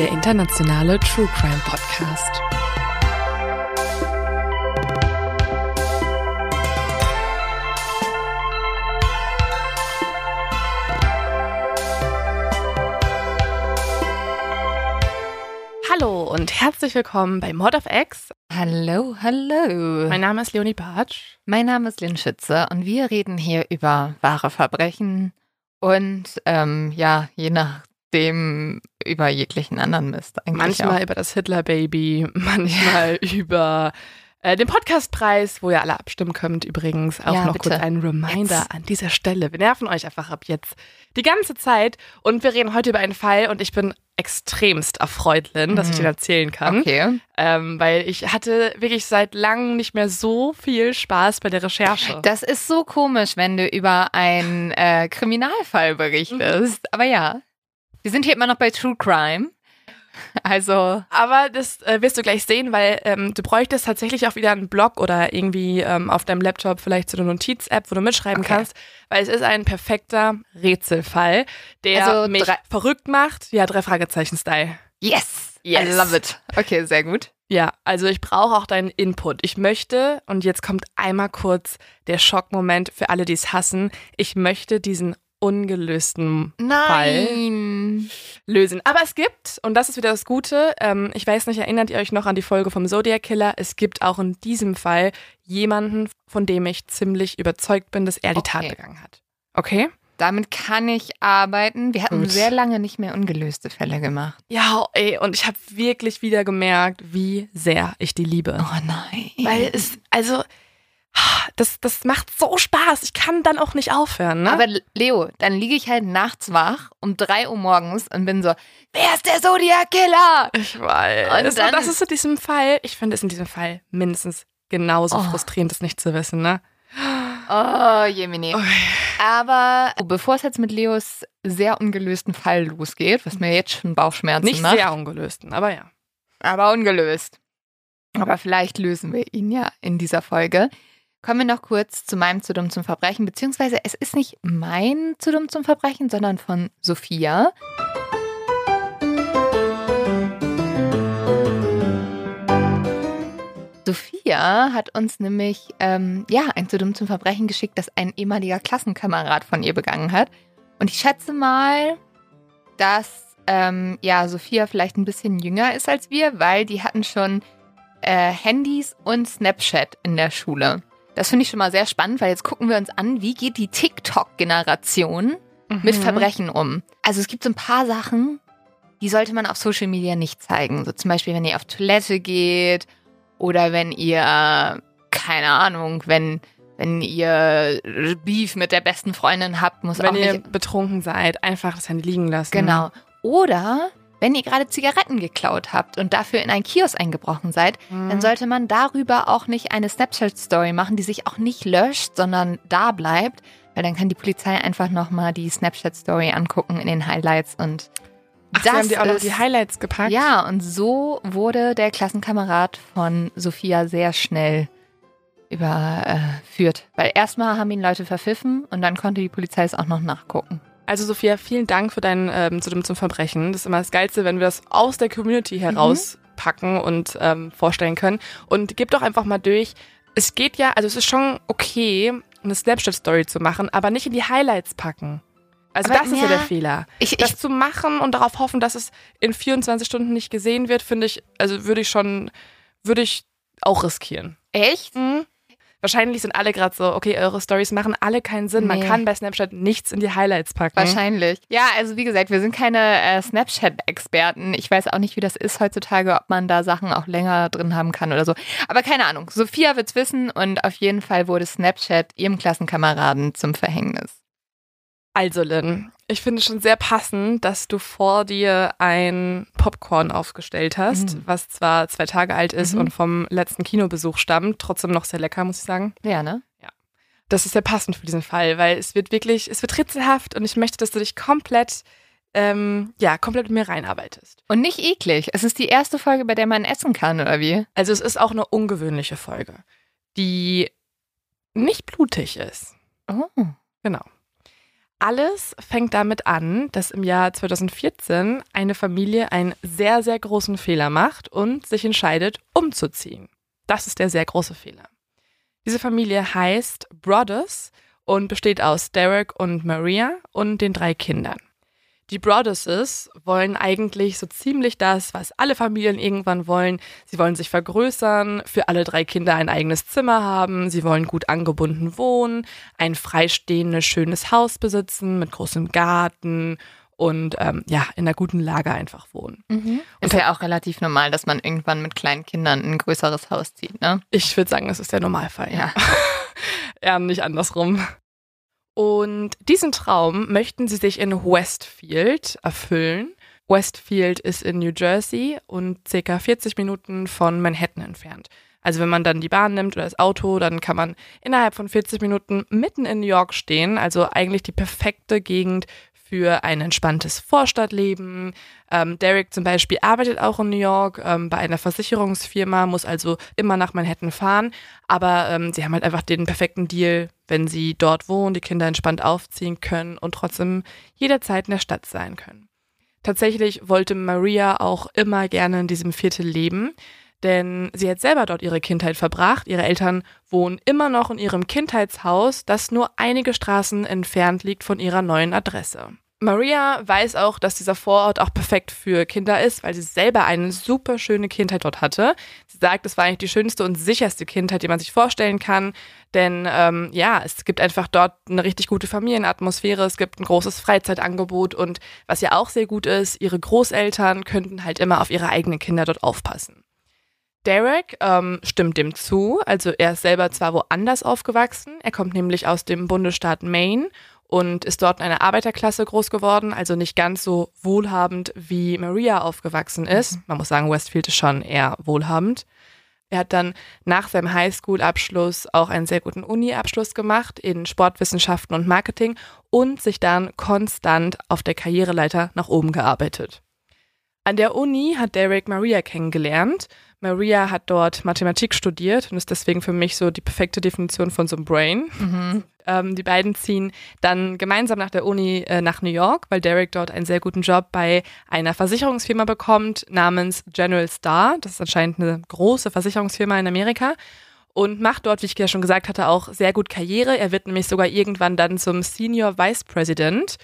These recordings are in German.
Der internationale True Crime Podcast. Hallo und herzlich willkommen bei Mod of X. Hallo, hallo. Mein Name ist Leonie Bartsch. Mein Name ist Lynn Schütze und wir reden hier über wahre Verbrechen und ähm, ja, je nachdem über jeglichen anderen Mist eigentlich Manchmal auch. über das Hitler-Baby, manchmal über äh, den Podcastpreis, wo ihr alle abstimmen könnt. Übrigens auch Ja, noch bitte. kurz ein Reminder Jetzt. an dieser Stelle. Wir nerven euch einfach ab jetzt die ganze Zeit und wir reden heute über einen Fall und ich bin extremst erfreut, Lynn, dass ich Mhm. den erzählen kann. Okay. Ähm, weil ich hatte wirklich seit langem nicht mehr so viel Spaß bei der Recherche. Das ist so komisch, wenn du über einen äh, Kriminalfall berichtest. Aber ja, wir sind hier immer noch bei True Crime. Also, Aber das äh, wirst du gleich sehen, weil ähm, du bräuchtest tatsächlich auch wieder einen Blog oder irgendwie ähm, auf deinem Laptop vielleicht so eine Notiz-App, wo du mitschreiben Okay. kannst, weil es ist ein perfekter Rätselfall, der Also mich verrückt macht. Ja, drei Fragezeichen-Style. yes, Yes. I love it. Okay, sehr gut. Ja, also ich brauche auch deinen Input. Ich möchte, und jetzt kommt einmal kurz der Schockmoment für alle, die es hassen, ich möchte diesen ungelösten Fall Lösen. Aber es gibt, und das ist wieder das Gute, ähm, ich weiß nicht, erinnert ihr euch noch an die Folge vom Zodiac Killer? Es gibt auch in diesem Fall jemanden, von dem ich ziemlich überzeugt bin, dass er die Tat Okay. begangen hat. Okay? Damit kann ich arbeiten. Wir hatten Gut. sehr lange nicht mehr ungelöste Fälle gemacht. Ja, ey, und ich habe wirklich wieder gemerkt, wie sehr ich die liebe. Oh nein. Weil es, also, das, das macht so Spaß. Ich kann dann auch nicht aufhören, ne? Aber Leo, dann liege ich halt nachts wach um 3 Uhr morgens und bin so, wer ist der Zodiac-Killer? ich weiß. Und dann- das ist in diesem Fall, ich finde es in diesem Fall mindestens genauso Oh. frustrierend, das nicht zu wissen, ne? Oh, Jemini. Oh. Aber bevor es jetzt mit Leos sehr ungelösten Fall losgeht, was mir jetzt schon Bauchschmerzen Nicht macht, sehr ungelösten, aber ja. aber ungelöst. Aber vielleicht lösen wir ihn ja in dieser Folge. Kommen wir noch kurz zu meinem zu dumm zum Verbrechen, beziehungsweise es ist nicht mein zu dumm zum Verbrechen, sondern von Sophia. Sophia hat uns nämlich ähm, ja ein zu dumm zum Verbrechen geschickt, das ein ehemaliger Klassenkamerad von ihr begangen hat. Und ich schätze mal, dass ähm, ja Sophia vielleicht ein bisschen jünger ist als wir, weil die hatten schon äh, Handys und Snapchat in der Schule. Das finde ich schon mal sehr spannend, weil jetzt gucken wir uns an, wie geht die TikTok-Generation mit Mhm. Verbrechen um. Also es gibt so ein paar Sachen, die sollte man auf Social Media nicht zeigen. So zum Beispiel, wenn ihr auf Toilette geht oder wenn ihr, keine Ahnung, wenn, wenn ihr Beef mit der besten Freundin habt, muss auch Wenn ihr nicht betrunken seid, einfach das Handy liegen lassen. Genau. Oder wenn ihr gerade Zigaretten geklaut habt und dafür in einen Kiosk eingebrochen seid, Mhm. dann sollte man darüber auch nicht eine Snapchat-Story machen, die sich auch nicht löscht, sondern da bleibt, weil dann kann die Polizei einfach nochmal die Snapchat-Story angucken in den Highlights und Ach, sie haben die auch noch ist- die Highlights gepackt. Ja, und so wurde der Klassenkamerad von Sophia sehr schnell überführt. Weil erstmal haben ihn Leute verpfiffen und dann konnte die Polizei es auch noch nachgucken. Also Sophia, vielen Dank für dein ähm, zu dem zum Verbrechen. Das ist immer das Geilste, wenn wir das aus der Community Mhm. herauspacken und ähm, vorstellen können. Und gib doch einfach mal durch. Es geht ja, also es ist schon okay, eine Snapchat-Story zu machen, aber nicht in die Highlights packen. Also Aber das ist ja ja, der Fehler. Ich, Das ich, zu machen und darauf hoffen, dass es in 24 Stunden nicht gesehen wird, finde ich, also würde ich schon, würde ich auch riskieren. echt? Mhm. Wahrscheinlich sind alle gerade so, okay, eure Stories machen alle keinen Sinn. Man Nee. kann bei Snapchat nichts in die Highlights packen. Wahrscheinlich. Ja, also wie gesagt, wir sind keine äh, Snapchat-Experten. Ich weiß auch nicht, wie das ist heutzutage, ob man da Sachen auch länger drin haben kann oder so. Aber keine Ahnung. Sophia wird's wissen und auf jeden Fall wurde Snapchat ihrem Klassenkameraden zum Verhängnis. Also, Lynn, ich finde schon sehr passend, dass du vor dir ein Popcorn aufgestellt hast, Mhm. was zwar zwei Tage alt ist Mhm. und vom letzten Kinobesuch stammt, trotzdem noch sehr lecker, muss ich sagen. Ja, ne? Das ist sehr passend für diesen Fall, weil es wird wirklich, es wird ritzelhaft und ich möchte, dass du dich komplett, ähm, ja, komplett mit mir reinarbeitest. Und nicht eklig. Es ist die erste Folge, bei der man essen kann, oder wie? Also es ist auch eine ungewöhnliche Folge, die nicht blutig ist. Oh. Genau. Alles fängt damit an, dass im Jahr 2014 eine Familie einen sehr, sehr großen Fehler macht und sich entscheidet, umzuziehen. Das ist der sehr große Fehler. Diese Familie heißt Brothers und besteht aus Derek und Maria und den drei Kindern. Die Brothers wollen eigentlich so ziemlich das, was alle Familien irgendwann wollen. Sie wollen sich vergrößern, für alle drei Kinder ein eigenes Zimmer haben, sie wollen gut angebunden wohnen, ein freistehendes, schönes Haus besitzen mit großem Garten und ähm, ja, in einer guten Lage einfach wohnen. Ist ja auch relativ normal, dass man irgendwann mit kleinen Kindern in ein größeres Haus zieht, ne? Ich würde sagen, das ist der Normalfall. Ja. Eher nicht andersrum. Und diesen Traum möchten sie sich in Westfield erfüllen. Westfield ist in New Jersey und circa 40 Minuten von Manhattan entfernt. Also wenn man dann die Bahn nimmt oder das Auto, dann kann man innerhalb von 40 Minuten mitten in New York stehen. Also eigentlich die perfekte Gegend für ein entspanntes Vorstadtleben. Ähm, Derek zum Beispiel arbeitet auch in New York ähm, bei einer Versicherungsfirma, muss also immer nach Manhattan fahren. Aber ähm, sie haben halt einfach den perfekten Deal, wenn sie dort wohnen, die Kinder entspannt aufziehen können und trotzdem jederzeit in der Stadt sein können. Tatsächlich wollte Maria auch immer gerne in diesem Viertel leben, denn sie hat selber dort ihre Kindheit verbracht. Ihre Eltern wohnen immer noch in ihrem Kindheitshaus, das nur einige Straßen entfernt liegt von ihrer neuen Adresse. Maria weiß auch, dass dieser Vorort auch perfekt für Kinder ist, weil sie selber eine super schöne Kindheit dort hatte. Sie sagt, es war eigentlich die schönste und sicherste Kindheit, die man sich vorstellen kann. Denn ähm, ja, es gibt einfach dort eine richtig gute Familienatmosphäre, es gibt ein großes Freizeitangebot und was ja auch sehr gut ist, ihre Großeltern könnten halt immer auf ihre eigenen Kinder dort aufpassen. Derek ähm, stimmt dem zu, also er ist selber zwar woanders aufgewachsen, er kommt nämlich aus dem Bundesstaat Maine und ist dort in einer Arbeiterklasse groß geworden, also nicht ganz so wohlhabend wie Maria aufgewachsen ist. Man muss sagen, Westfield ist schon eher wohlhabend. Er hat dann nach seinem Highschool-Abschluss auch einen sehr guten Uni-Abschluss gemacht in Sportwissenschaften und Marketing und sich dann konstant auf der Karriereleiter nach oben gearbeitet. An der Uni hat Derek Maria kennengelernt. Maria hat dort Mathematik studiert und ist deswegen für mich so die perfekte Definition von so einem Brain. Mhm. Ähm, die beiden ziehen dann gemeinsam nach der Uni äh, nach New York, weil Derek dort einen sehr guten Job bei einer Versicherungsfirma bekommt namens General Star. Das ist anscheinend eine große Versicherungsfirma in Amerika. Und macht dort, wie ich ja schon gesagt hatte, auch sehr gut Karriere. Er wird nämlich sogar irgendwann dann zum Senior Vice President.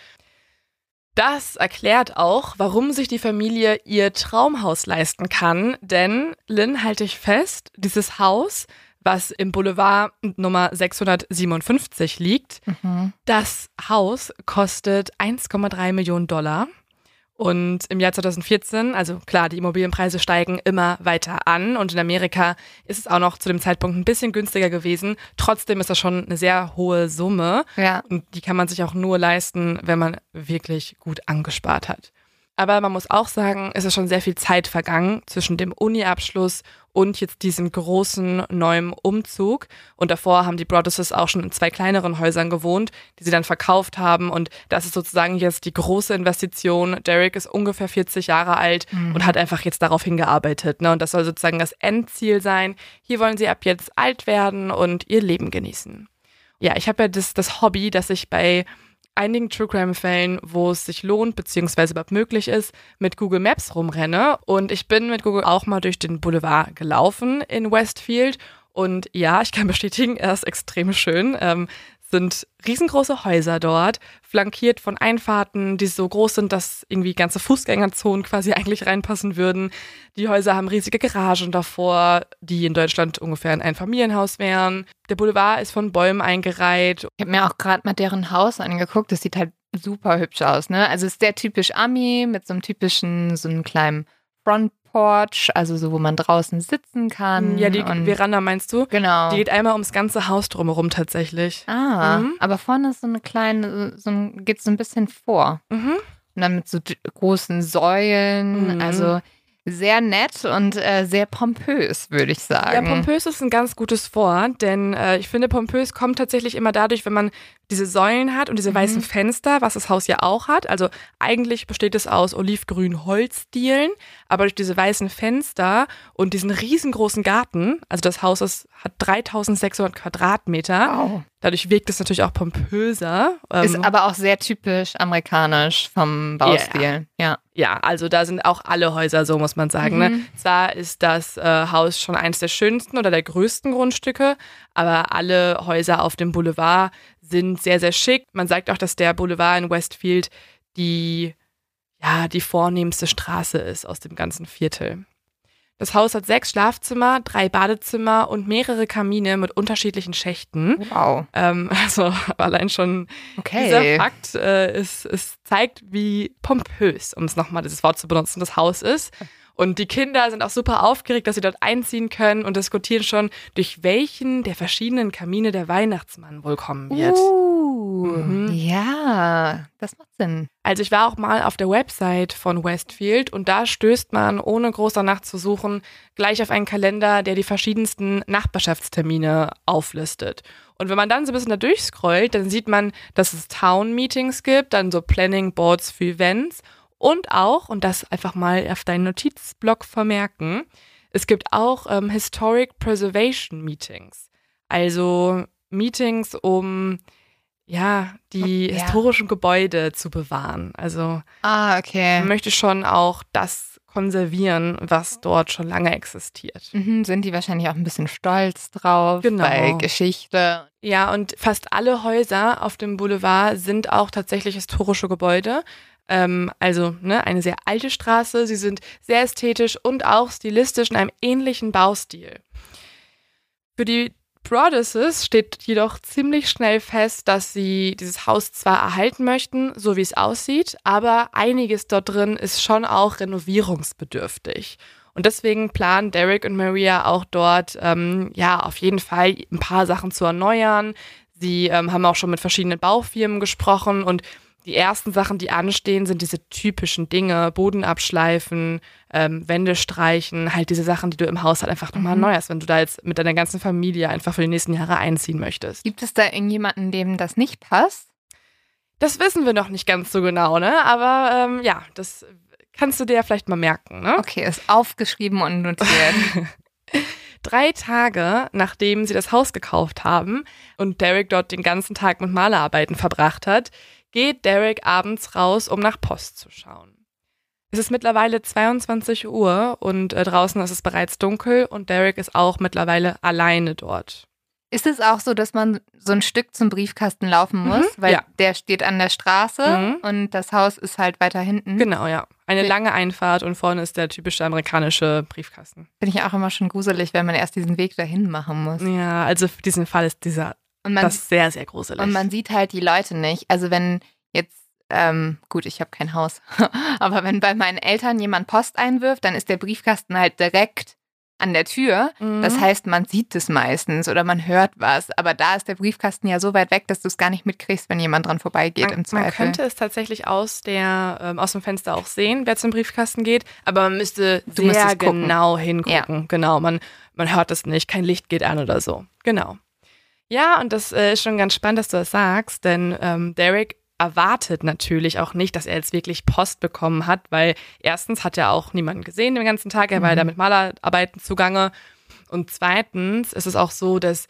Das erklärt auch, warum sich die Familie ihr Traumhaus leisten kann. Denn, Lynn, halte ich fest, dieses Haus, was im Boulevard Nummer 657 liegt, Mhm. das Haus kostet 1,3 Millionen Dollar. Und im Jahr 2014, also klar, die Immobilienpreise steigen immer weiter an und in Amerika ist es auch noch zu dem Zeitpunkt ein bisschen günstiger gewesen. Trotzdem ist das schon eine sehr hohe Summe Ja. und die kann man sich auch nur leisten, wenn man wirklich gut angespart hat. Aber man muss auch sagen, es ist schon sehr viel Zeit vergangen zwischen dem Uni-Abschluss und jetzt diesem großen neuen Umzug. Und davor haben die Brothers auch schon in zwei kleineren Häusern gewohnt, die sie dann verkauft haben. Und das ist sozusagen jetzt die große Investition. Derek ist ungefähr 40 Jahre alt und hat einfach jetzt darauf hingearbeitet. Ne? Und das soll sozusagen das Endziel sein. Hier wollen sie ab jetzt alt werden und ihr Leben genießen. Ja, ich habe ja das, das Hobby, dass ich bei einigen True Crime Fällen, wo es sich lohnt, beziehungsweise überhaupt möglich ist, mit Google Maps rumrenne. Und ich bin mit Google auch mal durch den Boulevard gelaufen in Westfield. Und ja, ich kann bestätigen, er ist extrem schön. Ähm, sind riesengroße Häuser dort, flankiert von Einfahrten, die so groß sind, dass irgendwie ganze Fußgängerzonen quasi eigentlich reinpassen würden. Die Häuser haben riesige Garagen davor, die in Deutschland ungefähr ein Einfamilienhaus wären. Der Boulevard ist von Bäumen eingereiht. Ich habe mir auch gerade mal deren Haus angeguckt. Das sieht halt super hübsch aus, ne? Also es ist sehr typisch Ami mit so einem typischen, so einem kleinen Front Porch, also so, wo man draußen sitzen kann. Ja, die Veranda meinst du? Genau. Die geht einmal ums ganze Haus drumherum tatsächlich. Ah, mhm. aber vorne ist so eine kleine, so ein, geht so ein bisschen vor. Mhm. Und dann mit so großen Säulen, mhm. also sehr nett und äh, sehr pompös, würde ich sagen. Ja, pompös ist ein ganz gutes Wort, denn äh, ich finde, pompös kommt tatsächlich immer dadurch, wenn man diese Säulen hat und diese mhm. weißen Fenster, was das Haus ja auch hat. Also eigentlich besteht es aus olivgrünen Holzdielen, aber durch diese weißen Fenster und diesen riesengroßen Garten, also das Haus ist, hat 3600 Quadratmeter, wow. dadurch wirkt es natürlich auch pompöser. Ist ähm, aber auch sehr typisch amerikanisch vom Baustil, yeah. ja. Ja, also da sind auch alle Häuser so, muss man sagen. Ne? Mhm. Ne? Zwar ist das äh, Haus schon eines der schönsten oder der größten Grundstücke, aber alle Häuser auf dem Boulevard sind sehr, sehr schick. Man sagt auch, dass der Boulevard in Westfield die, ja, die vornehmste Straße ist aus dem ganzen Viertel. Das Haus hat sechs Schlafzimmer, drei Badezimmer und mehrere Kamine mit unterschiedlichen Schächten. Wow. Ähm, also allein schon okay. dieser Fakt äh, ist, es zeigt, wie pompös, um es nochmal dieses Wort zu benutzen, das Haus ist. Und die Kinder sind auch super aufgeregt, dass sie dort einziehen können und diskutieren schon, durch welchen der verschiedenen Kamine der Weihnachtsmann wohl kommen wird. Uh, mhm. Ja, das macht Sinn. Also ich war auch mal auf der Website von Westfield und da stößt man, ohne großer Nacht zu suchen, gleich auf einen Kalender, der die verschiedensten Nachbarschaftstermine auflistet. Und wenn man dann so ein bisschen da durchscrollt, dann sieht man, dass es Town-Meetings gibt, dann so Planning Boards für Events und auch, und das einfach mal auf deinen Notizblock vermerken, es gibt auch ähm, Historic Preservation Meetings. Also Meetings, um ja, die ja. historischen Gebäude zu bewahren. Also ah, okay. man möchte schon auch das konservieren, was dort schon lange existiert. Mhm, sind die wahrscheinlich auch ein bisschen stolz drauf genau. bei Geschichte. Ja, und fast alle Häuser auf dem Boulevard sind auch tatsächlich historische Gebäude. Ähm, also ne, eine sehr alte Straße. Sie sind sehr ästhetisch und auch stilistisch in einem ähnlichen Baustil. Für die Broaddusses steht jedoch ziemlich schnell fest, dass sie dieses Haus zwar erhalten möchten, so wie es aussieht, aber einiges dort drin ist schon auch renovierungsbedürftig. Und deswegen planen Derek und Maria auch dort, ähm, ja, auf jeden Fall ein paar Sachen zu erneuern. Sie ähm, haben auch schon mit verschiedenen Baufirmen gesprochen und die ersten Sachen, die anstehen, sind diese typischen Dinge, Boden abschleifen, ähm, Wände streichen, halt diese Sachen, die du im Haus halt einfach nochmal mhm. neu hast, wenn du da jetzt mit deiner ganzen Familie einfach für die nächsten Jahre einziehen möchtest. Gibt es da irgendjemanden, dem das nicht passt? Das wissen wir noch nicht ganz so genau, ne? Aber ähm, ja, das kannst du dir ja vielleicht mal merken, ne? Okay, ist aufgeschrieben und notiert. Drei Tage, nachdem sie das Haus gekauft haben und Derek dort den ganzen Tag mit Malerarbeiten verbracht hat, geht Derek abends raus, um nach Post zu schauen. Es ist mittlerweile 22 Uhr und äh, draußen ist es bereits dunkel und Derek ist auch mittlerweile alleine dort. Ist es auch so, dass man so ein Stück zum Briefkasten laufen mhm, muss, mhm, weil ja. der steht an der Straße mhm. und das Haus ist halt weiter hinten? Genau, ja. Eine okay. lange Einfahrt und vorne ist der typische amerikanische Briefkasten. Finde ich auch immer schon gruselig, wenn man erst diesen Weg dahin machen muss. Ja, also für diesen Fall ist dieser und man, das ist sehr, sehr gruselig. Und man sieht halt die Leute nicht. Also wenn jetzt, ähm, gut, ich habe kein Haus, aber wenn bei meinen Eltern jemand Post einwirft, dann ist der Briefkasten halt direkt an der Tür. Mhm. Das heißt, man sieht es meistens oder man hört was. Aber da ist der Briefkasten ja so weit weg, dass du es gar nicht mitkriegst, wenn jemand dran vorbeigeht man, im Zweifel. Man könnte es tatsächlich aus, der, ähm, aus dem Fenster auch sehen, wer zum Briefkasten geht. Aber man müsste du sehr genau hingucken. Ja. Genau, man, man hört es nicht. Kein Licht geht an oder so. Genau. Ja, und das äh, ist schon ganz spannend, dass du das sagst, denn ähm, Derek erwartet natürlich auch nicht, dass er jetzt wirklich Post bekommen hat, weil erstens hat er auch niemanden gesehen den ganzen Tag, er war mhm. da mit Malerarbeiten zugange. Und zweitens ist es auch so, dass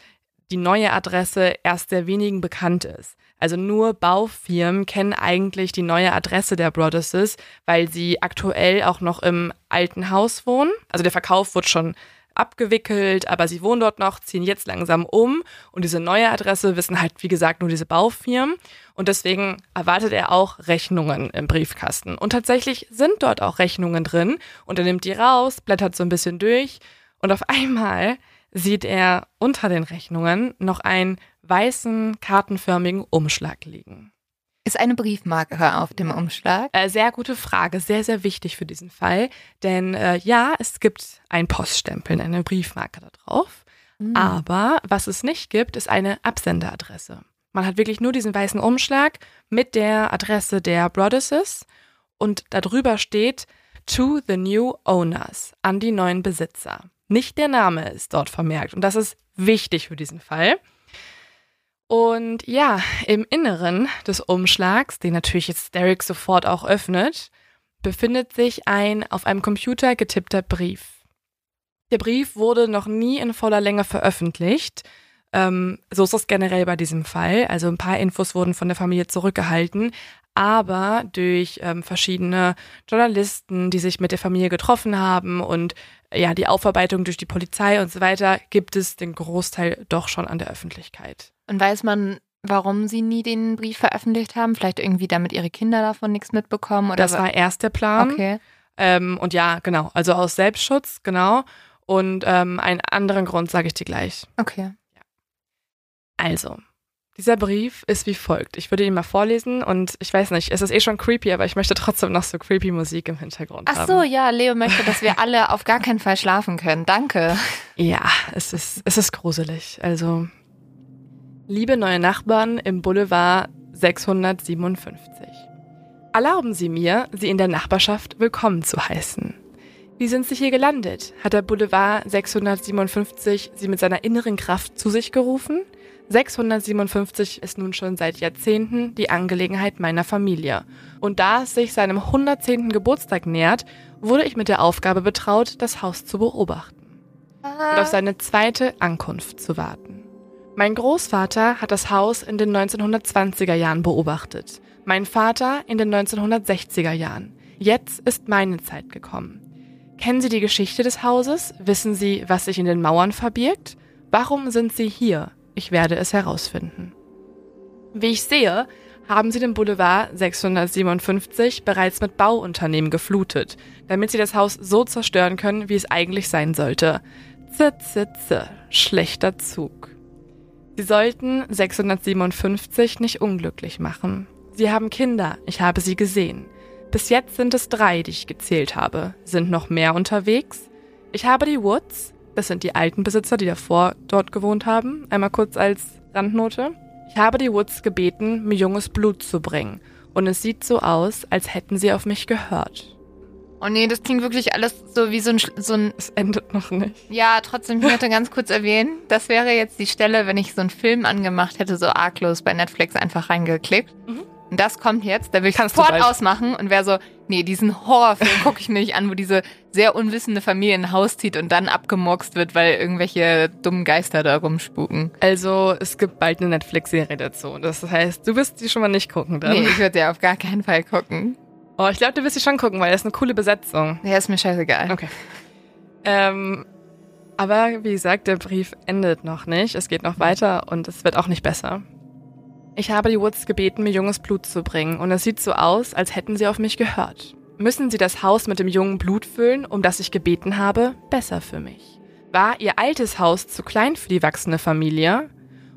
die neue Adresse erst sehr wenigen bekannt ist. Also nur Baufirmen kennen eigentlich die neue Adresse der Brothers, weil sie aktuell auch noch im alten Haus wohnen. Also der Verkauf wird schon abgewickelt, aber sie wohnen dort noch, ziehen jetzt langsam um und diese neue Adresse wissen halt, wie gesagt, nur diese Baufirmen und deswegen erwartet er auch Rechnungen im Briefkasten. Und tatsächlich sind dort auch Rechnungen drin und er nimmt die raus, blättert so ein bisschen durch und auf einmal sieht er unter den Rechnungen noch einen weißen, kartenförmigen Umschlag liegen. Ist eine Briefmarke auf dem Umschlag? Äh, sehr gute Frage, sehr, sehr wichtig für diesen Fall. Denn äh, ja, es gibt ein Poststempel, eine Briefmarke da drauf. Mhm. Aber was es nicht gibt, ist eine Absenderadresse. Man hat wirklich nur diesen weißen Umschlag mit der Adresse der Brothers und darüber steht To the new owners, an die neuen Besitzer. Nicht der Name ist dort vermerkt und das ist wichtig für diesen Fall. Und ja, im Inneren des Umschlags, den natürlich jetzt Derek sofort auch öffnet, befindet sich ein auf einem Computer getippter Brief. Der Brief wurde noch nie in voller Länge veröffentlicht. Ähm, so ist es generell bei diesem Fall. Also ein paar Infos wurden von der Familie zurückgehalten, aber durch ähm, verschiedene Journalisten, die sich mit der Familie getroffen haben und ja, die Aufarbeitung durch die Polizei und so weiter, gibt es den Großteil doch schon an der Öffentlichkeit. Und weiß man, warum sie nie den Brief veröffentlicht haben? Vielleicht irgendwie, damit ihre Kinder davon nichts mitbekommen? Oder das war erst der Plan. Okay. Ähm, und ja, genau. Also aus Selbstschutz, genau. Und ähm, einen anderen Grund sage ich dir gleich. Okay. Ja. Also, dieser Brief ist wie folgt. Ich würde ihn mal vorlesen und ich weiß nicht, es ist eh schon creepy, aber ich möchte trotzdem noch so creepy Musik im Hintergrund Ach haben. Ach so, ja, Leo möchte, dass wir alle auf gar keinen Fall schlafen können. Danke. Ja, es ist, es ist gruselig. Also, Liebe neue Nachbarn im Boulevard 657. Erlauben Sie mir, Sie in der Nachbarschaft willkommen zu heißen. Wie sind Sie hier gelandet? Hat der Boulevard 657 Sie mit seiner inneren Kraft zu sich gerufen? 657 ist nun schon seit Jahrzehnten die Angelegenheit meiner Familie. Und da es sich seinem 110. Geburtstag nähert, wurde ich mit der Aufgabe betraut, das Haus zu beobachten und auf seine zweite Ankunft zu warten. Mein Großvater hat das Haus in den 1920er Jahren beobachtet, mein Vater in den 1960er Jahren. Jetzt ist meine Zeit gekommen. Kennen Sie die Geschichte des Hauses? Wissen Sie, was sich in den Mauern verbirgt? Warum sind Sie hier? Ich werde es herausfinden. Wie ich sehe, haben sie den Boulevard 657 bereits mit Bauunternehmen geflutet, damit sie das Haus so zerstören können, wie es eigentlich sein sollte. Z, z, z, schlechter Zug. Sie sollten 657 nicht unglücklich machen. Sie haben Kinder, ich habe sie gesehen. Bis jetzt sind es drei, die ich gezählt habe. Sind noch mehr unterwegs? Ich habe die Woods, das sind die alten Besitzer, die davor dort gewohnt haben, einmal kurz als Randnote. Ich habe die Woods gebeten, mir junges Blut zu bringen. Und es sieht so aus, als hätten sie auf mich gehört. Oh nee, das klingt wirklich alles so wie so ein, so ein. Es endet noch nicht. Ja, trotzdem, ich möchte ganz kurz erwähnen, das wäre jetzt die Stelle, wenn ich so einen Film angemacht hätte, so arglos bei Netflix einfach reingeklickt. Mhm. Und das kommt jetzt, da will ich Kannst sofort ausmachen und wäre so, nee, diesen Horrorfilm gucke ich mir nicht an, wo diese sehr unwissende Familie ein Haus zieht und dann abgemurkst wird, weil irgendwelche dummen Geister da rumspuken. Also, es gibt bald eine Netflix-Serie dazu. Das heißt, du wirst die schon mal nicht gucken, dann. Nee, ich würde ja auf gar keinen Fall gucken. Oh, ich glaube, du wirst sie schon gucken, weil das ist eine coole Besetzung. Ja, ist mir scheißegal. Okay. Ähm, aber wie gesagt, der Brief endet noch nicht. Es geht noch weiter und es wird auch nicht besser. Ich habe die Woods gebeten, mir junges Blut zu bringen und es sieht so aus, als hätten sie auf mich gehört. Müssen sie das Haus mit dem jungen Blut füllen, um das ich gebeten habe? Besser für mich. War ihr altes Haus zu klein für die wachsende Familie?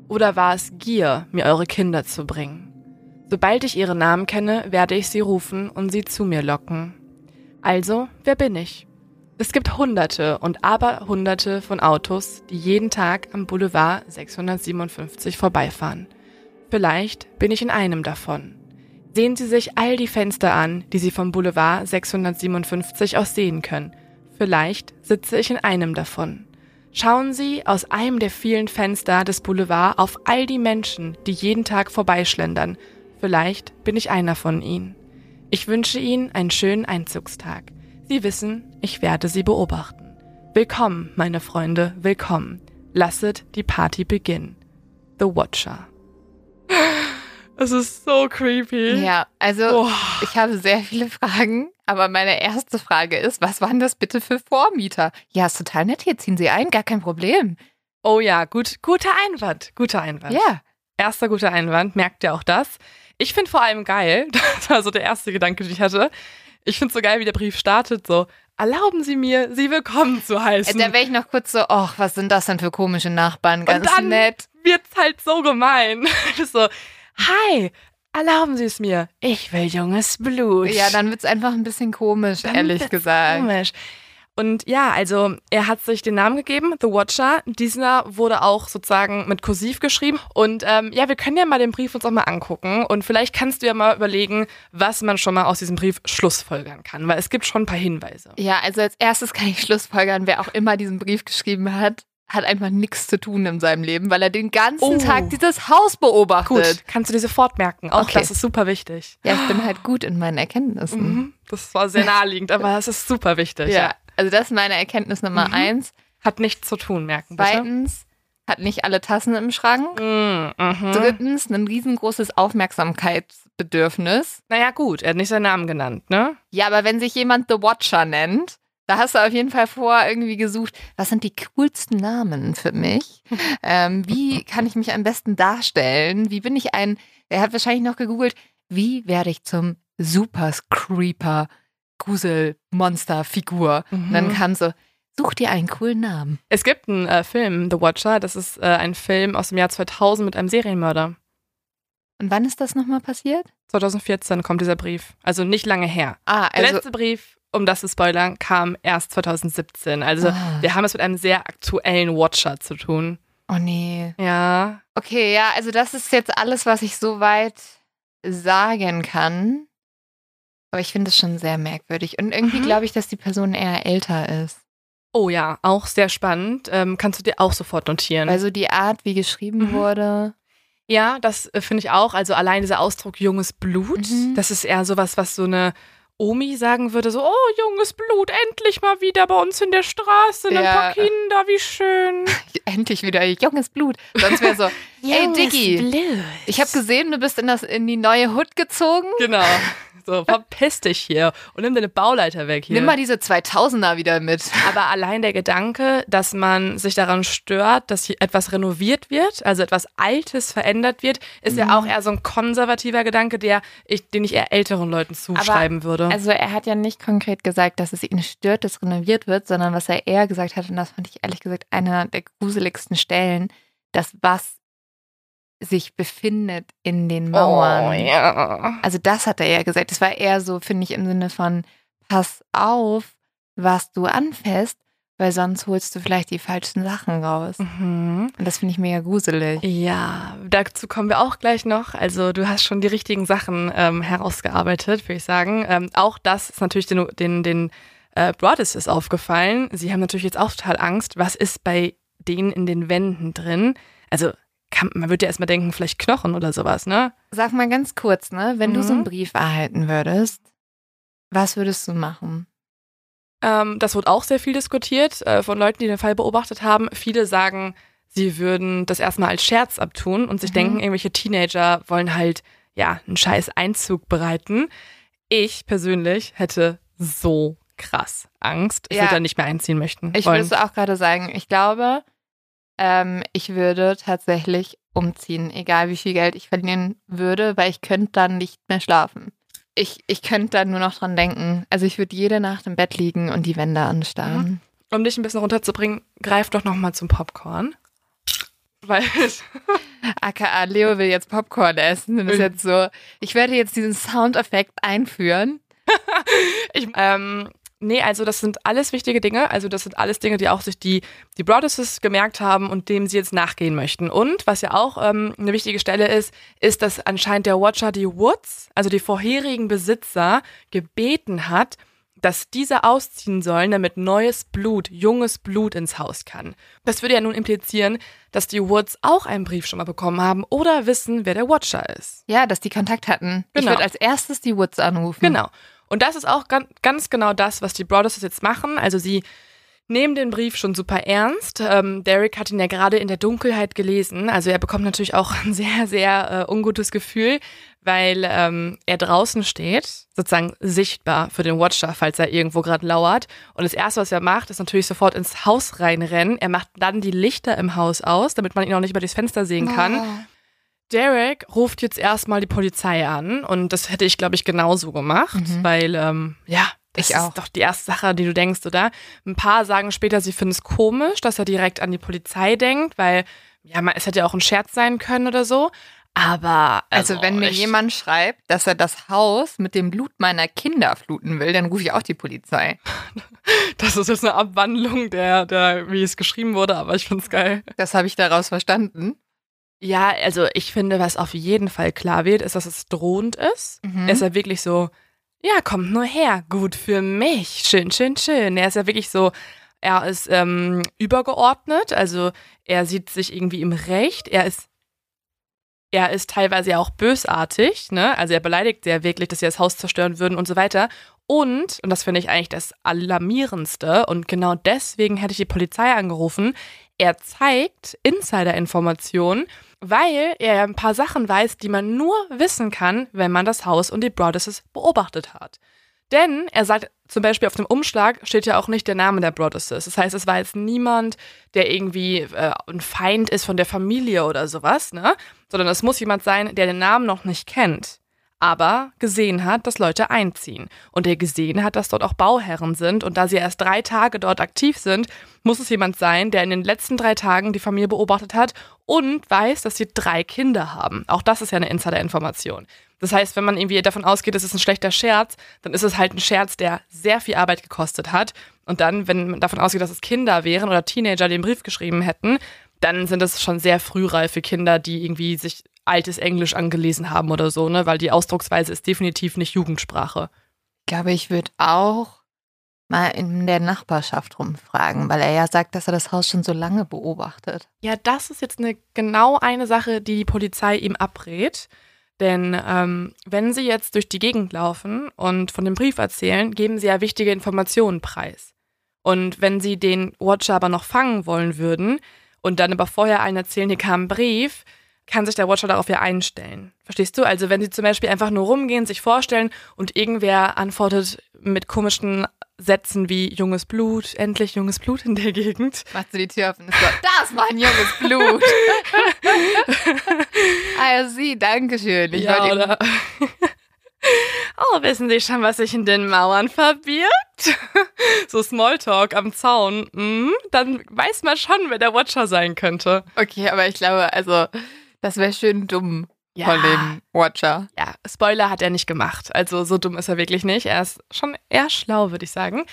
Oder war es Gier, mir eure Kinder zu bringen? Sobald ich ihre Namen kenne, werde ich sie rufen und sie zu mir locken. Also, wer bin ich? Es gibt Hunderte und Aberhunderte von Autos, die jeden Tag am Boulevard 657 vorbeifahren. Vielleicht bin ich in einem davon. Sehen Sie sich all die Fenster an, die Sie vom Boulevard 657 aus sehen können. Vielleicht sitze ich in einem davon. Schauen Sie aus einem der vielen Fenster des Boulevard auf all die Menschen, die jeden Tag vorbeischlendern Vielleicht bin ich einer von ihnen. Ich wünsche Ihnen einen schönen Einzugstag. Sie wissen, ich werde Sie beobachten. Willkommen, meine Freunde, willkommen. Lasset die Party beginnen. The Watcher. Es ist so creepy. Ja, also Oh. ich habe sehr viele Fragen, aber meine erste Frage ist, was waren das bitte für Vormieter? Ja, ist total nett, hier ziehen Sie ein, gar kein Problem. Oh ja, gut, guter Einwand. Guter Einwand. Ja, Erster guter Einwand, merkt ihr auch das? Ich finde vor allem geil, das war so der erste Gedanke, den ich hatte. Ich finde so geil, wie der Brief startet, so, erlauben Sie mir, Sie willkommen zu Äh, heißen. da wäre ich noch kurz so, ach, was sind das denn für komische Nachbarn, ganz dann- nett. wird's halt so gemein. So, hi, erlauben Sie es mir, ich will junges Blut. Ja, dann wird's einfach ein bisschen komisch, Dann ehrlich gesagt. Komisch. Und ja, also er hat sich den Namen gegeben, The Watcher. Dieser wurde auch sozusagen mit Kursiv geschrieben. Und ähm, ja, wir können ja mal den Brief uns auch mal angucken. Und vielleicht kannst du ja mal überlegen, was man schon mal aus diesem Brief schlussfolgern kann. Weil es gibt schon ein paar Hinweise. Ja, also als erstes kann ich schlussfolgern, wer auch immer diesen Brief geschrieben hat, hat einfach nichts zu tun in seinem Leben, weil er den ganzen Oh. Tag dieses Haus beobachtet. Gut, kannst du dir sofort merken. Auch Okay. das ist super wichtig. Ja, ich bin halt gut in meinen Erkenntnissen. Mhm. Das war sehr naheliegend, aber es ist super wichtig. Ja, also das ist meine Erkenntnis Nummer Mhm. eins. Hat nichts zu tun, merken bitte. Zweitens, hat nicht alle Tassen im Schrank. Mhm. Mhm. Drittens, ein riesengroßes Aufmerksamkeitsbedürfnis. Naja, gut, er hat nicht seinen Namen genannt, ne? Ja, aber wenn sich jemand The Watcher nennt, da hast du auf jeden Fall vor irgendwie gesucht, was sind die coolsten Namen für mich? ähm, wie kann ich mich am besten darstellen? Wie bin ich ein, er hat wahrscheinlich noch gegoogelt, wie werde ich zum Super Creeper Grusel Monster Figur? Und dann Mhm. kam so, such dir einen coolen Namen. Es gibt einen äh, Film, The Watcher. Das ist äh, ein Film aus dem Jahr 2000 mit einem Serienmörder. Und wann ist das nochmal passiert? 2014 kommt dieser Brief. Also nicht lange her. Ah, Der also. letzte Brief, um das zu spoilern, kam erst 2017. Also Ah. wir haben es mit einem sehr aktuellen Watcher zu tun. Oh nee. Ja. Okay, ja, also das ist jetzt alles, was ich soweit sagen kann. Aber ich finde es schon sehr merkwürdig. Und irgendwie Mhm. glaube ich, dass die Person eher älter ist. Oh ja, auch sehr spannend. Ähm, kannst du dir auch sofort notieren. Weil so die Art, wie geschrieben Mhm. wurde. Ja, das äh, finde ich auch. Also allein dieser Ausdruck junges Blut, Mhm. das ist eher sowas, was so eine Omi sagen würde, so, oh, junges Blut, endlich mal wieder bei uns in der Straße, ein Ja. paar Kinder, wie schön. Endlich wieder junges Blut. Sonst wäre so, ey Junges Diggi, Blut. ich habe gesehen, du bist in, das, in die neue Hut gezogen. Genau. So, verpiss dich hier und nimm deine Bauleiter weg hier. Nimm mal diese 2000er wieder mit. Aber allein der Gedanke, dass man sich daran stört, dass hier etwas renoviert wird, also etwas Altes verändert wird, ist ja Mhm. auch eher so ein konservativer Gedanke, der ich, den ich eher älteren Leuten zuschreiben würde. Also er hat ja nicht konkret gesagt, dass es ihn stört, dass renoviert wird, sondern was er eher gesagt hat, und das fand ich ehrlich gesagt einer der gruseligsten Stellen, dass was sich befindet in den Mauern. Oh, ja. Also das hat er eher gesagt. Das war eher so, finde ich, im Sinne von, pass auf, was du anfasst, weil sonst holst du vielleicht die falschen Sachen raus. Mhm. Und das finde ich mega gruselig. Ja, dazu kommen wir auch gleich noch. Also du hast schon die richtigen Sachen ähm, herausgearbeitet, würde ich sagen. Ähm, auch das ist natürlich den, den, den äh, Broadus ist aufgefallen. Sie haben natürlich jetzt auch total Angst. Was ist bei denen in den Wänden drin? Also kann, man würde ja erstmal denken, vielleicht Knochen oder sowas, ne? Sag mal ganz kurz, ne? Wenn du so einen Mhm. Brief erhalten würdest, was würdest du machen? Ähm, das wird auch sehr viel diskutiert äh, von Leuten, die den Fall beobachtet haben. Viele sagen, sie würden das erstmal als Scherz abtun und sich Mhm. denken, irgendwelche Teenager wollen halt, ja, einen scheiß Einzug bereiten. Ich persönlich hätte so krass Angst. Ich Ja. würde da nicht mehr einziehen möchten. Ich wollen. würde auch gerade sagen, ich glaube, ähm, ich würde tatsächlich umziehen, egal wie viel Geld ich verlieren würde, weil ich könnte dann nicht mehr schlafen. Ich, ich könnte dann nur noch dran denken. Also ich würde jede Nacht im Bett liegen und die Wände anstarren. Um dich ein bisschen runterzubringen, greif doch nochmal zum Popcorn. Weil AKA Leo will jetzt Popcorn essen. Und ist Mhm. jetzt so, ich werde jetzt diesen Soundeffekt einführen. Ich, ähm, nee, also das sind alles wichtige Dinge. Also das sind alles Dinge, die auch sich die, die Broaduses gemerkt haben und dem sie jetzt nachgehen möchten. Und was ja auch ähm, eine wichtige Stelle ist, ist, dass anscheinend der Watcher die Woods, also die vorherigen Besitzer, gebeten hat, dass diese ausziehen sollen, damit neues Blut, junges Blut ins Haus kann. Das würde ja nun implizieren, dass die Woods auch einen Brief schon mal bekommen haben oder wissen, wer der Watcher ist. Ja, dass die Kontakt hatten. Ich Genau. würde als erstes die Woods anrufen. Genau. Und das ist auch ganz, genau das, was die Brothers jetzt machen. Also sie nehmen den Brief schon super ernst. Ähm, Derek hat ihn ja gerade in der Dunkelheit gelesen. Also er bekommt natürlich auch ein sehr, sehr äh, ungutes Gefühl, weil ähm, er draußen steht, sozusagen sichtbar für den Watcher, falls er irgendwo gerade lauert. Und das Erste, was er macht, ist natürlich sofort ins Haus reinrennen. Er macht dann die Lichter im Haus aus, damit man ihn auch nicht über das Fenster sehen kann. Derek ruft jetzt erstmal die Polizei an und das hätte ich, glaube ich, genauso gemacht, Mhm. weil, ähm, ja, das Ich auch. ist doch die erste Sache, die du denkst, oder? Ein paar sagen später, sie finden es komisch, dass er direkt an die Polizei denkt, weil, ja, man, es hätte ja auch ein Scherz sein können oder so. Aber, Also, also, wenn mir jemand schreibt, dass er das Haus mit dem Blut meiner Kinder fluten will, dann rufe ich auch die Polizei. Das ist jetzt eine Abwandlung der, der, wie es geschrieben wurde, aber ich find's geil. Das habe ich daraus verstanden. Ja, also ich finde, was auf jeden Fall klar wird, ist, dass es drohend ist. Mhm. Er ist ja wirklich so, ja, kommt nur her, gut für mich, schön, schön, schön. Er ist ja wirklich so, er ist ähm, übergeordnet, also er sieht sich irgendwie im Recht, er ist er ist teilweise ja auch bösartig, ne? Also er beleidigt sehr wirklich, dass sie das Haus zerstören würden und so weiter. Und, und das finde ich eigentlich das Alarmierendste, und genau deswegen hätte ich die Polizei angerufen, er zeigt Insider-Informationen, weil er ein paar Sachen weiß, die man nur wissen kann, wenn man das Haus und die Broadesses beobachtet hat. Denn er sagt zum Beispiel auf dem Umschlag steht ja auch nicht der Name der Broadesses. Das heißt, es war jetzt niemand, der irgendwie äh, ein Feind ist von der Familie oder sowas, ne? Sondern es muss jemand sein, der den Namen noch nicht kennt, aber gesehen hat, dass Leute einziehen. Und der gesehen hat, dass dort auch Bauherren sind. Und da sie erst drei Tage dort aktiv sind, muss es jemand sein, der in den letzten drei Tagen die Familie beobachtet hat und weiß, dass sie drei Kinder haben. Auch das ist ja eine Insider-Information. Das heißt, wenn man irgendwie davon ausgeht, es ist ein schlechter Scherz, dann ist es halt ein Scherz, der sehr viel Arbeit gekostet hat. Und dann, wenn man davon ausgeht, dass es Kinder wären oder Teenager, die den Brief geschrieben hätten, dann sind es schon sehr frühreife Kinder, die irgendwie sich altes Englisch angelesen haben oder so, ne? Weil die Ausdrucksweise ist definitiv nicht Jugendsprache. Ich glaube, ich würde auch mal in der Nachbarschaft rumfragen, weil er ja sagt, dass er das Haus schon so lange beobachtet. Ja, das ist jetzt eine, genau eine Sache, die die Polizei ihm abrät. Denn ähm, wenn sie jetzt durch die Gegend laufen und von dem Brief erzählen, geben sie ja wichtige Informationen preis. Und wenn sie den Watcher aber noch fangen wollen würden und dann aber vorher allen erzählen, hier kam ein Brief, kann sich der Watcher darauf ja einstellen. Verstehst du? Also wenn sie zum Beispiel einfach nur rumgehen, sich vorstellen und irgendwer antwortet mit komischen Sätzen wie junges Blut, endlich junges Blut in der Gegend, Macht sie die Tür auf und ist so, das war ein junges Blut. also sie, danke schön. Ich ja, oder? Oh, wissen Sie schon, was sich in den Mauern verbirgt? so Smalltalk am Zaun. Mhm, dann weiß man schon, wer der Watcher sein könnte. Okay, aber ich glaube, also, das wäre schön dumm von dem Watcher. Ja, Spoiler hat er nicht gemacht. Also so dumm ist er wirklich nicht. Er ist schon eher schlau, würde ich sagen.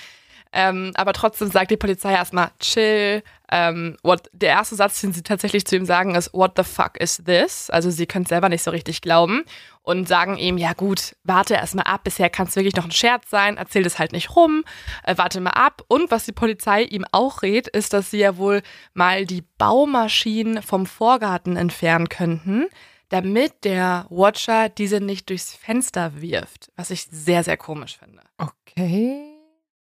Ähm, aber trotzdem sagt die Polizei erstmal chill. Ähm, what, der erste Satz, den sie tatsächlich zu ihm sagen, ist What the fuck is this? Also sie können es selber nicht so richtig glauben und sagen ihm, ja gut, warte erstmal ab, bisher kann es wirklich noch ein Scherz sein, erzähl das halt nicht rum, äh, warte mal ab. Und was die Polizei ihm auch rät, ist, dass sie ja wohl mal die Baumaschinen vom Vorgarten entfernen könnten, damit der Watcher diese nicht durchs Fenster wirft, was ich sehr, sehr komisch finde. Okay.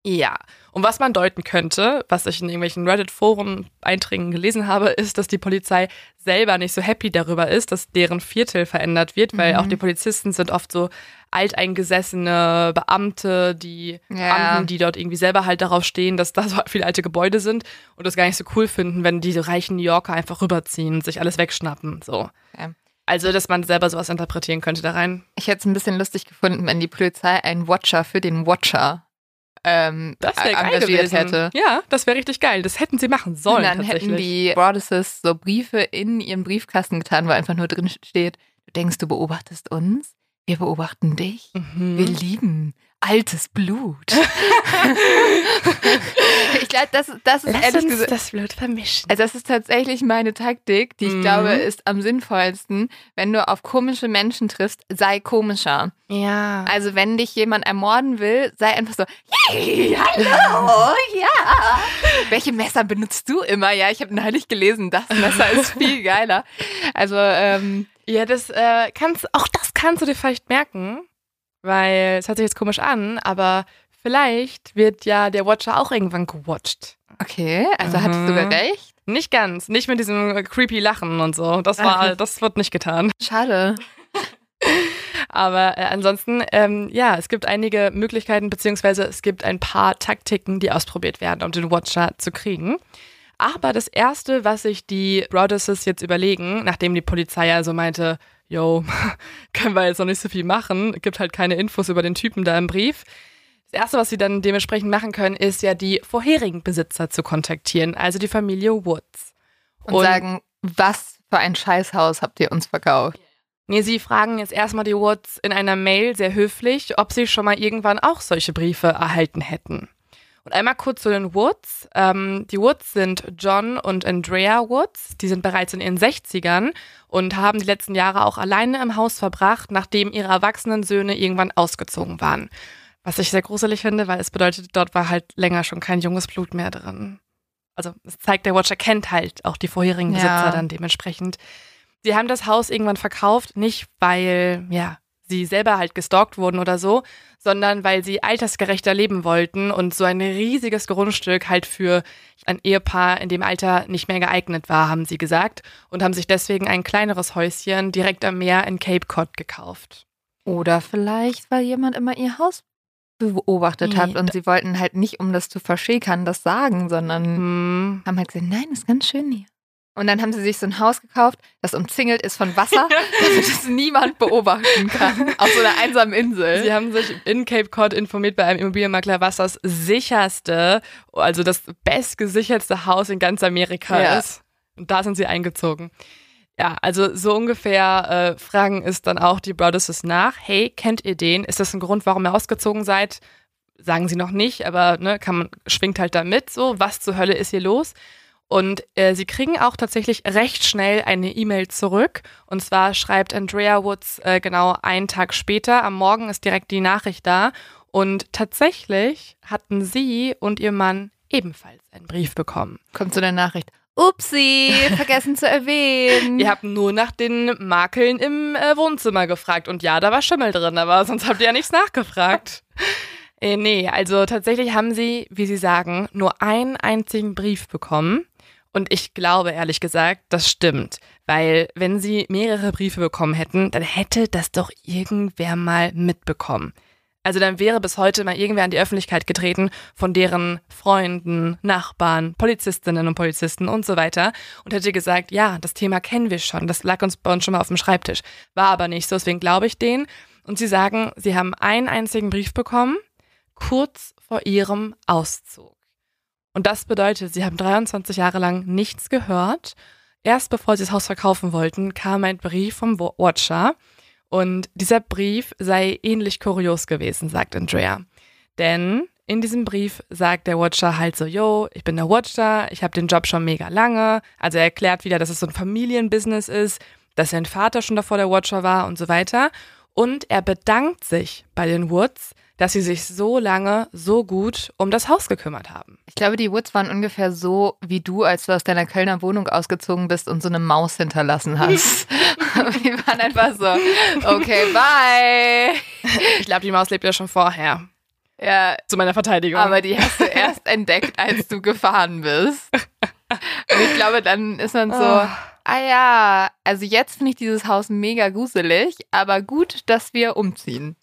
Ja, und was man deuten könnte, was ich in irgendwelchen Reddit-Foren-Einträgen gelesen habe, ist, dass die Polizei selber nicht so happy darüber ist, dass deren Viertel verändert wird, weil Mhm. auch die Polizisten sind oft so alteingesessene Beamte, die Ja. Beamten, die dort irgendwie selber halt darauf stehen, dass da so viele alte Gebäude sind und das gar nicht so cool finden, wenn diese reichen New Yorker einfach rüberziehen und sich alles wegschnappen. So. Okay. Also, dass man selber sowas interpretieren könnte da rein. Ich hätte es ein bisschen lustig gefunden, wenn die Polizei einen Watcher für den Watcher ähm, Das wäre geil engagiert hätte. Ja, das wäre richtig geil. Das hätten sie machen sollen Und dann hätten die Broadesses so Briefe in ihren Briefkasten getan, wo einfach nur drin steht, du denkst, du beobachtest uns, wir beobachten dich, Mhm. wir lieben altes Blut. ich glaube, das, das ist Lass ehrlich uns gesagt... das Blut vermischen. Also das ist tatsächlich meine Taktik, die ich Mhm. glaube ist am sinnvollsten. Wenn du auf komische Menschen triffst, sei komischer. Ja. Also wenn dich jemand ermorden will, sei einfach so, hey, hallo, ja. Welche Messer benutzt du immer? Ja, ich habe neulich gelesen, das Messer ist viel geiler. Also ähm, Ja, das äh, kannst, auch das kannst du dir vielleicht merken, weil es hört sich jetzt komisch an, aber vielleicht wird ja der Watcher auch irgendwann gewatcht. Okay, also mhm. hattest du sogar recht. Nicht ganz, nicht mit diesem creepy Lachen und so. Das war, das wird nicht getan. Schade. Aber äh, ansonsten, ähm, ja, es gibt einige Möglichkeiten, beziehungsweise es gibt ein paar Taktiken, die ausprobiert werden, um den Watcher zu kriegen. Aber das Erste, was sich die Brothers jetzt überlegen, nachdem die Polizei ja so meinte, yo, können wir jetzt noch nicht so viel machen, gibt halt keine Infos über den Typen da im Brief. Das Erste, was sie dann dementsprechend machen können, ist ja die vorherigen Besitzer zu kontaktieren, also die Familie Woods. Und, und sagen, was für ein Scheißhaus habt ihr uns verkauft? Nee, sie fragen jetzt erstmal die Woods in einer Mail sehr höflich, ob sie schon mal irgendwann auch solche Briefe erhalten hätten. Und einmal kurz zu den Woods. Ähm, die Woods sind John und Andrea Woods. Die sind bereits in ihren 60ern und haben die letzten Jahre auch alleine im Haus verbracht, nachdem ihre erwachsenen Söhne irgendwann ausgezogen waren. Was ich sehr gruselig finde, weil es bedeutet, dort war halt länger schon kein junges Blut mehr drin. Also es zeigt, der Watcher kennt halt auch die vorherigen Besitzer ja. dann dementsprechend. Sie haben das Haus irgendwann verkauft, nicht weil, ja, sie selber halt gestalkt wurden oder so, sondern weil sie altersgerechter leben wollten und so ein riesiges Grundstück halt für ein Ehepaar in dem Alter nicht mehr geeignet war, haben sie gesagt, und haben sich deswegen ein kleineres Häuschen direkt am Meer in Cape Cod gekauft. Oder vielleicht, weil jemand immer ihr Haus beobachtet hat und sie wollten halt nicht, um das zu verschäkern, das sagen, sondern hm. haben halt gesagt, nein, ist ganz schön hier. Und dann haben sie sich so ein Haus gekauft, das umzingelt ist von Wasser, dass das niemand beobachten kann. Auf so einer einsamen Insel. Sie haben sich in Cape Cod informiert bei einem Immobilienmakler, was das sicherste, also das bestgesichertste Haus in ganz Amerika ja. ist. Und da sind sie eingezogen. Ja, also so ungefähr äh, fragen ist dann auch die Brothers nach, hey, kennt ihr den? Ist das ein Grund, warum ihr ausgezogen seid? Sagen sie noch nicht, aber ne, kann man, schwingt halt da mit, so, was zur Hölle ist hier los? Und äh, sie kriegen auch tatsächlich recht schnell eine E-Mail zurück. Und zwar schreibt Andrea Woods äh, genau einen Tag später. Am Morgen ist direkt die Nachricht da. Und tatsächlich hatten sie und ihr Mann ebenfalls einen Brief bekommen. Kommt zu der Nachricht. Upsi, vergessen zu erwähnen. Ihr habt nur nach den Makeln im äh, Wohnzimmer gefragt. Und ja, da war Schimmel drin, aber sonst habt ihr ja nichts nachgefragt. äh, nee, also tatsächlich haben sie, wie sie sagen, nur einen einzigen Brief bekommen. Und ich glaube ehrlich gesagt, das stimmt. Weil wenn sie mehrere Briefe bekommen hätten, dann hätte das doch irgendwer mal mitbekommen. Also dann wäre bis heute mal irgendwer an die Öffentlichkeit getreten von deren Freunden, Nachbarn, Polizistinnen und Polizisten und so weiter und hätte gesagt, ja, das Thema kennen wir schon, das lag uns bei uns schon mal auf dem Schreibtisch. War aber nicht so, deswegen glaube ich denen. Und sie sagen, sie haben einen einzigen Brief bekommen, kurz vor ihrem Auszug. Und das bedeutet, sie haben 23 Jahre lang nichts gehört. Erst bevor sie das Haus verkaufen wollten, kam ein Brief vom Watcher. Und dieser Brief sei ähnlich kurios gewesen, sagt Andrea. Denn in diesem Brief sagt der Watcher halt so, yo, ich bin der Watcher, ich habe den Job schon mega lange. Also er erklärt wieder, dass es so ein Familienbusiness ist, dass sein Vater schon davor der Watcher war und so weiter. Und er bedankt sich bei den Woods, dass sie sich so lange so gut um das Haus gekümmert haben. Ich glaube, die Woods waren ungefähr so wie du, als du aus deiner Kölner Wohnung ausgezogen bist und so eine Maus hinterlassen hast. die waren einfach so, okay, bye. Ich glaube, die Maus lebt ja schon vorher. Ja. Zu meiner Verteidigung. Aber die hast du erst entdeckt, als du gefahren bist. Und ich glaube, dann ist man so, oh. ah ja, also jetzt finde ich dieses Haus mega gruselig, aber gut, dass wir umziehen.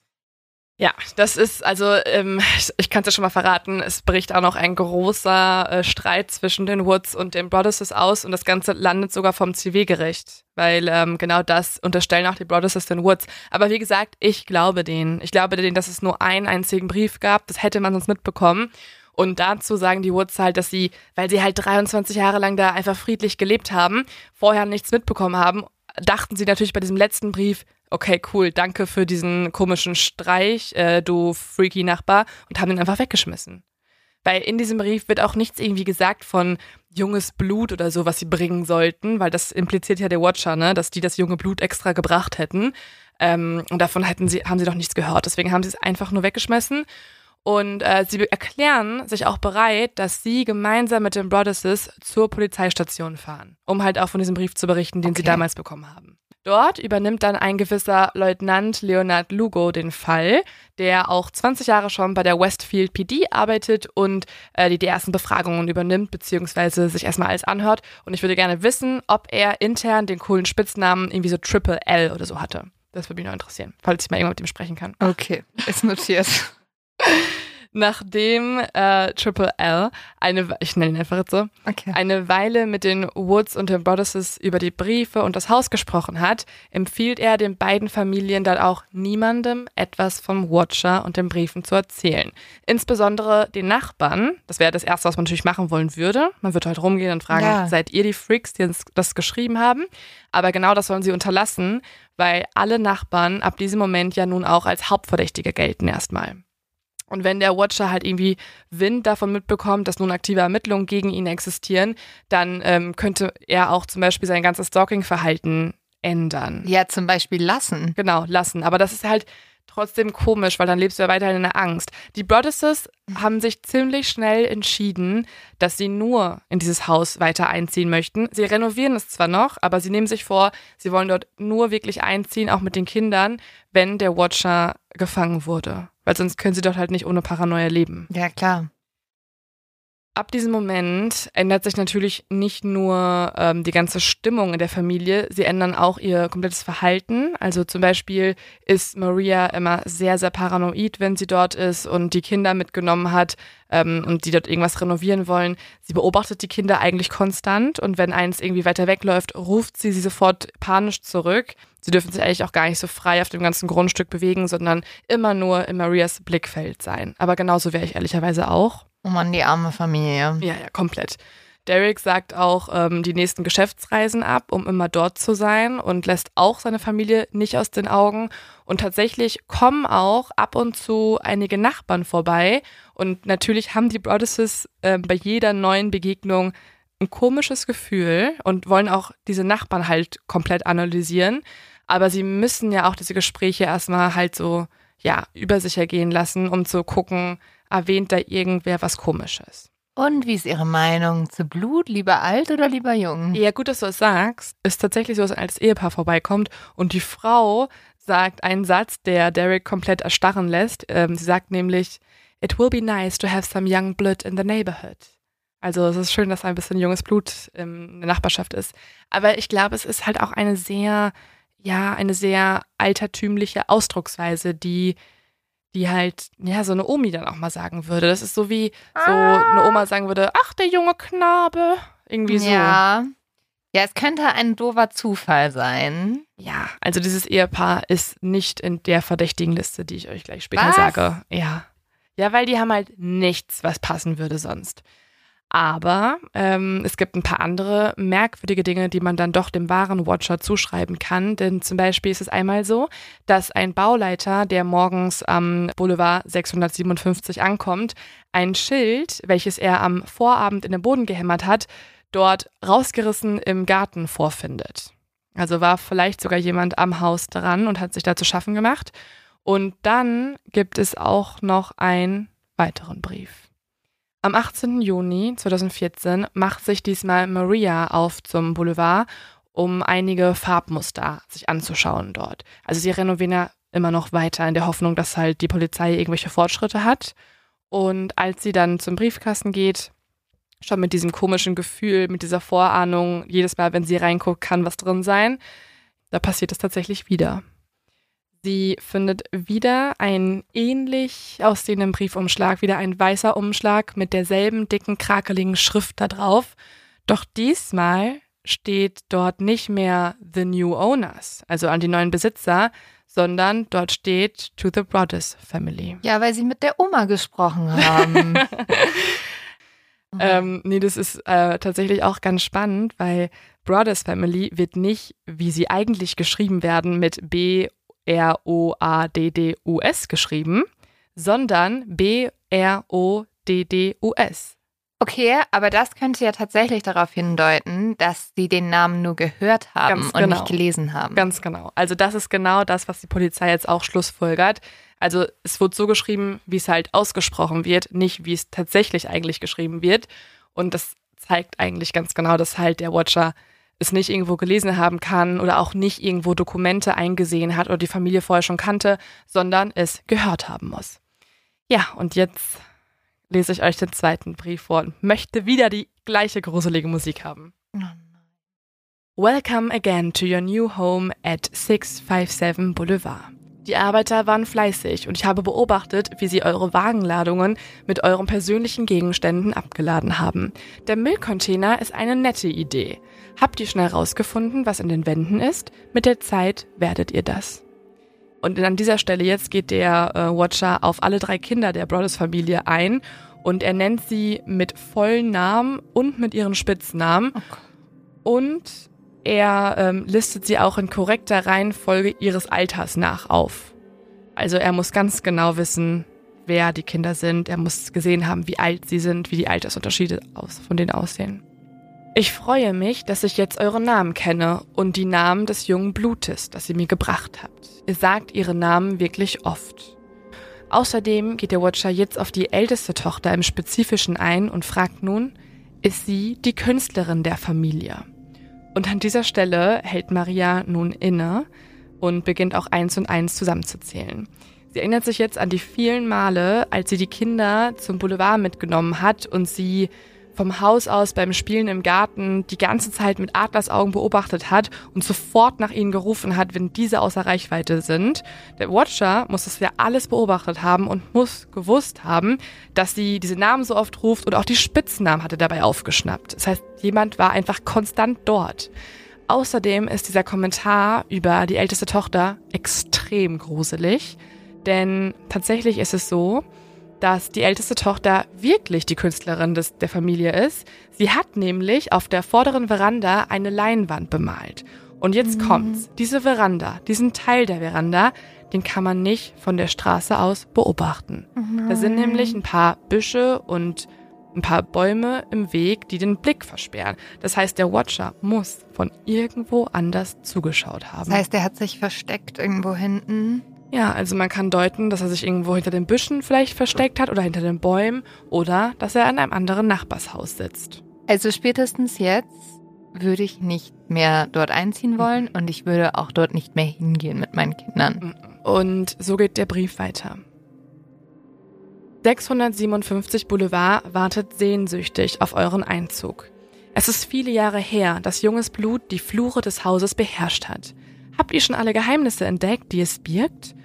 Ja, das ist also, ähm, ich, kann es ja schon mal verraten, es bricht auch noch ein großer äh, Streit zwischen den Woods und den Brothers aus und das Ganze landet sogar vom Zivilgericht, weil ähm, genau das unterstellen auch die Brothers den Woods. Aber wie gesagt, ich glaube denen. Ich glaube denen, dass es nur einen einzigen Brief gab, das hätte man sonst mitbekommen. Und dazu sagen die Woods halt, dass sie, weil sie halt 23 Jahre lang da einfach friedlich gelebt haben, vorher nichts mitbekommen haben, dachten sie natürlich bei diesem letzten Brief, okay, cool, danke für diesen komischen Streich, äh, du freaky Nachbar, und haben ihn einfach weggeschmissen. Weil in diesem Brief wird auch nichts irgendwie gesagt von junges Blut oder so, was sie bringen sollten, weil das impliziert ja der Watcher, ne, dass die das junge Blut extra gebracht hätten. Ähm, und davon hätten sie, haben sie doch nichts gehört. Deswegen haben sie es einfach nur weggeschmissen. Und äh, sie erklären sich auch bereit, dass sie gemeinsam mit den Brothers zur Polizeistation fahren, um halt auch von diesem Brief zu berichten, den okay. sie damals bekommen haben. Dort übernimmt dann ein gewisser Leutnant Leonard Lugo den Fall, der auch 20 Jahre schon bei der Westfield PD arbeitet und äh, die, die ersten Befragungen übernimmt, beziehungsweise sich erstmal alles anhört. Und ich würde gerne wissen, ob er intern den coolen Spitznamen irgendwie so Triple L oder so hatte. Das würde mich noch interessieren, falls ich mal irgendwann mit ihm sprechen kann. Okay, ist notiert. Nachdem äh, Triple L eine, ich nenne ihn einfach jetzt so, Okay. eine Weile mit den Woods und den Brothers über die Briefe und das Haus gesprochen hat, empfiehlt er den beiden Familien dann auch niemandem etwas vom Watcher und den Briefen zu erzählen. Insbesondere den Nachbarn, das wäre das Erste, was man natürlich machen wollen würde. Man würde halt rumgehen und fragen, Ja. seid ihr die Freaks, die uns das geschrieben haben? Aber genau das sollen sie unterlassen, weil alle Nachbarn ab diesem Moment ja nun auch als Hauptverdächtige gelten erstmal. Und wenn der Watcher halt irgendwie Wind davon mitbekommt, dass nun aktive Ermittlungen gegen ihn existieren, dann ähm, könnte er auch zum Beispiel sein ganzes Stalking-Verhalten ändern. Ja, zum Beispiel lassen. Genau, lassen. Aber das ist halt trotzdem komisch, weil dann lebst du ja weiterhin in der Angst. Die Broadduses haben sich ziemlich schnell entschieden, dass sie nur in dieses Haus weiter einziehen möchten. Sie renovieren es zwar noch, aber sie nehmen sich vor, sie wollen dort nur wirklich einziehen, auch mit den Kindern, wenn der Watcher gefangen wurde. Weil sonst können sie dort halt nicht ohne Paranoia leben. Ja, klar. Ab diesem Moment ändert sich natürlich nicht nur ähm, die ganze Stimmung in der Familie, sie ändern auch ihr komplettes Verhalten. Also zum Beispiel ist Maria immer sehr, sehr paranoid, wenn sie dort ist und die Kinder mitgenommen hat ähm, und die dort irgendwas renovieren wollen. Sie beobachtet die Kinder eigentlich konstant und wenn eins irgendwie weiter wegläuft, ruft sie sie sofort panisch zurück. Sie dürfen sich eigentlich auch gar nicht so frei auf dem ganzen Grundstück bewegen, sondern immer nur in Marias Blickfeld sein. Aber genauso wäre ich ehrlicherweise auch. Oh Mann, die arme Familie. Ja, ja, komplett. Derek sagt auch ähm, die nächsten Geschäftsreisen ab, um immer dort zu sein und lässt auch seine Familie nicht aus den Augen. Und tatsächlich kommen auch ab und zu einige Nachbarn vorbei. Und natürlich haben die Brothers äh, bei jeder neuen Begegnung ein komisches Gefühl und wollen auch diese Nachbarn halt komplett analysieren. Aber sie müssen ja auch diese Gespräche erstmal halt so, ja, über sich ergehen lassen, um zu gucken, erwähnt da irgendwer was Komisches. Und wie ist Ihre Meinung zu Blut? Lieber alt oder lieber jung? Ja, gut, dass du es sagst. Ist tatsächlich so, dass ein altes Ehepaar vorbeikommt und die Frau sagt einen Satz, der Derek komplett erstarren lässt. Ähm, sie sagt nämlich, It will be nice to have some young blood in the neighborhood. Also es ist schön, dass ein bisschen junges Blut in der Nachbarschaft ist. Aber ich glaube, es ist halt auch eine sehr, ja, eine sehr altertümliche Ausdrucksweise, die die halt, ja, so eine Omi dann auch mal sagen würde. Das ist so wie so eine Oma sagen würde, ach, der junge Knabe. Irgendwie so. Ja. Ja, es könnte ein doofer Zufall sein. Ja, also dieses Ehepaar ist nicht in der verdächtigen Liste, die ich euch gleich später Was? sage. Ja. Ja, weil die haben halt nichts, was passen würde sonst. Aber ähm, es gibt ein paar andere merkwürdige Dinge, die man dann doch dem wahren Watcher zuschreiben kann. Denn zum Beispiel ist es einmal so, dass ein Bauleiter, der morgens am Boulevard 657 ankommt, ein Schild, welches er am Vorabend in den Boden gehämmert hat, dort rausgerissen im Garten vorfindet. Also war vielleicht sogar jemand am Haus dran und hat sich da zu schaffen gemacht. Und dann gibt es auch noch einen weiteren Brief. Am 18. Juni 2014 macht sich diesmal Maria auf zum Boulevard, um einige Farbmuster sich anzuschauen dort. Also sie renovieren ja immer noch weiter in der Hoffnung, dass halt die Polizei irgendwelche Fortschritte hat. Und als sie dann zum Briefkasten geht, schon mit diesem komischen Gefühl, mit dieser Vorahnung, jedes Mal, wenn sie reinguckt, kann was drin sein, da passiert es tatsächlich wieder. Sie findet wieder einen ähnlich aussehenden Briefumschlag, wieder ein weißer Umschlag mit derselben dicken, krakeligen Schrift da drauf. Doch diesmal steht dort nicht mehr The New Owners, also an die neuen Besitzer, sondern dort steht To the Brothers Family. Ja, weil Sie mit der Oma gesprochen haben. Ähm, nee, das ist äh, tatsächlich auch ganz spannend, weil Brothers Family wird nicht, wie sie eigentlich geschrieben werden, mit B-R-O-A-D-D-U-S geschrieben, sondern B-R-O-D-D-U-S. Okay, aber das könnte ja tatsächlich darauf hindeuten, dass Sie den Namen nur gehört haben Ganz und genau. nicht gelesen haben. Ganz genau. Also das ist genau das, was die Polizei jetzt auch schlussfolgert. Also es wird so geschrieben, wie es halt ausgesprochen wird, nicht wie es tatsächlich eigentlich geschrieben wird. Und das zeigt eigentlich ganz genau, dass halt der Watcher es nicht irgendwo gelesen haben kann oder auch nicht irgendwo Dokumente eingesehen hat oder die Familie vorher schon kannte, sondern es gehört haben muss. Ja, und jetzt lese ich euch den zweiten Brief vor und möchte wieder die gleiche gruselige Musik haben. Oh Welcome again to your new home at 657 Boulevard. Die Arbeiter waren fleißig und ich habe beobachtet, wie sie eure Wagenladungen mit euren persönlichen Gegenständen abgeladen haben. Der Müllcontainer ist eine nette Idee. Habt ihr schnell rausgefunden, was in den Wänden ist? Mit der Zeit werdet ihr das. Und an dieser Stelle jetzt geht der äh, Watcher auf alle drei Kinder der Brothers-Familie ein und er nennt sie mit vollen Namen und mit ihren Spitznamen. Okay. Und er ähm, listet sie auch in korrekter Reihenfolge ihres Alters nach auf. Also er muss ganz genau wissen, wer die Kinder sind. Er muss gesehen haben, wie alt sie sind, wie die Altersunterschiede aus, von denen aussehen. Ich freue mich, dass ich jetzt eure Namen kenne und die Namen des jungen Blutes, das ihr mir gebracht habt. Ihr sagt ihre Namen wirklich oft. Außerdem geht der Watcher jetzt auf die älteste Tochter im Spezifischen ein und fragt nun, ist sie die Künstlerin der Familie? Und an dieser Stelle hält Maria nun inne und beginnt auch eins und eins zusammenzuzählen. Sie erinnert sich jetzt an die vielen Male, als sie die Kinder zum Boulevard mitgenommen hat und sie vom Haus aus beim Spielen im Garten die ganze Zeit mit Adlersaugen beobachtet hat und sofort nach ihnen gerufen hat, wenn diese außer Reichweite sind. Der Watcher muss das ja alles beobachtet haben und muss gewusst haben, dass sie diese Namen so oft ruft und auch die Spitznamen hatte dabei aufgeschnappt. Das heißt, jemand war einfach konstant dort. Außerdem ist dieser Kommentar über die älteste Tochter extrem gruselig, denn tatsächlich ist es so, dass die älteste Tochter wirklich die Künstlerin des, der Familie ist. Sie hat nämlich auf der vorderen Veranda eine Leinwand bemalt. Und jetzt mhm. kommt's. Diese Veranda, diesen Teil der Veranda, den kann man nicht von der Straße aus beobachten. Mhm. Da sind nämlich ein paar Büsche und ein paar Bäume im Weg, die den Blick versperren. Das heißt, der Watcher muss von irgendwo anders zugeschaut haben. Das heißt, er hat sich versteckt irgendwo hinten. Ja, also man kann deuten, dass er sich irgendwo hinter den Büschen vielleicht versteckt hat oder hinter den Bäumen oder dass er in einem anderen Nachbarshaus sitzt. Also spätestens jetzt würde ich nicht mehr dort einziehen mhm. wollen und ich würde auch dort nicht mehr hingehen mit meinen Kindern. Mhm. Und so geht der Brief weiter. 657 Boulevard wartet sehnsüchtig auf euren Einzug. Es ist viele Jahre her, dass junges Blut die Flure des Hauses beherrscht hat. Habt ihr schon alle Geheimnisse entdeckt, die es birgt?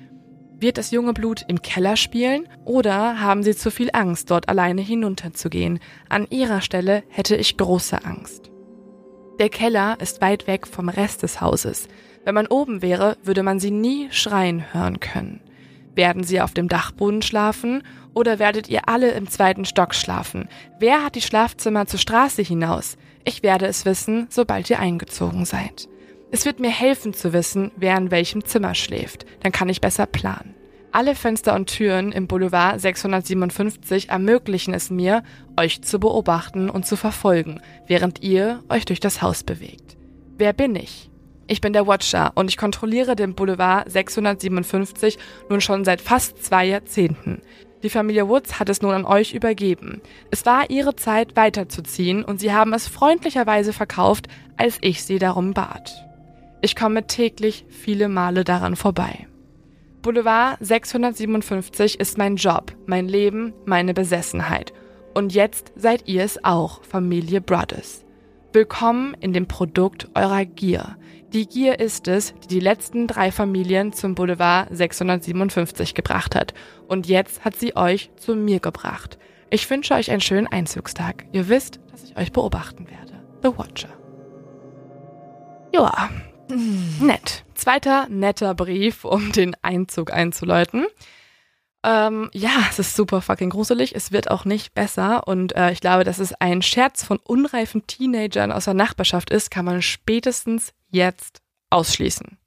Wird das junge Blut im Keller spielen oder haben sie zu viel Angst, dort alleine hinunterzugehen? An ihrer Stelle hätte ich große Angst. Der Keller ist weit weg vom Rest des Hauses. Wenn man oben wäre, würde man sie nie schreien hören können. Werden sie auf dem Dachboden schlafen oder werdet ihr alle im zweiten Stock schlafen? Wer hat die Schlafzimmer zur Straße hinaus? Ich werde es wissen, sobald ihr eingezogen seid. Es wird mir helfen zu wissen, wer in welchem Zimmer schläft. Dann kann ich besser planen. Alle Fenster und Türen im Boulevard 657 ermöglichen es mir, euch zu beobachten und zu verfolgen, während ihr euch durch das Haus bewegt. Wer bin ich? Ich bin der Watcher und ich kontrolliere den Boulevard 657 nun schon seit fast zwei Jahrzehnten. Die Familie Woods hat es nun an euch übergeben. Es war ihre Zeit weiterzuziehen und sie haben es freundlicherweise verkauft, als ich sie darum bat. Ich komme täglich viele Male daran vorbei. Boulevard 657 ist mein Job, mein Leben, meine Besessenheit. Und jetzt seid ihr es auch, Familie Brothers. Willkommen in dem Produkt eurer Gier. Die Gier ist es, die die letzten drei Familien zum Boulevard 657 gebracht hat. Und jetzt hat sie euch zu mir gebracht. Ich wünsche euch einen schönen Einzugstag. Ihr wisst, dass ich euch beobachten werde. The Watcher. Joa, Nett. Zweiter netter Brief, um den Einzug einzuläuten. Ähm, ja, es ist super fucking gruselig. Es wird auch nicht besser. Und äh, ich glaube, dass es ein Scherz von unreifen Teenagern aus der Nachbarschaft ist, kann man spätestens jetzt ausschließen.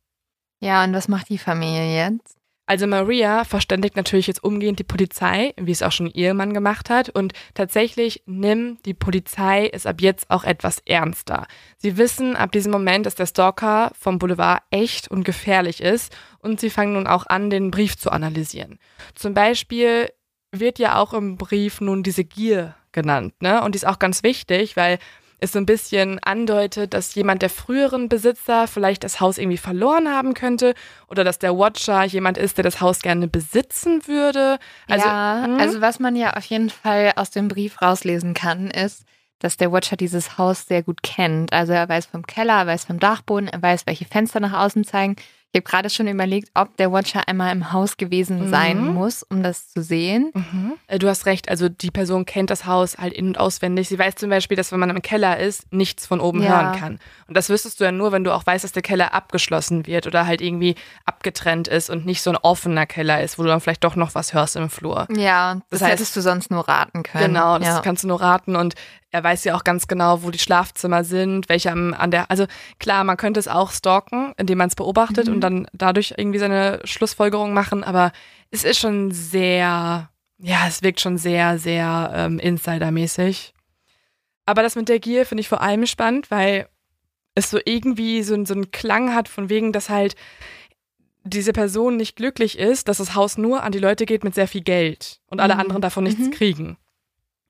Ja, und was macht die Familie jetzt? Also Maria verständigt natürlich jetzt umgehend die Polizei, wie es auch schon ihr Ehemann gemacht hat. Und tatsächlich nimmt die Polizei es ab jetzt auch etwas ernster. Sie wissen ab diesem Moment, dass der Stalker vom Boulevard echt und gefährlich ist. Und sie fangen nun auch an, den Brief zu analysieren. Zum Beispiel wird ja auch im Brief nun diese Gier genannt. Ne? Und die ist auch ganz wichtig, weil es so ein bisschen andeutet, dass jemand der früheren Besitzer vielleicht das Haus irgendwie verloren haben könnte oder dass der Watcher jemand ist, der das Haus gerne besitzen würde. Also, ja, hm? also was man ja auf jeden Fall aus dem Brief rauslesen kann, ist, dass der Watcher dieses Haus sehr gut kennt. Also er weiß vom Keller, er weiß vom Dachboden, er weiß, welche Fenster nach außen zeigen. Ich habe gerade schon überlegt, ob der Watcher einmal im Haus gewesen sein mhm. muss, um das zu sehen. Mhm. Äh, du hast recht, also die Person kennt das Haus halt in- und auswendig. Sie weiß zum Beispiel, dass wenn man im Keller ist, nichts von oben ja. hören kann. Und das wüsstest du ja nur, wenn du auch weißt, dass der Keller abgeschlossen wird oder halt irgendwie abgetrennt ist und nicht so ein offener Keller ist, wo du dann vielleicht doch noch was hörst im Flur. Ja, das, das heißt, hättest du sonst nur raten können. Genau, das ja. kannst du nur raten und er weiß ja auch ganz genau, wo die Schlafzimmer sind, welche am, an der, also klar, man könnte es auch stalken, indem man es beobachtet mhm. und dann dadurch irgendwie seine Schlussfolgerung machen, aber es ist schon sehr, ja, es wirkt schon sehr, sehr ähm, Insider-mäßig. Aber das mit der Gier finde ich vor allem spannend, weil es so irgendwie so, so einen Klang hat, von wegen, dass halt diese Person nicht glücklich ist, dass das Haus nur an die Leute geht mit sehr viel Geld und alle mhm. anderen davon nichts mhm. kriegen.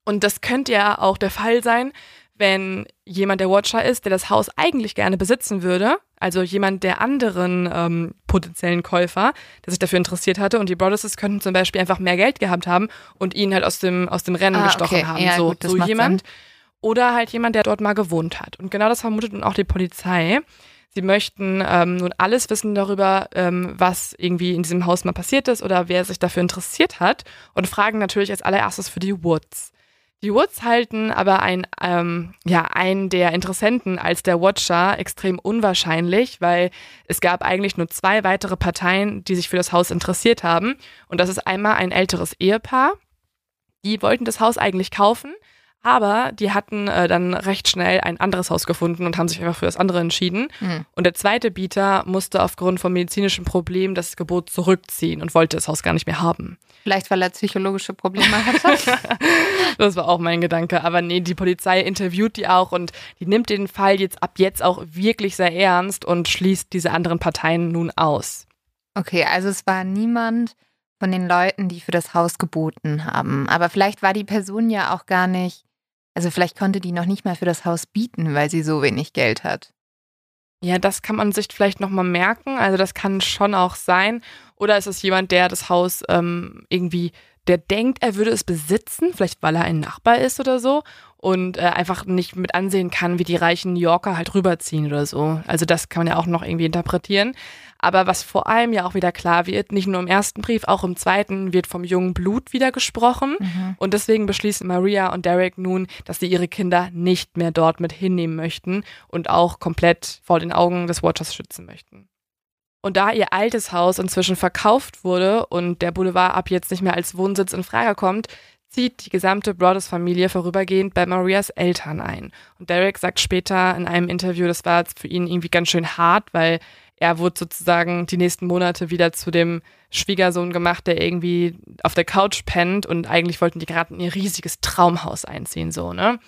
Und das könnte ja auch der Fall sein, wenn jemand der Watcher ist, der das Haus eigentlich gerne besitzen würde, also jemand der anderen ähm, potenziellen Käufer, der sich dafür interessiert hatte und die Brothers könnten zum Beispiel einfach mehr Geld gehabt haben und ihn halt aus dem, aus dem Rennen ah, gestochen okay. haben. Ja, so, gut, so jemand. Sinn. Oder halt jemand, der dort mal gewohnt hat. Und genau das vermutet nun auch die Polizei. Sie möchten ähm, nun alles wissen darüber, ähm, was irgendwie in diesem Haus mal passiert ist oder wer sich dafür interessiert hat und fragen natürlich als allererstes für die Woods. Die Woods halten aber ein, ähm, ja, einen der Interessenten als der Watcher extrem unwahrscheinlich, weil es gab eigentlich nur zwei weitere Parteien, die sich für das Haus interessiert haben. Und das ist einmal ein älteres Ehepaar. Die wollten das Haus eigentlich kaufen, aber die hatten äh, dann recht schnell ein anderes Haus gefunden und haben sich einfach für das andere entschieden. Mhm. Und der zweite Bieter musste aufgrund von medizinischen Problemen das Gebot zurückziehen und wollte das Haus gar nicht mehr haben. Vielleicht, weil er psychologische Probleme hatte. das war auch mein Gedanke. Aber nee, die Polizei interviewt die auch und die nimmt den Fall jetzt ab jetzt auch wirklich sehr ernst und schließt diese anderen Parteien nun aus. Okay, also es war niemand von den Leuten, die für das Haus geboten haben. Aber vielleicht war die Person ja auch gar nicht also vielleicht konnte die noch nicht mal für das Haus bieten, weil sie so wenig Geld hat. Ja, das kann man sich vielleicht nochmal merken. Also das kann schon auch sein. Oder ist es jemand, der das Haus ähm, irgendwie, der denkt, er würde es besitzen, vielleicht weil er ein Nachbar ist oder so und äh, einfach nicht mit ansehen kann, wie die reichen New Yorker halt rüberziehen oder so. Also das kann man ja auch noch irgendwie interpretieren. Aber was vor allem ja auch wieder klar wird, nicht nur im ersten Brief, auch im zweiten wird vom jungen Blut wieder gesprochen. Mhm. Und deswegen beschließen Maria und Derek nun, dass sie ihre Kinder nicht mehr dort mit hinnehmen möchten und auch komplett vor den Augen des Watchers schützen möchten. Und da ihr altes Haus inzwischen verkauft wurde und der Boulevard ab jetzt nicht mehr als Wohnsitz in Frage kommt, zieht die gesamte Brothers-Familie vorübergehend bei Marias Eltern ein. Und Derek sagt später in einem Interview, das war für ihn irgendwie ganz schön hart, weil er wurde sozusagen die nächsten Monate wieder zu dem Schwiegersohn gemacht, der irgendwie auf der Couch pennt und eigentlich wollten die gerade in ihr riesiges Traumhaus einziehen, so, ne?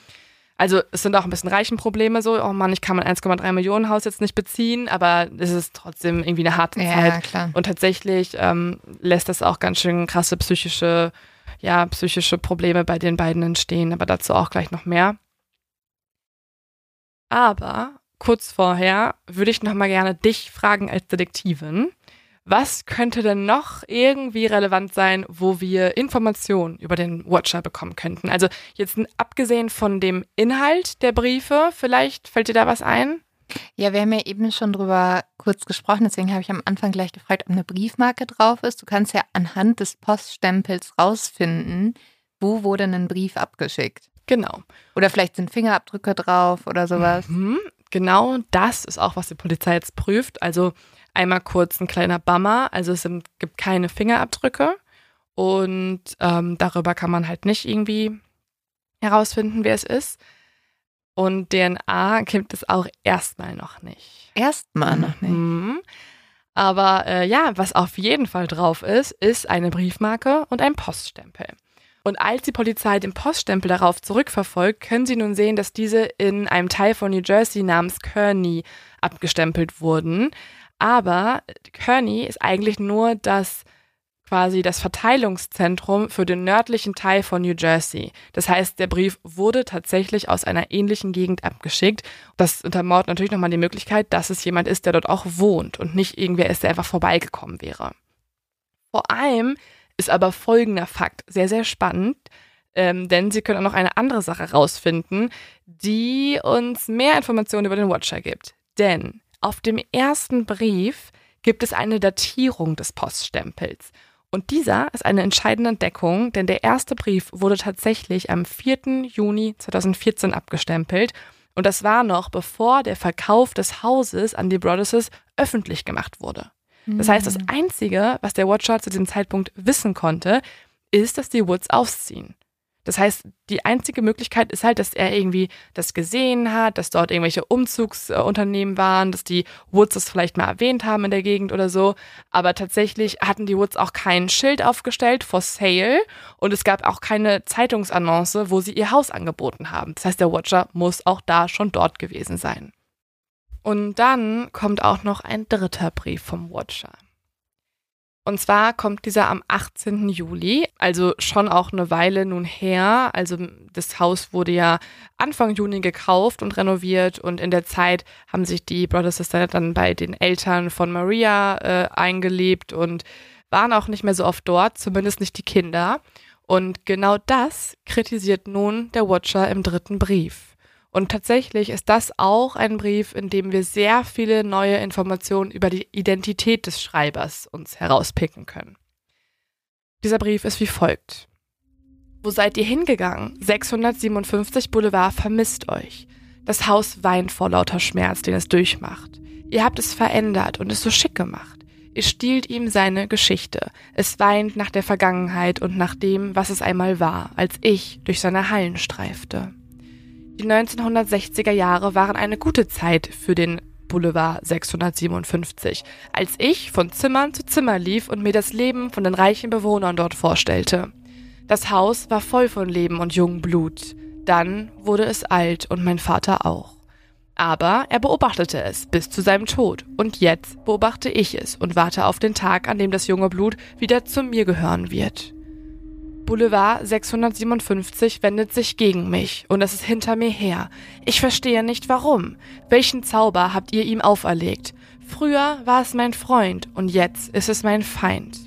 Also es sind auch ein bisschen reichen Probleme so, oh Mann, ich kann mein 1,3 Millionen Haus jetzt nicht beziehen, aber es ist trotzdem irgendwie eine harte ja, Zeit. Klar. Und tatsächlich ähm, lässt das auch ganz schön krasse psychische, ja, psychische Probleme bei den beiden entstehen, aber dazu auch gleich noch mehr. Aber kurz vorher würde ich noch mal gerne dich fragen als Detektivin. Was könnte denn noch irgendwie relevant sein, wo wir Informationen über den Watcher bekommen könnten? Also jetzt abgesehen von dem Inhalt der Briefe, vielleicht fällt dir da was ein? Ja, wir haben ja eben schon drüber kurz gesprochen, deswegen habe ich am Anfang gleich gefragt, ob eine Briefmarke drauf ist. Du kannst ja anhand des Poststempels rausfinden, wo wurde ein Brief abgeschickt. Genau. Oder vielleicht sind Fingerabdrücke drauf oder sowas. Mhm genau das ist auch, was die Polizei jetzt prüft. Also einmal kurz ein kleiner Bummer. Also es sind, gibt keine Fingerabdrücke und ähm, darüber kann man halt nicht irgendwie herausfinden, wer es ist. Und DNA gibt es auch erstmal noch nicht. Erstmal noch nicht. Mhm. Aber äh, ja, was auf jeden Fall drauf ist, ist eine Briefmarke und ein Poststempel. Und als die Polizei den Poststempel darauf zurückverfolgt, können sie nun sehen, dass diese in einem Teil von New Jersey namens Kearney abgestempelt wurden. Aber Kearney ist eigentlich nur das quasi das Verteilungszentrum für den nördlichen Teil von New Jersey. Das heißt, der Brief wurde tatsächlich aus einer ähnlichen Gegend abgeschickt. Das untermauert natürlich nochmal die Möglichkeit, dass es jemand ist, der dort auch wohnt und nicht irgendwer ist, der einfach vorbeigekommen wäre. Vor allem ist aber folgender Fakt sehr, sehr spannend, ähm, denn sie können auch noch eine andere Sache herausfinden, die uns mehr Informationen über den Watcher gibt. Denn auf dem ersten Brief gibt es eine Datierung des Poststempels. Und dieser ist eine entscheidende Entdeckung, denn der erste Brief wurde tatsächlich am 4. Juni 2014 abgestempelt. Und das war noch bevor der Verkauf des Hauses an die Brothers öffentlich gemacht wurde. Das heißt, das hm. Einzige, was der Watcher zu diesem Zeitpunkt wissen konnte, ist, dass die Woods ausziehen. Das heißt, die einzige Möglichkeit ist halt, dass er irgendwie das gesehen hat, dass dort irgendwelche Umzugsunternehmen waren, dass die Woods das vielleicht mal erwähnt haben in der Gegend oder so. Aber tatsächlich hatten die Woods auch kein Schild aufgestellt for sale und es gab auch keine Zeitungsannonce, wo sie ihr Haus angeboten haben. Das heißt, der Watcher muss auch da schon dort gewesen sein. Und dann kommt auch noch ein dritter Brief vom Watcher. Und zwar kommt dieser am 18. Juli, also schon auch eine Weile nun her. Also das Haus wurde ja Anfang Juni gekauft und renoviert und in der Zeit haben sich die Brother Sister dann bei den Eltern von Maria äh, eingelebt und waren auch nicht mehr so oft dort, zumindest nicht die Kinder. Und genau das kritisiert nun der Watcher im dritten Brief. Und tatsächlich ist das auch ein Brief, in dem wir sehr viele neue Informationen über die Identität des Schreibers uns herauspicken können. Dieser Brief ist wie folgt. Wo seid ihr hingegangen? 657 Boulevard vermisst euch. Das Haus weint vor lauter Schmerz, den es durchmacht. Ihr habt es verändert und es so schick gemacht. Ihr stiehlt ihm seine Geschichte. Es weint nach der Vergangenheit und nach dem, was es einmal war, als ich durch seine Hallen streifte. Die 1960er Jahre waren eine gute Zeit für den Boulevard 657, als ich von Zimmern zu Zimmer lief und mir das Leben von den reichen Bewohnern dort vorstellte. Das Haus war voll von Leben und jungem Blut. Dann wurde es alt und mein Vater auch. Aber er beobachtete es bis zu seinem Tod und jetzt beobachte ich es und warte auf den Tag, an dem das junge Blut wieder zu mir gehören wird. Boulevard 657 wendet sich gegen mich und es ist hinter mir her. Ich verstehe nicht warum. Welchen Zauber habt ihr ihm auferlegt? Früher war es mein Freund und jetzt ist es mein Feind.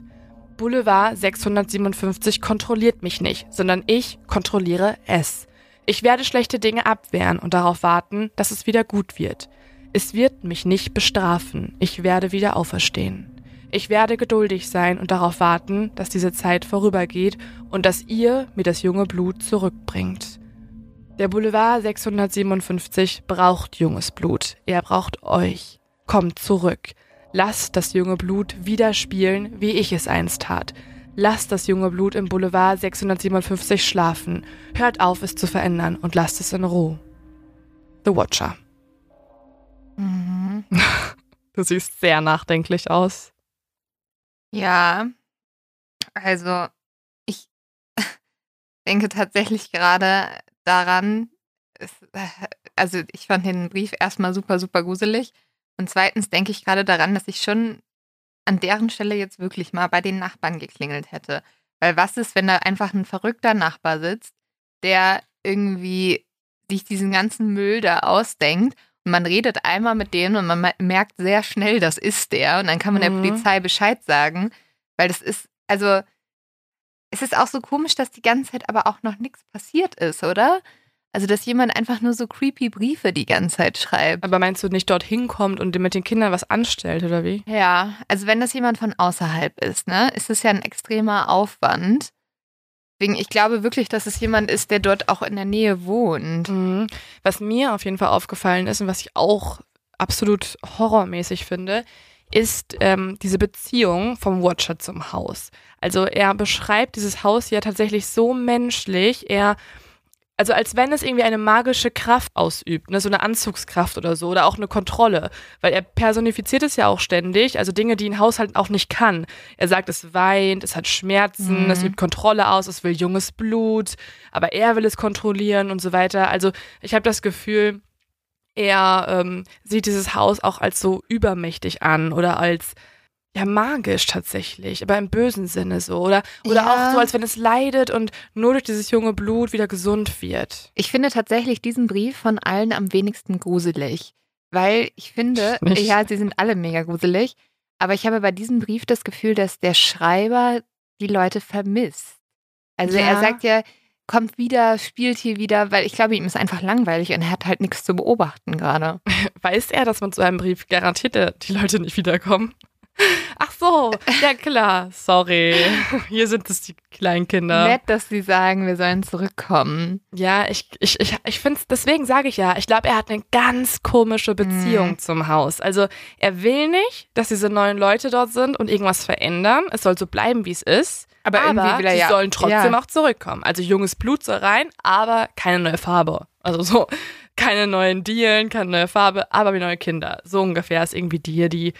Boulevard 657 kontrolliert mich nicht, sondern ich kontrolliere es. Ich werde schlechte Dinge abwehren und darauf warten, dass es wieder gut wird. Es wird mich nicht bestrafen. Ich werde wieder auferstehen. Ich werde geduldig sein und darauf warten, dass diese Zeit vorübergeht und dass ihr mir das junge Blut zurückbringt. Der Boulevard 657 braucht junges Blut. Er braucht euch. Kommt zurück. Lasst das junge Blut wieder spielen, wie ich es einst tat. Lasst das junge Blut im Boulevard 657 schlafen. Hört auf, es zu verändern und lasst es in Ruhe. The Watcher. Mhm. Du siehst sehr nachdenklich aus. Ja, also ich denke tatsächlich gerade daran, es, also ich fand den Brief erstmal super, super gruselig. Und zweitens denke ich gerade daran, dass ich schon an deren Stelle jetzt wirklich mal bei den Nachbarn geklingelt hätte. Weil was ist, wenn da einfach ein verrückter Nachbar sitzt, der irgendwie sich diesen ganzen Müll da ausdenkt man redet einmal mit dem und man merkt sehr schnell, das ist der. Und dann kann man mhm. der Polizei Bescheid sagen. Weil das ist, also, es ist auch so komisch, dass die ganze Zeit aber auch noch nichts passiert ist, oder? Also, dass jemand einfach nur so creepy Briefe die ganze Zeit schreibt. Aber meinst du nicht dorthin kommt und mit den Kindern was anstellt, oder wie? Ja, also wenn das jemand von außerhalb ist, ne, ist es ja ein extremer Aufwand. Deswegen, ich glaube wirklich, dass es jemand ist, der dort auch in der Nähe wohnt. Mhm. Was mir auf jeden Fall aufgefallen ist und was ich auch absolut horrormäßig finde, ist ähm, diese Beziehung vom Watcher zum Haus. Also er beschreibt dieses Haus ja tatsächlich so menschlich. Er also als wenn es irgendwie eine magische Kraft ausübt, ne, so eine Anzugskraft oder so, oder auch eine Kontrolle, weil er personifiziert es ja auch ständig, also Dinge, die ein Haushalt auch nicht kann. Er sagt, es weint, es hat Schmerzen, mhm. es übt Kontrolle aus, es will junges Blut, aber er will es kontrollieren und so weiter. Also ich habe das Gefühl, er ähm, sieht dieses Haus auch als so übermächtig an oder als ja magisch tatsächlich, aber im bösen Sinne so. Oder, oder Ja. auch so, als wenn es leidet und nur durch dieses junge Blut wieder gesund wird. Ich finde tatsächlich diesen Brief von allen am wenigsten gruselig. Weil ich finde, Ich nicht. ja, sie sind alle mega gruselig. Aber ich habe bei diesem Brief das Gefühl, dass der Schreiber die Leute vermisst. Also Ja. er sagt ja, kommt wieder, spielt hier wieder, weil ich glaube, ihm ist einfach langweilig und er hat halt nichts zu beobachten gerade. Weiß er, dass man zu einem Brief garantiert die Leute nicht wiederkommen? Ach so, ja klar, sorry. Hier sind es die Kleinkinder. Nett, dass sie sagen, wir sollen zurückkommen. Ja, ich, ich, ich, ich finde es, deswegen sage ich ja, ich glaube, er hat eine ganz komische Beziehung Mhm. zum Haus. Also er will nicht, dass diese neuen Leute dort sind und irgendwas verändern. Es soll so bleiben, wie es ist. Aber, irgendwie Aber will er sie ja. sollen trotzdem ja. auch zurückkommen. Also junges Blut soll rein, aber keine neue Farbe. Also so, keine neuen Dielen, keine neue Farbe, aber wie neue Kinder. So ungefähr ist irgendwie die, die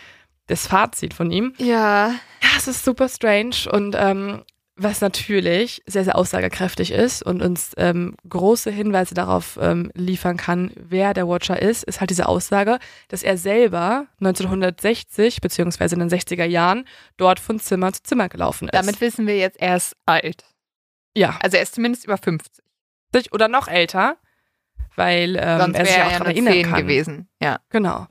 das Fazit von ihm. Ja. Ja, es ist super strange und ähm, was natürlich sehr, sehr aussagekräftig ist und uns ähm, große Hinweise darauf ähm, liefern kann, wer der Watcher ist, ist halt diese Aussage, dass er selber 1960 beziehungsweise in den 60er Jahren dort von Zimmer zu Zimmer gelaufen ist. Damit wissen wir jetzt, er ist alt. ja, Also er ist zumindest über 50. oder noch älter, weil ähm, er sich ja auch daran erinnern 10 kann. gewesen. Ja. Genau.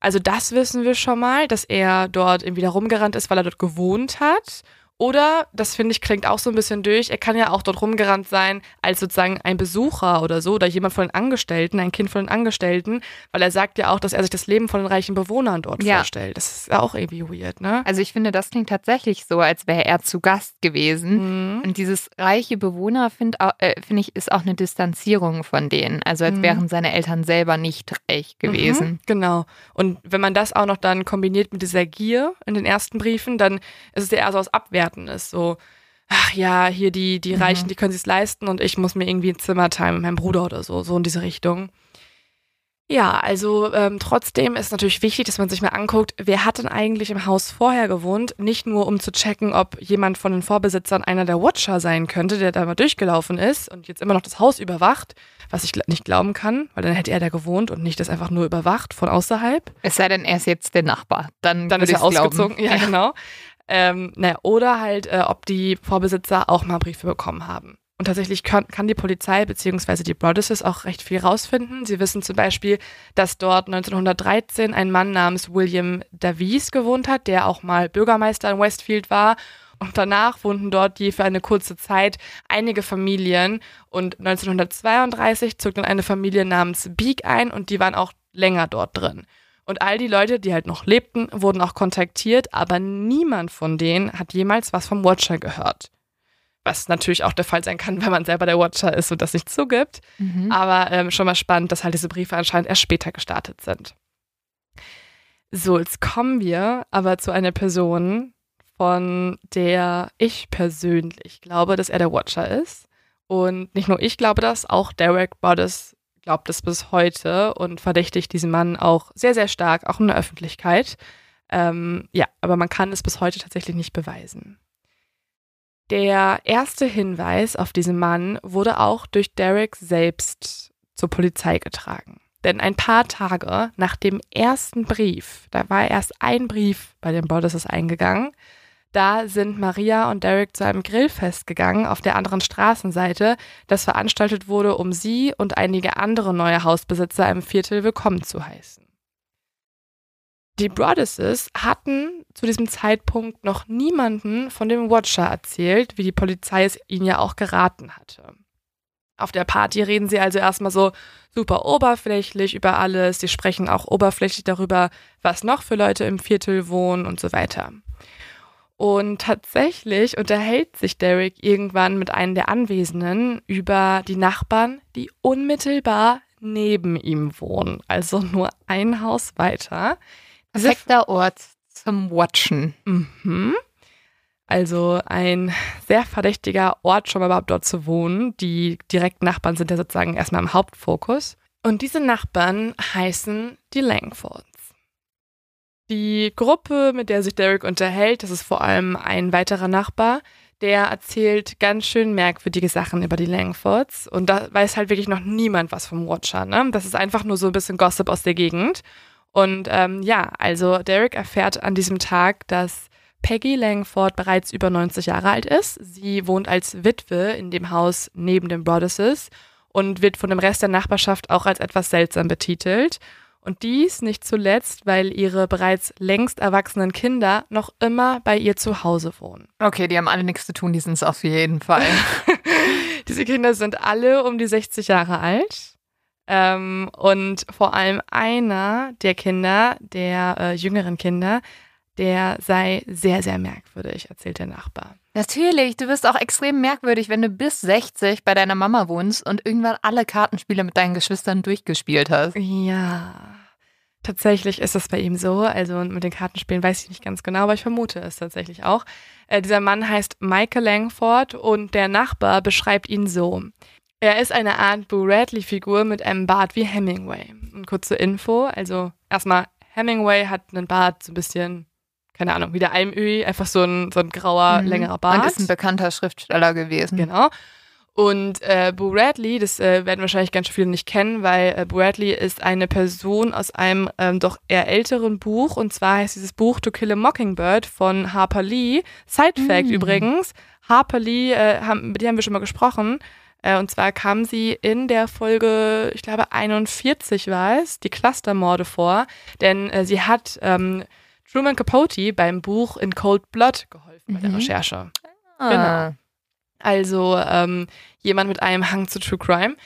Also das wissen wir schon mal, dass er dort irgendwie da rumgerannt ist, weil er dort gewohnt hat. Oder, das finde ich, klingt auch so ein bisschen durch, er kann ja auch dort rumgerannt sein als sozusagen ein Besucher oder so oder jemand von den Angestellten, ein Kind von den Angestellten, weil er sagt ja auch, dass er sich das Leben von den reichen Bewohnern dort Ja. vorstellt. Das ist ja auch irgendwie weird, ne? Also ich finde, das klingt tatsächlich so, als wäre er zu Gast gewesen. Mhm. Und dieses reiche Bewohner, finde äh, find ich, ist auch eine Distanzierung von denen. Also als Mhm. wären seine Eltern selber nicht reich gewesen. Mhm, genau. Und wenn man das auch noch dann kombiniert mit dieser Gier in den ersten Briefen, dann ist es ja eher so was Abwertendes. So, ach ja, hier die, die Mhm. Reichen, die können sich's leisten und ich muss mir irgendwie ein Zimmer teilen mit meinem Bruder oder so, so in diese Richtung. Ja, also ähm, trotzdem ist natürlich wichtig, dass man sich mal anguckt, wer hat denn eigentlich im Haus vorher gewohnt, nicht nur um zu checken, ob jemand von den Vorbesitzern einer der Watcher sein könnte, der da mal durchgelaufen ist und jetzt immer noch das Haus überwacht, was ich nicht glauben kann, weil dann hätte er da gewohnt und nicht das einfach nur überwacht von außerhalb. Es sei denn, er ist jetzt der Nachbar. Dann, Dann ist er ich's glauben. ausgezogen. Ja, genau. Ähm, naja, oder halt, äh, ob die Vorbesitzer auch mal Briefe bekommen haben. Und tatsächlich kann, kann die Polizei bzw. die Broaddusses auch recht viel rausfinden. Sie wissen zum Beispiel, dass dort 1913 ein Mann namens William Davies gewohnt hat, der auch mal Bürgermeister in Westfield war. Und danach wohnten dort je für eine kurze Zeit einige Familien. Und 1932 zog dann eine Familie namens Beak ein und die waren auch länger dort drin. Und all die Leute, die halt noch lebten, wurden auch kontaktiert, aber niemand von denen hat jemals was vom Watcher gehört. Was natürlich auch der Fall sein kann, wenn man selber der Watcher ist und das nicht zugibt. Mhm. Aber ähm, schon mal spannend, dass halt diese Briefe anscheinend erst später gestartet sind. So, jetzt kommen wir aber zu einer Person, von der ich persönlich glaube, dass er der Watcher ist. Und nicht nur ich glaube das, auch Derek Boddes glaubt es bis heute und verdächtigt diesen Mann auch sehr, sehr stark, auch in der Öffentlichkeit. Ähm, ja, aber man kann es bis heute tatsächlich nicht beweisen. Der erste Hinweis auf diesen Mann wurde auch durch Derek selbst zur Polizei getragen. Denn ein paar Tage nach dem ersten Brief, da war erst ein Brief bei den Bordesses eingegangen, da sind Maria und Derek zu einem Grillfest gegangen auf der anderen Straßenseite, das veranstaltet wurde, um sie und einige andere neue Hausbesitzer im Viertel willkommen zu heißen. Die Broaddusses hatten zu diesem Zeitpunkt noch niemanden von dem Watcher erzählt, wie die Polizei es ihnen ja auch geraten hatte. Auf der Party reden sie also erstmal so super oberflächlich über alles. Sie sprechen auch oberflächlich darüber, was noch für Leute im Viertel wohnen und so weiter. Und tatsächlich unterhält sich Derek irgendwann mit einem der Anwesenden über die Nachbarn, die unmittelbar neben ihm wohnen. Also nur ein Haus weiter. Perfekter Ort zum Watchen. Mhm. Also ein sehr verdächtiger Ort, schon mal überhaupt dort zu wohnen. Die direkten Nachbarn sind ja sozusagen erstmal im Hauptfokus. Und diese Nachbarn heißen die Langfords. Die Gruppe, mit der sich Derek unterhält, das ist vor allem ein weiterer Nachbar, der erzählt ganz schön merkwürdige Sachen über die Langfords. Und da weiß halt wirklich noch niemand was vom Watcher. Ne? Das ist einfach nur so ein bisschen Gossip aus der Gegend. Und ähm, ja, also Derek erfährt an diesem Tag, dass Peggy Langford bereits über 90 Jahre alt ist. Sie wohnt als Witwe in dem Haus neben den Brothers und wird von dem Rest der Nachbarschaft auch als etwas seltsam betitelt. Und dies nicht zuletzt, weil ihre bereits längst erwachsenen Kinder noch immer bei ihr zu Hause wohnen. Okay, die haben alle nichts zu tun, die sind es auf jeden Fall. Diese Kinder sind alle um die 60 Jahre alt. Ähm, und vor allem einer der Kinder, der äh, jüngeren Kinder, der sei sehr, sehr merkwürdig, erzählt der Nachbar. Natürlich, du wirst auch extrem merkwürdig, wenn du bis 60 bei deiner Mama wohnst und irgendwann alle Kartenspiele mit deinen Geschwistern durchgespielt hast. Ja. Tatsächlich ist das bei ihm so. Also mit den Kartenspielen weiß ich nicht ganz genau, aber ich vermute es tatsächlich auch. Äh, dieser Mann heißt Michael Langford und der Nachbar beschreibt ihn so. Er ist eine Art Boo Radley-Figur mit einem Bart wie Hemingway. Und kurze Info, also erstmal Hemingway hat einen Bart so ein bisschen keine Ahnung, wie der Almöhi, einfach so ein, so ein grauer, mhm. längerer Bart. Und ist ein bekannter Schriftsteller gewesen. Genau. Und äh, Boo Radley, das äh, werden wahrscheinlich ganz viele nicht kennen, weil äh, Boo Radley ist eine Person aus einem ähm, doch eher älteren Buch. Und zwar heißt dieses Buch To Kill a Mockingbird von Harper Lee. Side Fact mm. übrigens, Harper Lee, äh, haben, mit der haben wir schon mal gesprochen. Äh, und zwar kam sie in der Folge, ich glaube 41 war es, die Clustermorde vor. Denn äh, sie hat... Ähm, Truman Capote beim Buch In Cold Blood geholfen bei der mhm. Recherche. Ah. Genau. Also ähm, jemand mit einem Hang zu True Crime.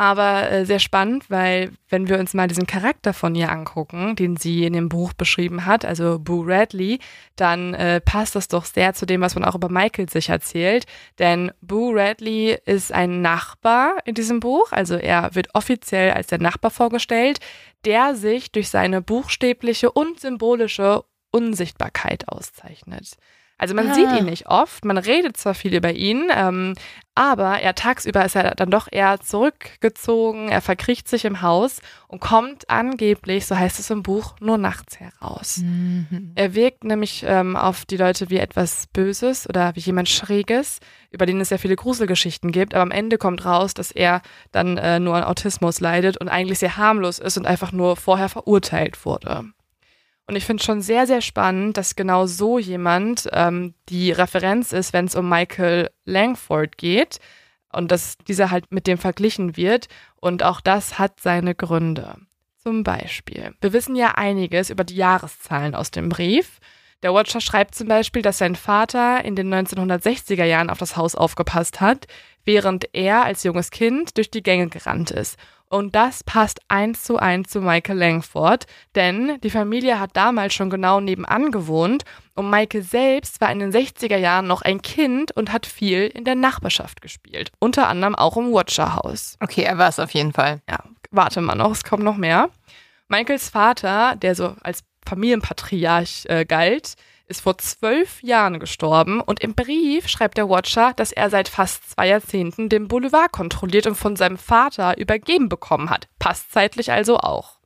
Aber äh, sehr spannend, weil wenn wir uns mal diesen Charakter von ihr angucken, den sie in dem Buch beschrieben hat, also Boo Radley, dann äh, passt das doch sehr zu dem, was man auch über Michael sich erzählt. Denn Boo Radley ist ein Nachbar in diesem Buch, also er wird offiziell als der Nachbar vorgestellt, der sich durch seine buchstäbliche und symbolische Unsichtbarkeit auszeichnet. Also man ah. sieht ihn nicht oft, man redet zwar viel über ihn, ähm, aber er tagsüber ist er dann doch eher zurückgezogen, er verkriecht sich im Haus und kommt angeblich, so heißt es im Buch, nur nachts heraus. Mhm. Er wirkt nämlich ähm, auf die Leute wie etwas Böses oder wie jemand Schräges, über den es sehr viele Gruselgeschichten gibt, aber am Ende kommt raus, dass er dann äh, nur an Autismus leidet und eigentlich sehr harmlos ist und einfach nur vorher verurteilt wurde. Und ich finde schon sehr, sehr spannend, dass genau so jemand ähm, die Referenz ist, wenn es um Michael Langford geht und dass dieser halt mit dem verglichen wird. Und auch das hat seine Gründe. Zum Beispiel, wir wissen ja einiges über die Jahreszahlen aus dem Brief. Der Watcher schreibt zum Beispiel, dass sein Vater in den 1960er Jahren auf das Haus aufgepasst hat, während er als junges Kind durch die Gänge gerannt ist. Und das passt eins zu eins zu Michael Langford, denn die Familie hat damals schon genau nebenan gewohnt und Michael selbst war in den 60er Jahren noch ein Kind und hat viel in der Nachbarschaft gespielt. Unter anderem auch im Watcher House. Okay, er war es auf jeden Fall. Ja, warte mal noch, es kommt noch mehr. Michaels Vater, der so als Familienpatriarch äh, galt, ist vor zwölf Jahren gestorben und im Brief schreibt der Watcher, dass er seit fast zwei Jahrzehnten den Boulevard kontrolliert und von seinem Vater übergeben bekommen hat. Passt zeitlich also auch.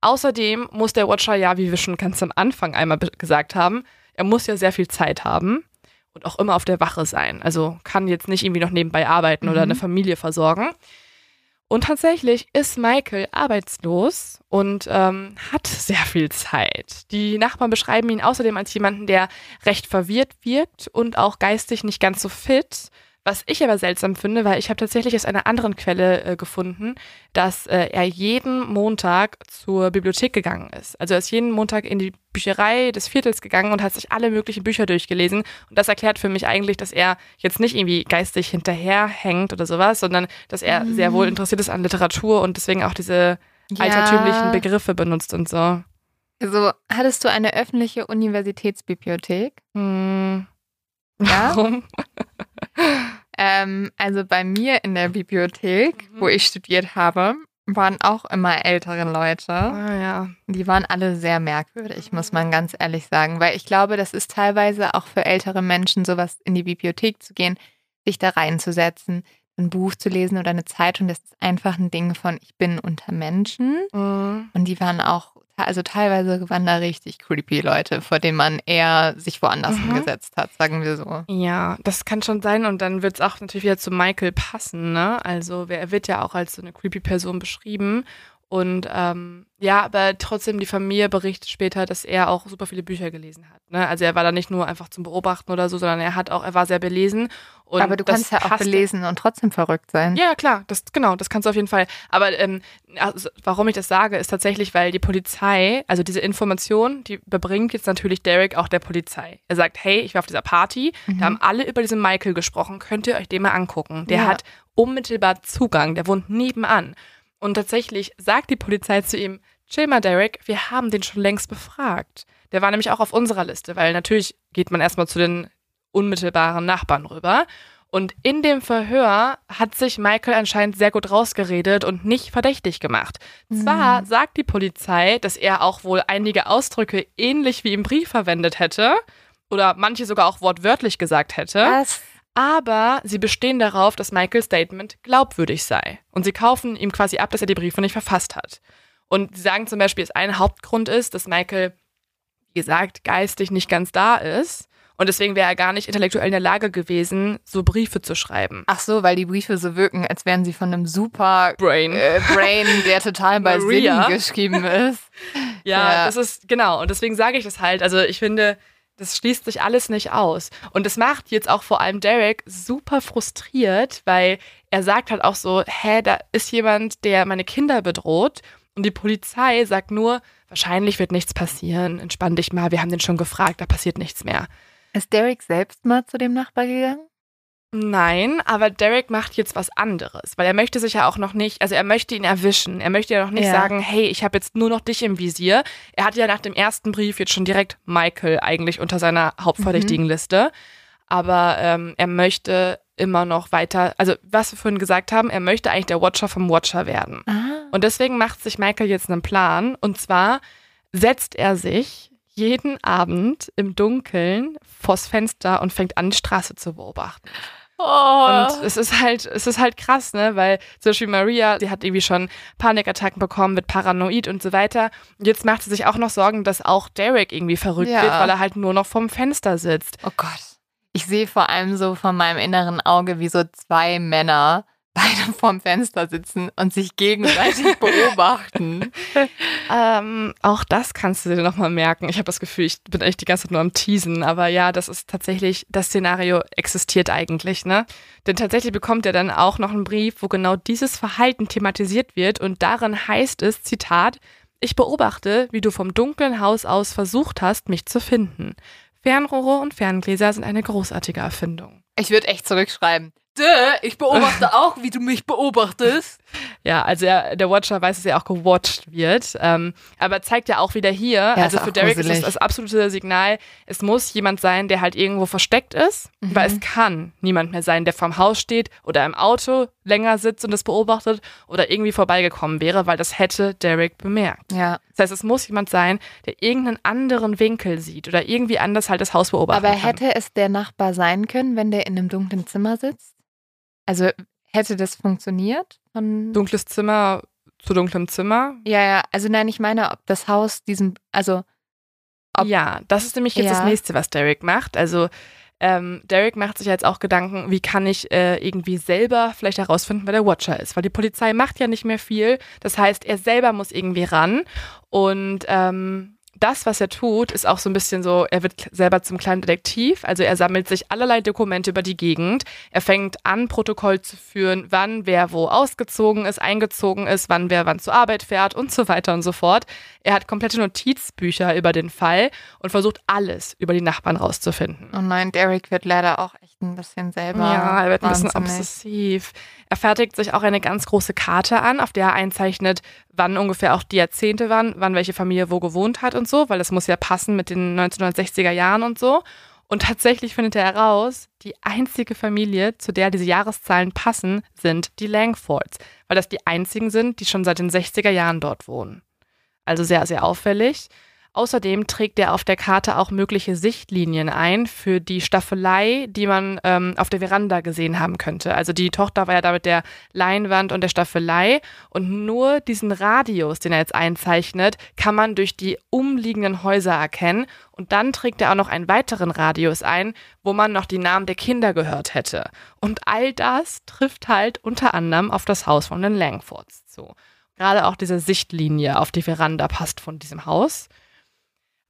Außerdem muss der Watcher ja, wie wir schon ganz am Anfang einmal gesagt haben, er muss ja sehr viel Zeit haben und auch immer auf der Wache sein. Also kann jetzt nicht irgendwie noch nebenbei arbeiten mhm. oder eine Familie versorgen. Und tatsächlich ist Michael arbeitslos und ähm, hat sehr viel Zeit. Die Nachbarn beschreiben ihn außerdem als jemanden, der recht verwirrt wirkt und auch geistig nicht ganz so fit. Was ich aber seltsam finde, weil ich habe tatsächlich aus einer anderen Quelle äh, gefunden, dass äh, er jeden Montag zur Bibliothek gegangen ist. Also er ist jeden Montag in die Bücherei des Viertels gegangen und hat sich alle möglichen Bücher durchgelesen. Und das erklärt für mich eigentlich, dass er jetzt nicht irgendwie geistig hinterherhängt oder sowas, sondern dass er mhm. sehr wohl interessiert ist an Literatur und deswegen auch diese ja. altertümlichen Begriffe benutzt und so. Also hattest du eine öffentliche Universitätsbibliothek? Hm. Ja? Warum? ähm, also bei mir in der Bibliothek, mhm. wo ich studiert habe, waren auch immer ältere Leute. Ah, ja. Die waren alle sehr merkwürdig, muss man ganz ehrlich sagen. Weil ich glaube, das ist teilweise auch für ältere Menschen sowas in die Bibliothek zu gehen, sich da reinzusetzen, ein Buch zu lesen oder eine Zeitung. Das ist einfach ein Ding von, ich bin unter Menschen. Mhm. Und die waren auch also teilweise waren da richtig creepy Leute, vor denen man eher sich woanders mhm. hingesetzt hat, sagen wir so. Ja, das kann schon sein und dann wird es auch natürlich wieder zu Michael passen, ne? Also er wird ja auch als so eine creepy Person beschrieben Und ähm, ja, aber trotzdem, die Familie berichtet später, dass er auch super viele Bücher gelesen hat. Ne? Also er war da nicht nur einfach zum Beobachten oder so, sondern er hat auch, er war sehr belesen. Aber du kannst ja auch belesen und trotzdem verrückt sein. Ja, klar, das genau, das kannst du auf jeden Fall. Aber ähm, also, warum ich das sage, ist tatsächlich, weil die Polizei, also diese Information, die überbringt jetzt natürlich Derek auch der Polizei. Er sagt, hey, ich war auf dieser Party, mhm. da haben alle über diesen Michael gesprochen, könnt ihr euch den mal angucken. Der ja. hat unmittelbar Zugang, der wohnt nebenan. Und tatsächlich sagt die Polizei zu ihm, chill mal, Derek, wir haben den schon längst befragt. Der war nämlich auch auf unserer Liste, weil natürlich geht man erstmal zu den unmittelbaren Nachbarn rüber. Und in dem Verhör hat sich Michael anscheinend sehr gut rausgeredet und nicht verdächtig gemacht. Mhm. Zwar sagt die Polizei, dass er auch wohl einige Ausdrücke ähnlich wie im Brief verwendet hätte oder manche sogar auch wortwörtlich gesagt hätte. Was? Aber sie bestehen darauf, dass Michaels Statement glaubwürdig sei. Und sie kaufen ihm quasi ab, dass er die Briefe nicht verfasst hat. Und sie sagen zum Beispiel, dass ein Hauptgrund ist, dass Michael, wie gesagt, geistig nicht ganz da ist. Und deswegen wäre er gar nicht intellektuell in der Lage gewesen, so Briefe zu schreiben. Ach so, weil die Briefe so wirken, als wären sie von einem super Brain, äh, Brain der total bei Sinnen geschrieben ist. ja, ja, das ist genau. Und deswegen sage ich das halt. Also ich finde, das schließt sich alles nicht aus. Und das macht jetzt auch vor allem Derek super frustriert, weil er sagt halt auch so, hä, da ist jemand, der meine Kinder bedroht. Und die Polizei sagt nur, wahrscheinlich wird nichts passieren. Entspann dich mal, wir haben den schon gefragt, da passiert nichts mehr. Ist Derek selbst mal zu dem Nachbar gegangen? Nein, aber Derek macht jetzt was anderes, weil er möchte sich ja auch noch nicht, also er möchte ihn erwischen. Er möchte ja noch nicht ja. sagen, hey, ich habe jetzt nur noch dich im Visier. Er hat ja nach dem ersten Brief jetzt schon direkt Michael eigentlich unter seiner hauptverdächtigen mhm. Liste. Aber ähm, er möchte immer noch weiter, also was wir vorhin gesagt haben, er möchte eigentlich der Watcher vom Watcher werden. Ah. Und deswegen macht sich Michael jetzt einen Plan. Und zwar setzt er sich jeden Abend im Dunkeln vors Fenster und fängt an, die Straße zu beobachten. Oh. Und es ist halt, es ist halt krass, ne, weil zum Beispiel Maria, die hat irgendwie schon Panikattacken bekommen, mit paranoid und so weiter. Und jetzt macht sie sich auch noch Sorgen, dass auch Derek irgendwie verrückt ja. wird, weil er halt nur noch vorm Fenster sitzt. Oh Gott. Ich sehe vor allem so von meinem inneren Auge, wie so zwei Männer beide vorm Fenster sitzen und sich gegenseitig beobachten. ähm, auch das kannst du dir nochmal merken. Ich habe das Gefühl, ich bin eigentlich die ganze Zeit nur am Teasen, aber ja, das ist tatsächlich, das Szenario existiert eigentlich, ne? Denn tatsächlich bekommt er dann auch noch einen Brief, wo genau dieses Verhalten thematisiert wird und darin heißt es, Zitat, ich beobachte, wie du vom dunklen Haus aus versucht hast, mich zu finden. Fernrohre und Ferngläser sind eine großartige Erfindung. Ich würde echt zurückschreiben ich beobachte auch, wie du mich beobachtest. Ja, also er, der Watcher weiß, dass er auch gewatcht wird. Ähm, aber zeigt ja auch wieder hier, ja, also für Derek gruselig. ist das das absolute Signal, es muss jemand sein, der halt irgendwo versteckt ist, mhm. weil es kann niemand mehr sein, der vorm Haus steht oder im Auto länger sitzt und das beobachtet oder irgendwie vorbeigekommen wäre, weil das hätte Derek bemerkt. Ja. Das heißt, es muss jemand sein, der irgendeinen anderen Winkel sieht oder irgendwie anders halt das Haus beobachtet. Aber hätte es der Nachbar sein können, wenn der in einem dunklen Zimmer sitzt? Also hätte das funktioniert? Von Dunkles Zimmer zu dunklem Zimmer? Ja, ja. Also nein, ich meine, ob das Haus diesen, also ob, ja, das ist nämlich jetzt ja. das nächste, was Derek macht. Also ähm, Derek macht sich jetzt auch Gedanken, wie kann ich äh, irgendwie selber vielleicht herausfinden, wer der Watcher ist, weil die Polizei macht ja nicht mehr viel. Das heißt, er selber muss irgendwie ran und ähm, das, was er tut, ist auch so ein bisschen so, er wird selber zum kleinen Detektiv. Also er sammelt sich allerlei Dokumente über die Gegend. Er fängt an, Protokoll zu führen, wann wer wo ausgezogen ist, eingezogen ist, wann wer wann zur Arbeit fährt und so weiter und so fort. Er hat komplette Notizbücher über den Fall und versucht alles über die Nachbarn rauszufinden. Oh nein, Derek wird leider auch echt ein bisschen selber. Ja, er wird ein bisschen obsessiv. Er fertigt sich auch eine ganz große Karte an, auf der er einzeichnet, wann ungefähr auch die Jahrzehnte waren, wann welche Familie wo gewohnt hat und so, weil das muss ja passen mit den 1960er Jahren und so. Und tatsächlich findet er heraus, die einzige Familie, zu der diese Jahreszahlen passen, sind die Langfords, weil das die einzigen sind, die schon seit den 60er Jahren dort wohnen. Also sehr, sehr auffällig. Außerdem trägt er auf der Karte auch mögliche Sichtlinien ein für die Staffelei, die man ähm, auf der Veranda gesehen haben könnte. Also die Tochter war ja da mit der Leinwand und der Staffelei und nur diesen Radius, den er jetzt einzeichnet, kann man durch die umliegenden Häuser erkennen. Und dann trägt er auch noch einen weiteren Radius ein, wo man noch die Namen der Kinder gehört hätte. Und all das trifft halt unter anderem auf das Haus von den Langfords zu. gerade auch diese Sichtlinie auf die Veranda passt von diesem Haus.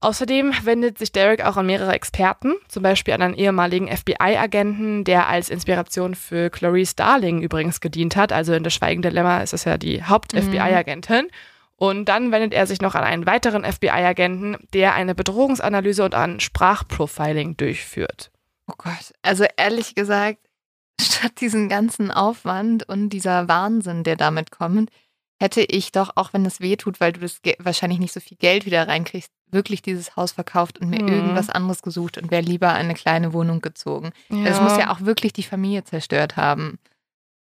Außerdem wendet sich Derek auch an mehrere Experten, zum Beispiel an einen ehemaligen FBI-Agenten, der als Inspiration für Clarice Darling übrigens gedient hat. Also in Das Schweigende Lämmer ist es ja die Haupt-FBI-Agentin. Mhm. Und dann wendet er sich noch an einen weiteren FBI-Agenten, der eine Bedrohungsanalyse und ein Sprachprofiling durchführt. Oh Gott, also ehrlich gesagt, statt diesen ganzen Aufwand und dieser Wahnsinn, der damit kommt, hätte ich doch, auch wenn es weh tut, weil du das wahrscheinlich nicht so viel Geld wieder reinkriegst, wirklich dieses Haus verkauft und mir mhm. irgendwas anderes gesucht und wäre lieber eine kleine Wohnung gezogen. Ja. Das muss ja auch wirklich die Familie zerstört haben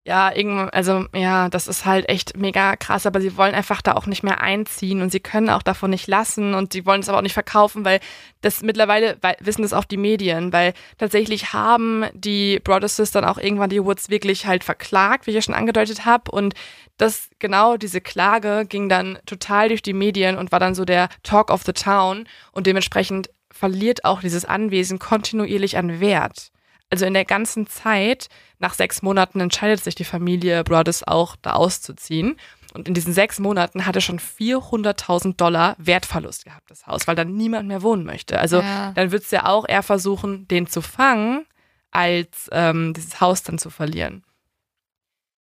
ja, irgendwann, also ja, das ist halt echt mega krass, aber sie wollen einfach da auch nicht mehr einziehen und sie können auch davon nicht lassen und sie wollen es aber auch nicht verkaufen, weil das mittlerweile weil, wissen das auch die Medien, weil tatsächlich haben die Brothers dann auch irgendwann die Woods wirklich halt verklagt, wie ich ja schon angedeutet habe und das genau diese Klage ging dann total durch die Medien und war dann so der Talk of the Town und dementsprechend verliert auch dieses Anwesen kontinuierlich an Wert. Also in der ganzen Zeit, nach sechs Monaten, entscheidet sich die Familie Brothers auch, da auszuziehen. Und in diesen sechs Monaten hat er schon 400.000 Dollar Wertverlust gehabt, das Haus, weil dann niemand mehr wohnen möchte. Also ja. dann wird es ja auch eher versuchen, den zu fangen, als ähm, dieses Haus dann zu verlieren.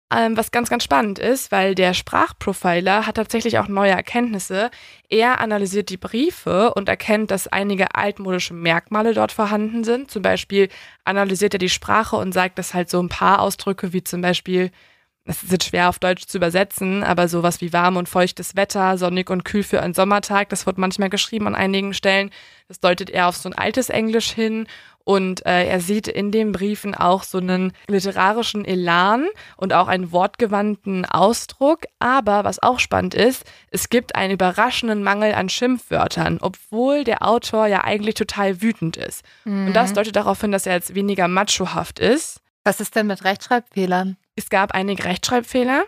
Ähm, was ganz, ganz spannend ist, weil der Sprachprofiler hat tatsächlich auch neue Erkenntnisse. Er analysiert die Briefe und erkennt, dass einige altmodische Merkmale dort vorhanden sind. Zum Beispiel analysiert er die Sprache und sagt, dass halt so ein paar Ausdrücke wie zum Beispiel, es ist jetzt schwer auf Deutsch zu übersetzen, aber sowas wie warm und feuchtes Wetter, sonnig und kühl für einen Sommertag, das wird manchmal geschrieben an einigen Stellen. Das deutet eher auf so ein altes Englisch hin und äh, er sieht in den Briefen auch so einen literarischen Elan und auch einen wortgewandten Ausdruck. Aber was auch spannend ist, es gibt einen überraschenden Mangel an Schimpfwörtern, obwohl der Autor ja eigentlich total wütend ist. Mhm. Und das mhm. deutet darauf hin, dass er jetzt weniger machohaft ist. Was ist denn mit Rechtschreibfehlern? Es gab einige Rechtschreibfehler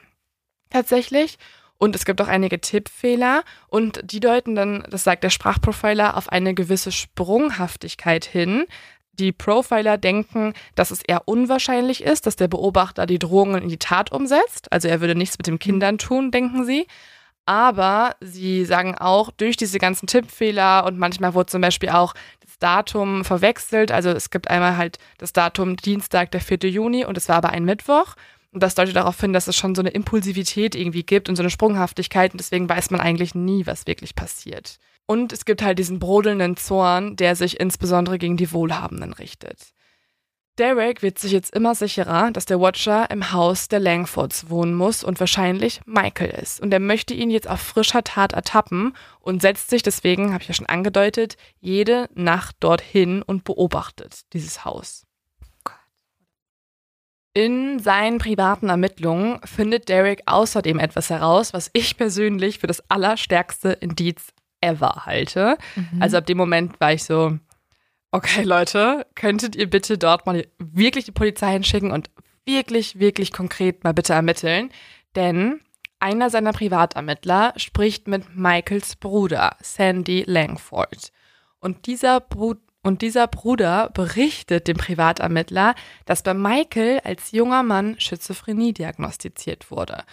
tatsächlich. Und es gibt auch einige Tippfehler und die deuten dann, das sagt der Sprachprofiler, auf eine gewisse Sprunghaftigkeit hin, die Profiler denken, dass es eher unwahrscheinlich ist, dass der Beobachter die Drohungen in die Tat umsetzt. Also er würde nichts mit den Kindern tun, denken sie. Aber sie sagen auch, durch diese ganzen Tippfehler und manchmal wurde zum Beispiel auch das Datum verwechselt. Also es gibt einmal halt das Datum Dienstag, der 4. Juni und es war aber ein Mittwoch. Und das deutet darauf hin, dass es schon so eine Impulsivität irgendwie gibt und so eine Sprunghaftigkeit und deswegen weiß man eigentlich nie, was wirklich passiert. Und es gibt halt diesen brodelnden Zorn, der sich insbesondere gegen die Wohlhabenden richtet. Derek wird sich jetzt immer sicherer, dass der Watcher im Haus der Langfords wohnen muss und wahrscheinlich Michael ist. Und er möchte ihn jetzt auf frischer Tat ertappen und setzt sich deswegen, habe ich ja schon angedeutet, jede Nacht dorthin und beobachtet dieses Haus. In seinen privaten Ermittlungen findet Derek außerdem etwas heraus, was ich persönlich für das allerstärkste Indiz ever halte. Mhm. Also ab dem Moment war ich so, okay Leute, könntet ihr bitte dort mal wirklich die Polizei hinschicken und wirklich, wirklich konkret mal bitte ermitteln. Denn einer seiner Privatermittler spricht mit Michaels Bruder, Sandy Langford. Und dieser, Bru und dieser Bruder berichtet dem Privatermittler, dass bei Michael als junger Mann Schizophrenie diagnostiziert wurde.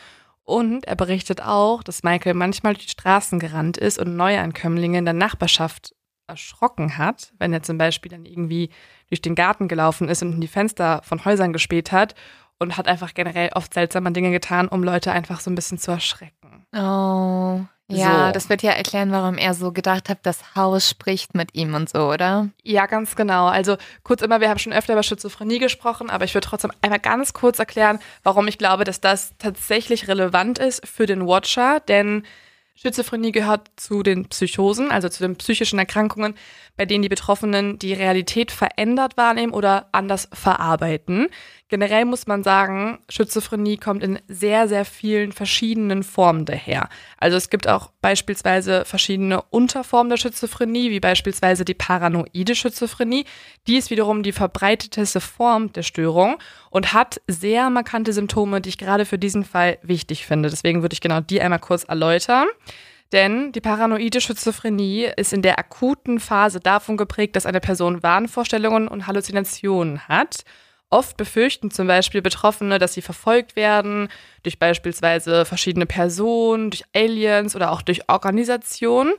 Und er berichtet auch, dass Michael manchmal durch die Straßen gerannt ist und Neuankömmlinge in der Nachbarschaft erschrocken hat, wenn er zum Beispiel dann irgendwie durch den Garten gelaufen ist und in die Fenster von Häusern gespäht hat und hat einfach generell oft seltsame Dinge getan, um Leute einfach so ein bisschen zu erschrecken. Oh. Ja, so. das wird ja erklären, warum er so gedacht hat, das Haus spricht mit ihm und so, oder? Ja, ganz genau. Also kurz immer, wir haben schon öfter über Schizophrenie gesprochen, aber ich würde trotzdem einmal ganz kurz erklären, warum ich glaube, dass das tatsächlich relevant ist für den Watcher, denn Schizophrenie gehört zu den Psychosen, also zu den psychischen Erkrankungen, bei denen die Betroffenen die Realität verändert wahrnehmen oder anders verarbeiten. Generell muss man sagen, Schizophrenie kommt in sehr, sehr vielen verschiedenen Formen daher. Also es gibt auch beispielsweise verschiedene Unterformen der Schizophrenie, wie beispielsweise die paranoide Schizophrenie. Die ist wiederum die verbreiteteste Form der Störung und hat sehr markante Symptome, die ich gerade für diesen Fall wichtig finde. Deswegen würde ich genau die einmal kurz erläutern. Denn die paranoide Schizophrenie ist in der akuten Phase davon geprägt, dass eine Person Wahnvorstellungen und Halluzinationen hat Oft befürchten zum Beispiel Betroffene, dass sie verfolgt werden durch beispielsweise verschiedene Personen, durch Aliens oder auch durch Organisationen.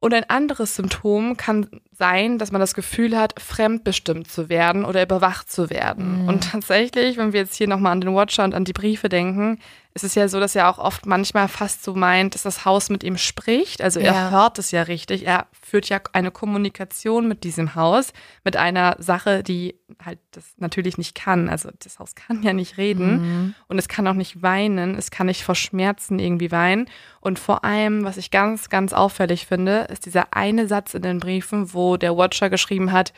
Und ein anderes Symptom kann sein, dass man das Gefühl hat, fremdbestimmt zu werden oder überwacht zu werden. Mhm. Und tatsächlich, wenn wir jetzt hier nochmal an den Watcher und an die Briefe denken, ist es ja so, dass er auch oft manchmal fast so meint, dass das Haus mit ihm spricht. Also er ja. hört es ja richtig. Er führt ja eine Kommunikation mit diesem Haus, mit einer Sache, die halt das natürlich nicht kann. Also das Haus kann ja nicht reden mhm. und es kann auch nicht weinen. Es kann nicht vor Schmerzen irgendwie weinen. Und vor allem, was ich ganz, ganz auffällig finde, ist dieser eine Satz in den Briefen, wo der Watcher geschrieben hat,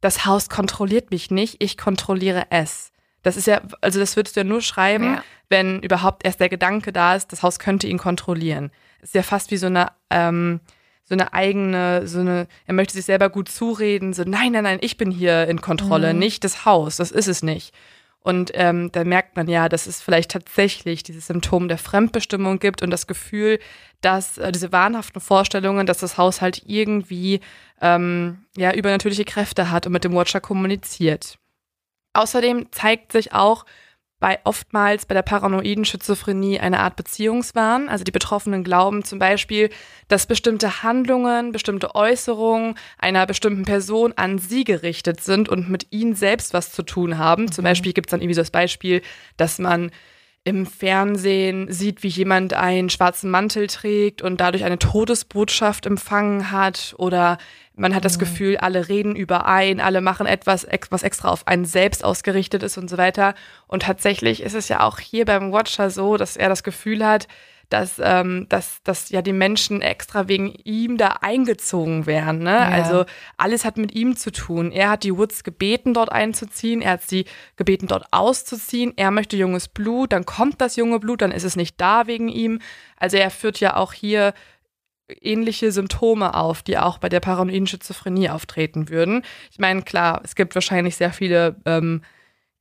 das Haus kontrolliert mich nicht, ich kontrolliere es. Das ist ja, also das würdest du ja nur schreiben, ja. wenn überhaupt erst der Gedanke da ist, das Haus könnte ihn kontrollieren. ist ja fast wie so eine, ähm, so eine eigene, so eine, er möchte sich selber gut zureden, so, nein, nein, nein, ich bin hier in Kontrolle, mhm. nicht das Haus, das ist es nicht. Und ähm, da merkt man ja, dass es vielleicht tatsächlich dieses Symptom der Fremdbestimmung gibt und das Gefühl, dass äh, diese wahnhaften Vorstellungen, dass das Haus halt irgendwie ähm, ja übernatürliche Kräfte hat und mit dem Watcher kommuniziert. Außerdem zeigt sich auch bei oftmals bei der paranoiden Schizophrenie eine Art Beziehungswahn. Also die Betroffenen glauben zum Beispiel, dass bestimmte Handlungen, bestimmte Äußerungen einer bestimmten Person an sie gerichtet sind und mit ihnen selbst was zu tun haben. Mhm. Zum Beispiel gibt es dann irgendwie so das Beispiel, dass man im Fernsehen sieht, wie jemand einen schwarzen Mantel trägt und dadurch eine Todesbotschaft empfangen hat oder man hat das mhm. Gefühl, alle reden überein, alle machen etwas, was extra auf einen selbst ausgerichtet ist und so weiter. Und tatsächlich ist es ja auch hier beim Watcher so, dass er das Gefühl hat, dass, ähm, dass, dass ja die Menschen extra wegen ihm da eingezogen wären. Ne? Ja. Also alles hat mit ihm zu tun. Er hat die Woods gebeten, dort einzuziehen. Er hat sie gebeten, dort auszuziehen. Er möchte junges Blut. Dann kommt das junge Blut, dann ist es nicht da wegen ihm. Also er führt ja auch hier ähnliche Symptome auf, die auch bei der paranoiden Schizophrenie auftreten würden. Ich meine, klar, es gibt wahrscheinlich sehr viele ähm,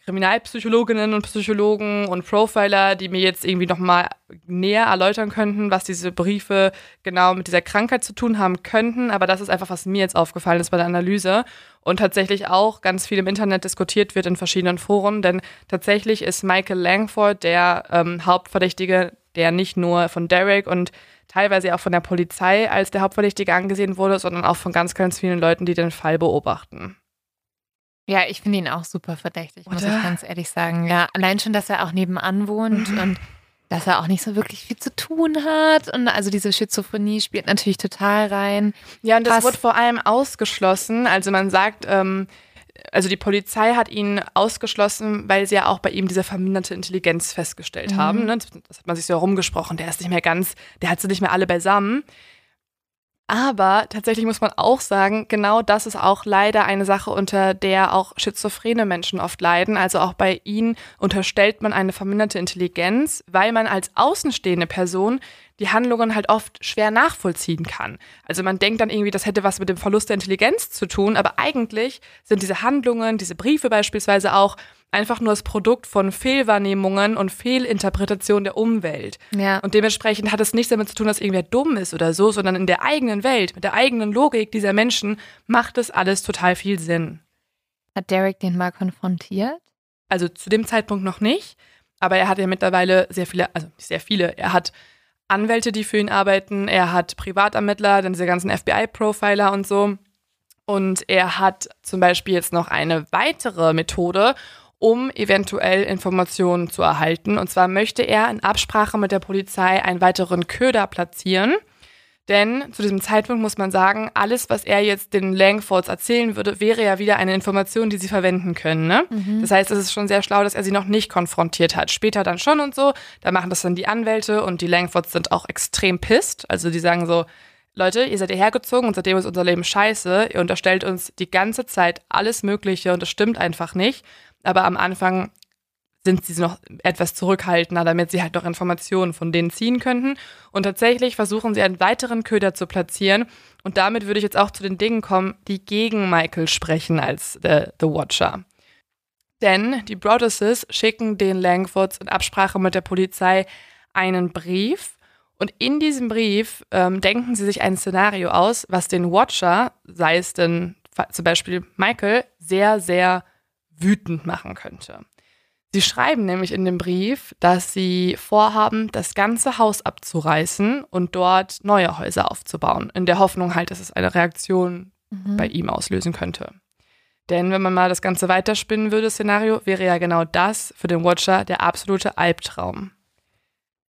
Kriminalpsychologinnen und Psychologen und Profiler, die mir jetzt irgendwie nochmal näher erläutern könnten, was diese Briefe genau mit dieser Krankheit zu tun haben könnten. Aber das ist einfach, was mir jetzt aufgefallen ist bei der Analyse und tatsächlich auch ganz viel im Internet diskutiert wird in verschiedenen Foren. Denn tatsächlich ist Michael Langford der ähm, Hauptverdächtige, der nicht nur von Derek und teilweise auch von der Polizei als der Hauptverdächtige angesehen wurde, sondern auch von ganz, ganz vielen Leuten, die den Fall beobachten. Ja, ich finde ihn auch super verdächtig, Oder? muss ich ganz ehrlich sagen. Ja, allein schon, dass er auch nebenan wohnt mhm. und dass er auch nicht so wirklich viel zu tun hat. Und also diese Schizophrenie spielt natürlich total rein. Ja, und das wird vor allem ausgeschlossen. Also man sagt, ähm, also die Polizei hat ihn ausgeschlossen, weil sie ja auch bei ihm diese verminderte Intelligenz festgestellt mhm. haben. Ne? Das hat man sich so herumgesprochen. Der ist nicht mehr ganz, der hat sie nicht mehr alle beisammen. Aber tatsächlich muss man auch sagen, genau das ist auch leider eine Sache, unter der auch schizophrene Menschen oft leiden. Also auch bei ihnen unterstellt man eine verminderte Intelligenz, weil man als außenstehende Person die Handlungen halt oft schwer nachvollziehen kann. Also man denkt dann irgendwie, das hätte was mit dem Verlust der Intelligenz zu tun, aber eigentlich sind diese Handlungen, diese Briefe beispielsweise auch einfach nur das Produkt von Fehlwahrnehmungen und Fehlinterpretationen der Umwelt. Ja. Und dementsprechend hat es nichts damit zu tun, dass irgendwer dumm ist oder so, sondern in der eigenen Welt, mit der eigenen Logik dieser Menschen macht es alles total viel Sinn. Hat Derek den mal konfrontiert? Also zu dem Zeitpunkt noch nicht, aber er hat ja mittlerweile sehr viele, also nicht sehr viele, er hat Anwälte, die für ihn arbeiten, er hat Privatermittler, dann diese ganzen FBI-Profiler und so. Und er hat zum Beispiel jetzt noch eine weitere Methode, um eventuell Informationen zu erhalten. Und zwar möchte er in Absprache mit der Polizei einen weiteren Köder platzieren. Denn zu diesem Zeitpunkt muss man sagen, alles, was er jetzt den Langfords erzählen würde, wäre ja wieder eine Information, die sie verwenden können. Ne? Mhm. Das heißt, es ist schon sehr schlau, dass er sie noch nicht konfrontiert hat. Später dann schon und so. Da machen das dann die Anwälte und die Langfords sind auch extrem pisst. Also die sagen so, Leute, ihr seid hierher gezogen und seitdem ist unser Leben scheiße. Ihr unterstellt uns die ganze Zeit alles Mögliche und das stimmt einfach nicht aber am Anfang sind sie noch etwas zurückhaltender, damit sie halt noch Informationen von denen ziehen könnten. Und tatsächlich versuchen sie einen weiteren Köder zu platzieren. Und damit würde ich jetzt auch zu den Dingen kommen, die gegen Michael sprechen als äh, The Watcher. Denn die Broadduses schicken den Langfords in Absprache mit der Polizei einen Brief. Und in diesem Brief ähm, denken sie sich ein Szenario aus, was den Watcher, sei es denn zum Beispiel Michael, sehr, sehr wütend machen könnte. Sie schreiben nämlich in dem Brief, dass sie vorhaben, das ganze Haus abzureißen und dort neue Häuser aufzubauen, in der Hoffnung halt, dass es eine Reaktion mhm. bei ihm auslösen könnte. Denn wenn man mal das Ganze weiterspinnen würde, Szenario, wäre ja genau das für den Watcher der absolute Albtraum.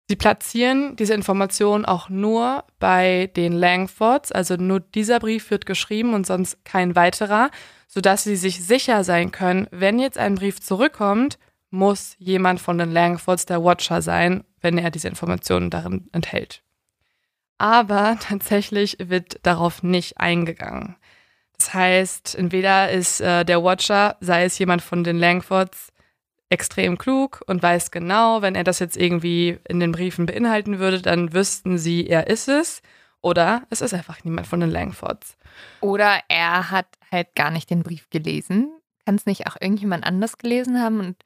Sie platzieren diese Information auch nur bei den Langfords, also nur dieser Brief wird geschrieben und sonst kein weiterer, sodass sie sich sicher sein können, wenn jetzt ein Brief zurückkommt, muss jemand von den Langfords der Watcher sein, wenn er diese Informationen darin enthält. Aber tatsächlich wird darauf nicht eingegangen. Das heißt, entweder ist äh, der Watcher, sei es jemand von den Langfords, extrem klug und weiß genau, wenn er das jetzt irgendwie in den Briefen beinhalten würde, dann wüssten sie, er ist es. Oder es ist einfach niemand von den Langfords. Oder er hat halt gar nicht den Brief gelesen. Kann es nicht auch irgendjemand anders gelesen haben und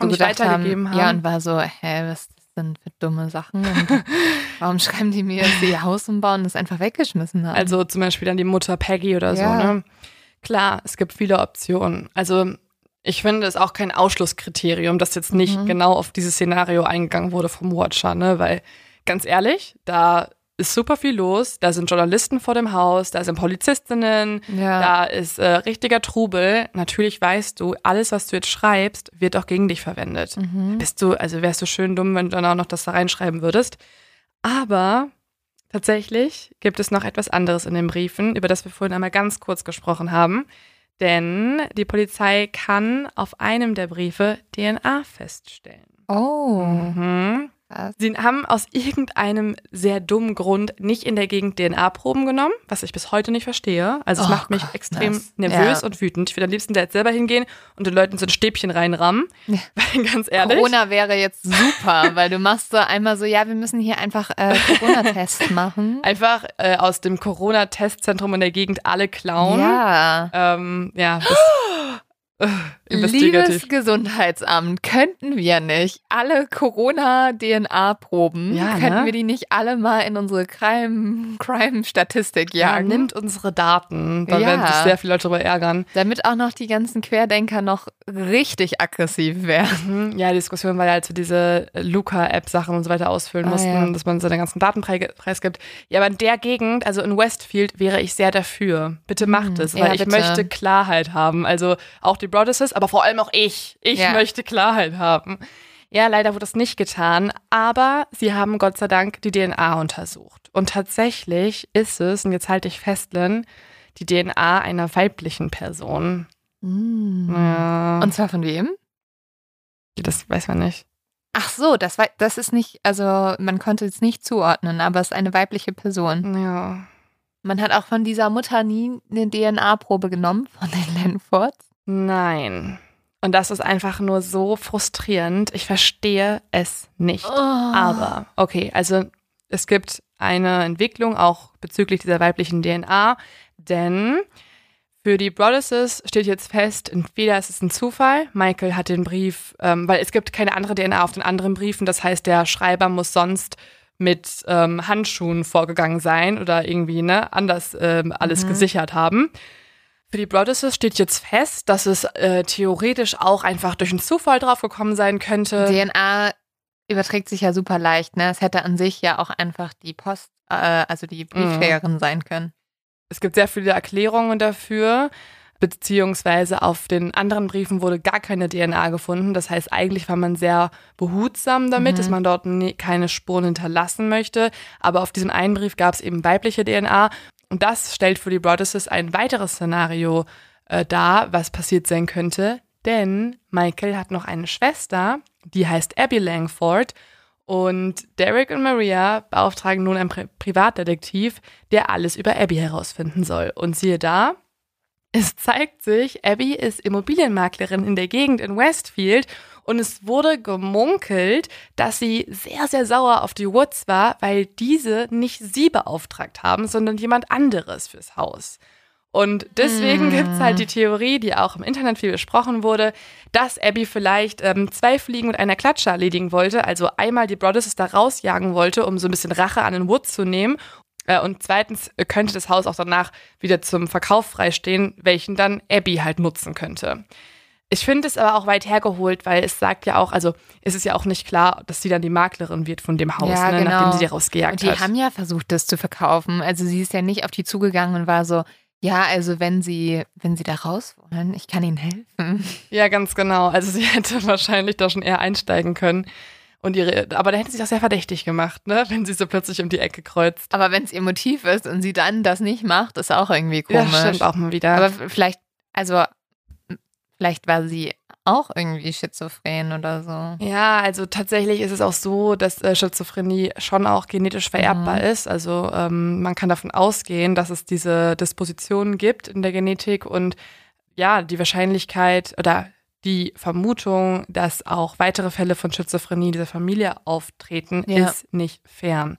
und nicht weitergegeben haben, haben. Ja, und war so, hä, was ist das denn für dumme Sachen? Und warum schreiben die mir, dass sie ihr Haus umbauen und das einfach weggeschmissen haben? Also zum Beispiel dann die Mutter Peggy oder ja. so, ne? Klar, es gibt viele Optionen. Also ich finde es auch kein Ausschlusskriterium, dass jetzt nicht mhm. genau auf dieses Szenario eingegangen wurde vom Watcher, ne? Weil ganz ehrlich, da ist super viel los. Da sind Journalisten vor dem Haus, da sind Polizistinnen, ja. da ist äh, richtiger Trubel. Natürlich weißt du, alles, was du jetzt schreibst, wird auch gegen dich verwendet. Mhm. Bist du, also wärst du schön dumm, wenn du dann auch noch das da reinschreiben würdest. Aber tatsächlich gibt es noch etwas anderes in den Briefen, über das wir vorhin einmal ganz kurz gesprochen haben. Denn die Polizei kann auf einem der Briefe DNA feststellen. Oh. Mhm. Sie haben aus irgendeinem sehr dummen Grund nicht in der Gegend DNA-Proben genommen, was ich bis heute nicht verstehe. Also es oh macht mich Gott, extrem das, nervös ja. und wütend. Ich würde am liebsten da jetzt selber hingehen und den Leuten so ein Stäbchen reinrammen. Ja. Weil ganz ehrlich. Corona wäre jetzt super, weil du machst so einmal so, ja, wir müssen hier einfach äh, Corona-Tests machen. Einfach äh, aus dem Corona-Testzentrum in der Gegend alle klauen. Ja. Ähm, ja. Das, Liebes Gesundheitsamt, könnten wir nicht alle Corona-DNA-Proben, ja, könnten ne? wir die nicht alle mal in unsere Crime-Statistik jagen? Ja, nimmt unsere Daten, da ja. werden sich sehr viele Leute darüber ärgern. Damit auch noch die ganzen Querdenker noch richtig aggressiv werden. Mhm. Ja, die Diskussion war ja, als wir diese Luca-App-Sachen und so weiter ausfüllen ah, mussten, ja. dass man seine ganzen Daten preisgibt. Ja, aber in der Gegend, also in Westfield, wäre ich sehr dafür. Bitte macht mhm. es, weil ich möchte Klarheit haben. Also auch die Broadesses, aber vor allem auch ich. Ich ja. möchte Klarheit haben. Ja, leider wurde das nicht getan, aber sie haben Gott sei Dank die DNA untersucht. Und tatsächlich ist es, und jetzt halte ich fest, Lynn, die DNA einer weiblichen Person. Mm. Ja. Und zwar von wem? Das weiß man nicht. Ach so, das, war, das ist nicht, also man konnte es nicht zuordnen, aber es ist eine weibliche Person. Ja. Man hat auch von dieser Mutter nie eine DNA-Probe genommen, von den Lanfords. Nein. Und das ist einfach nur so frustrierend. Ich verstehe es nicht. Oh. Aber, okay, also es gibt eine Entwicklung auch bezüglich dieser weiblichen DNA, denn für die Brothers steht jetzt fest, entweder ist es ein Zufall, Michael hat den Brief, ähm, weil es gibt keine andere DNA auf den anderen Briefen, das heißt, der Schreiber muss sonst mit ähm, Handschuhen vorgegangen sein oder irgendwie ne, anders ähm, alles mhm. gesichert haben. Für die Broadesses steht jetzt fest, dass es äh, theoretisch auch einfach durch einen Zufall draufgekommen sein könnte. DNA überträgt sich ja super leicht, ne? Es hätte an sich ja auch einfach die Post, äh, also die Briefträgerin mhm. sein können. Es gibt sehr viele Erklärungen dafür, beziehungsweise auf den anderen Briefen wurde gar keine DNA gefunden. Das heißt, eigentlich war man sehr behutsam damit, mhm. dass man dort nie, keine Spuren hinterlassen möchte. Aber auf diesem einen Brief gab es eben weibliche DNA und das stellt für die Broadesses ein weiteres Szenario äh, dar, was passiert sein könnte. Denn Michael hat noch eine Schwester, die heißt Abby Langford. Und Derek und Maria beauftragen nun einen Pri Privatdetektiv, der alles über Abby herausfinden soll. Und siehe da, es zeigt sich, Abby ist Immobilienmaklerin in der Gegend in Westfield und es wurde gemunkelt, dass sie sehr, sehr sauer auf die Woods war, weil diese nicht sie beauftragt haben, sondern jemand anderes fürs Haus. Und deswegen mm. gibt es halt die Theorie, die auch im Internet viel besprochen wurde, dass Abby vielleicht ähm, zwei Fliegen mit einer Klatsche erledigen wollte. Also einmal die Brothers da rausjagen wollte, um so ein bisschen Rache an den Woods zu nehmen. Äh, und zweitens könnte das Haus auch danach wieder zum Verkauf freistehen, welchen dann Abby halt nutzen könnte. Ich finde es aber auch weit hergeholt, weil es sagt ja auch, also es ist ja auch nicht klar, dass sie dann die Maklerin wird von dem Haus, Ja, ne, genau. nachdem sie die rausgejagt Und die hat. haben ja versucht, das zu verkaufen. Also sie ist ja nicht auf die zugegangen und war so, ja, also wenn sie, wenn sie da raus wollen, ich kann ihnen helfen. Ja, ganz genau. Also sie hätte wahrscheinlich da schon eher einsteigen können. Und ihre, aber da hätte sie sich auch sehr verdächtig gemacht, ne, wenn sie so plötzlich um die Ecke kreuzt. Aber wenn es ihr Motiv ist und sie dann das nicht macht, ist auch irgendwie Ja, komisch. stimmt auch mal wieder. Aber vielleicht, also vielleicht war sie auch irgendwie schizophren oder so. Ja, also tatsächlich ist es auch so, dass äh, Schizophrenie schon auch genetisch vererbbar Mhm. ist. Also ähm, man kann davon ausgehen, dass es diese Dispositionen gibt in der Genetik und ja, die Wahrscheinlichkeit oder die Vermutung, dass auch weitere Fälle von Schizophrenie dieser Familie auftreten, Ja. ist nicht fern.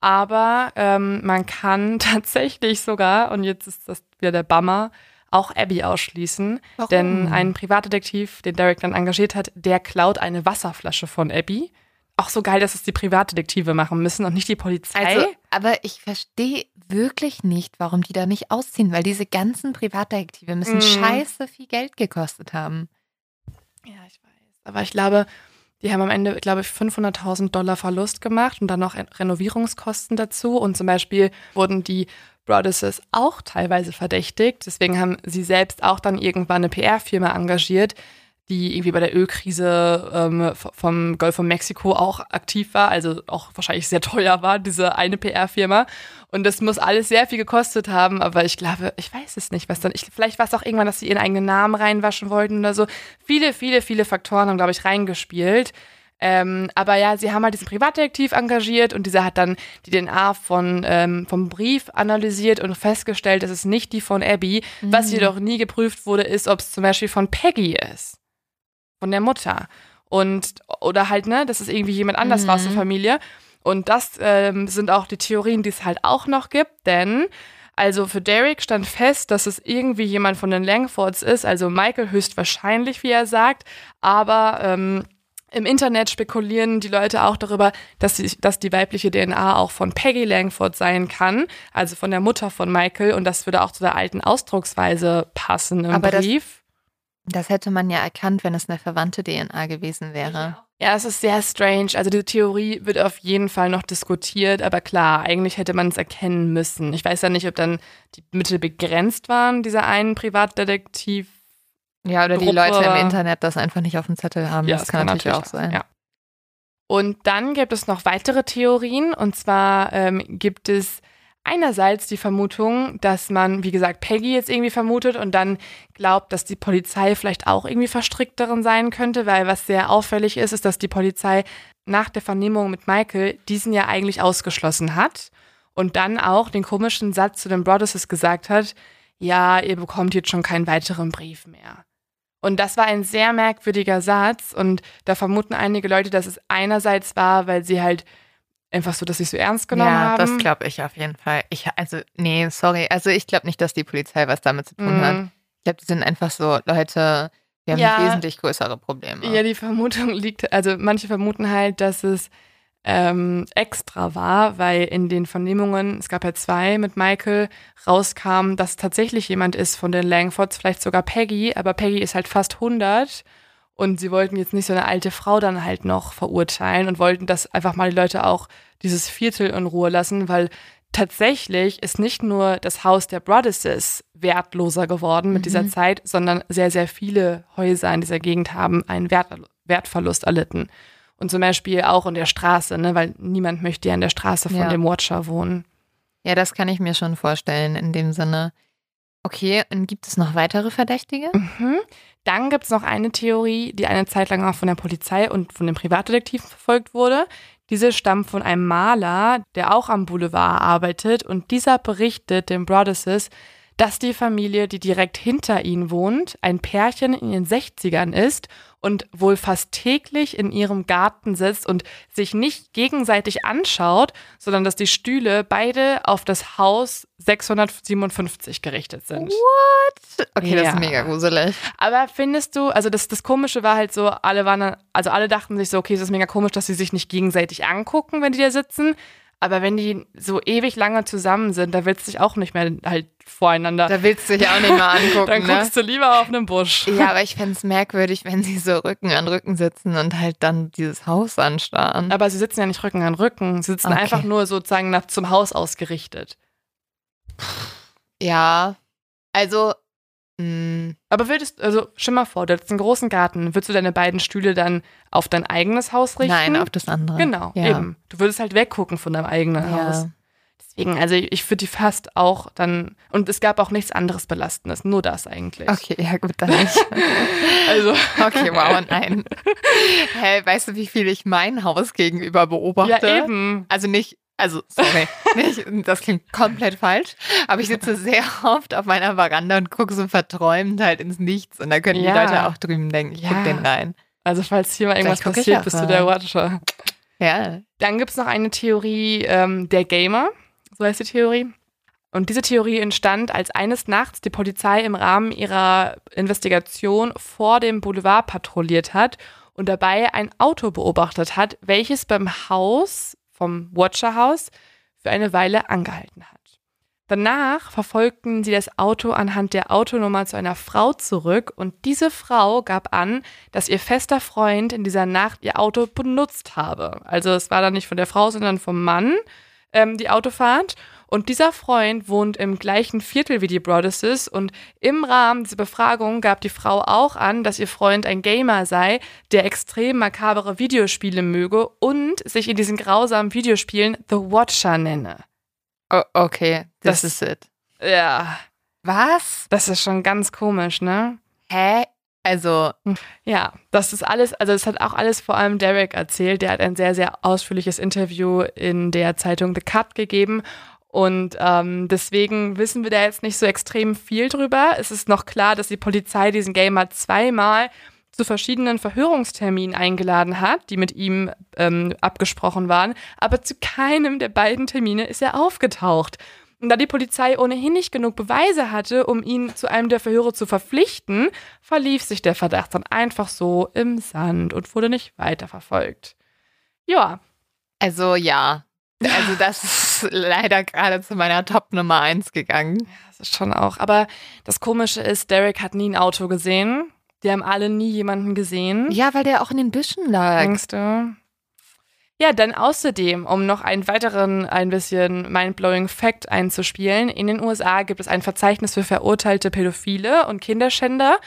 Aber ähm, man kann tatsächlich sogar, und jetzt ist das wieder der Bummer, auch Abby ausschließen. Warum? Denn ein Privatdetektiv, den Derek dann engagiert hat, der klaut eine Wasserflasche von Abby. Auch so geil, dass es die Privatdetektive machen müssen und nicht die Polizei. Also, aber ich verstehe wirklich nicht, warum die da nicht ausziehen, weil diese ganzen Privatdetektive müssen Mhm. scheiße viel Geld gekostet haben. ja, ich weiß. Aber ich glaube, die haben am Ende, glaube ich, 500.000 Dollar Verlust gemacht und dann noch Renovierungskosten dazu. Und zum Beispiel wurden die Brothers auch teilweise verdächtigt. Deswegen haben sie selbst auch dann irgendwann eine PR-Firma engagiert, die irgendwie bei der Ölkrise ähm, vom Golf von Mexiko auch aktiv war, also auch wahrscheinlich sehr teuer war, diese eine PR-Firma. Und das muss alles sehr viel gekostet haben, aber ich glaube, ich weiß es nicht, was dann, ich, vielleicht war es auch irgendwann, dass sie ihren eigenen Namen reinwaschen wollten oder so. Viele, viele, viele Faktoren haben, glaube ich, reingespielt. Ähm, aber ja, sie haben halt diesen Privatdetektiv engagiert und dieser hat dann die DNA von, ähm, vom Brief analysiert und festgestellt, dass es nicht die von Abby. Was Mhm. jedoch nie geprüft wurde, ist, ob es zum Beispiel von Peggy ist. Von der Mutter. Und, oder halt, ne, dass es irgendwie jemand anders war aus der Mhm. Familie. Und das ähm, sind auch die Theorien, die es halt auch noch gibt, denn also für Derek stand fest, dass es irgendwie jemand von den Langfords ist, also Michael höchstwahrscheinlich, wie er sagt, aber ähm, im Internet spekulieren die Leute auch darüber, dass, sie, dass die weibliche DNA auch von Peggy Langford sein kann, also von der Mutter von Michael und das würde auch zu der alten Ausdrucksweise passen im Aber das- Brief. Das hätte man ja erkannt, wenn es eine verwandte DNA gewesen wäre. Ja, es ist sehr strange. Also die Theorie wird auf jeden Fall noch diskutiert, aber klar, eigentlich hätte man es erkennen müssen. Ich weiß ja nicht, ob dann die Mittel begrenzt waren, dieser einen Privatdetektiv. Ja, oder die Gruppe- Leute im Internet das einfach nicht auf dem Zettel haben. Ja, das kann, natürlich auch sein. Ja. Und dann gibt es noch weitere Theorien. Und zwar ähm, gibt es einerseits die Vermutung, dass man, wie gesagt, Peggy jetzt irgendwie vermutet und dann glaubt, dass die Polizei vielleicht auch irgendwie verstrickt darin sein könnte, weil was sehr auffällig ist, ist, dass die Polizei nach der Vernehmung mit Michael diesen ja eigentlich ausgeschlossen hat und dann auch den komischen Satz zu den Brothers gesagt hat, ja, ihr bekommt jetzt schon keinen weiteren Brief mehr. Und das war ein sehr merkwürdiger Satz und da vermuten einige Leute, dass es einerseits war, weil sie halt einfach so das nicht so ernst genommen ja, haben. das glaube ich auf jeden Fall. Ich, also, nee, sorry. Also ich glaube nicht, dass die Polizei was damit zu tun hat. Mhm. Ich glaube, die sind einfach so, Leute, wir haben Ja. wesentlich größere Probleme. Ja, die Vermutung liegt, also manche vermuten halt, dass es ähm, extra war, weil in den Vernehmungen, es gab ja zwei mit Michael, rauskam, dass tatsächlich jemand ist von den Langfords, vielleicht sogar Peggy, aber Peggy ist halt fast 100 und sie wollten jetzt nicht so eine alte Frau dann halt noch verurteilen und wollten, dass einfach mal die Leute auch dieses Viertel in Ruhe lassen, weil tatsächlich ist nicht nur das Haus der Brothers wertloser geworden mit Mhm. dieser Zeit, sondern sehr, sehr viele Häuser in dieser Gegend haben einen Wert, Wertverlust erlitten. Und zum Beispiel auch in der Straße, ne, weil niemand möchte ja in der Straße von Ja. dem Watcher wohnen. Ja, das kann ich mir schon vorstellen in dem Sinne. Okay, und gibt es noch weitere Verdächtige? Mhm. Dann gibt es noch eine Theorie, die eine Zeit lang auch von der Polizei und von den Privatdetektiven verfolgt wurde. Diese stammt von einem Maler, der auch am Boulevard arbeitet und dieser berichtet den Brothers, dass die Familie, die direkt hinter ihnen wohnt, ein Pärchen in ihren 60ern ist und wohl fast täglich in ihrem Garten sitzt und sich nicht gegenseitig anschaut, sondern dass die Stühle beide auf das Haus 657 gerichtet sind. What? Okay, das Ja. ist mega gruselig. Aber findest du, also das, das Komische war halt so, alle waren, also alle dachten sich so, okay, es ist mega komisch, dass sie sich nicht gegenseitig angucken, wenn die da sitzen. Aber wenn die so ewig lange zusammen sind, da willst du dich auch nicht mehr halt voreinander. Da willst du dich auch nicht mehr angucken. Dann ne? guckst du lieber auf einen Busch. Ja, aber ich fände es merkwürdig, wenn sie so Rücken an Rücken sitzen und halt dann dieses Haus anstarren. Aber sie sitzen ja nicht Rücken an Rücken. Sie sitzen Okay. einfach nur sozusagen nach, zum Haus ausgerichtet. Ja, also, Aber würdest, also stell mal vor, du hättest einen großen Garten. Würdest du deine beiden Stühle dann auf dein eigenes Haus richten? nein, auf das andere. Genau, ja. eben. Du würdest halt weggucken von deinem eigenen Haus. Ja. Deswegen, also ich ich würde die fast auch dann, und es gab auch nichts anderes Belastendes, nur das eigentlich. Okay, ja gut, dann nicht. Also, Okay, wow, nein. Hä, weißt du, wie viel ich mein Haus gegenüber beobachte? ja eben. Also nicht, also sorry, das klingt komplett falsch, aber ich sitze sehr oft auf meiner Veranda und gucke so verträumt halt ins Nichts und da können Ja. die Leute auch drüben denken, ich Ja. guck den rein. Also falls hier mal irgendwas passiert, bist du der Watcher. Ja. Dann gibt es noch eine Theorie ähm, der Gamer, so heißt die Theorie. Und diese Theorie entstand, als eines Nachts die Polizei im Rahmen ihrer Investigation vor dem Boulevard patrouilliert hat und dabei ein Auto beobachtet hat, welches beim Haus vom Watcher-Haus für eine Weile angehalten hat. Danach verfolgten sie das Auto anhand der Autonummer zu einer Frau zurück und diese Frau gab an, dass ihr fester Freund in dieser Nacht ihr Auto benutzt habe. Also es war dann nicht von der Frau, sondern vom Mann ähm, die Autofahrt. Und dieser Freund wohnt im gleichen Viertel wie die Broaddusses und im Rahmen dieser Befragung gab die Frau auch an, dass ihr Freund ein Gamer sei, der extrem makabere Videospiele möge und sich in diesen grausamen Videospielen The Watcher nenne. Oh, okay, das, Das- ist it. Ja, Was? das ist schon ganz komisch, ne? Hä? Also, Ja, das ist alles, also es hat auch alles vor allem Derek erzählt. Der hat ein sehr, sehr ausführliches Interview in der Zeitung The Cut gegeben. Und ähm, deswegen wissen wir da jetzt nicht so extrem viel drüber. Es ist noch klar, dass die Polizei diesen Gamer zweimal zu verschiedenen Verhörungsterminen eingeladen hat, die mit ihm ähm, abgesprochen waren. Aber zu keinem der beiden Termine ist er aufgetaucht. Und da die Polizei ohnehin nicht genug Beweise hatte, um ihn zu einem der Verhöre zu verpflichten, verlief sich der Verdacht dann einfach so im Sand und wurde nicht weiterverfolgt. Ja, also ja. Also das ist leider gerade zu meiner Top Nummer 1 gegangen. das ist schon auch. Aber das Komische ist, Derek hat nie ein Auto gesehen. Die haben alle nie jemanden gesehen. Ja, weil der auch in den Büschen lag. Denkst du? Ja, dann außerdem, um noch einen weiteren, ein bisschen mindblowing Fact einzuspielen, in den USA gibt es ein Verzeichnis für verurteilte Pädophile und Kinderschänder.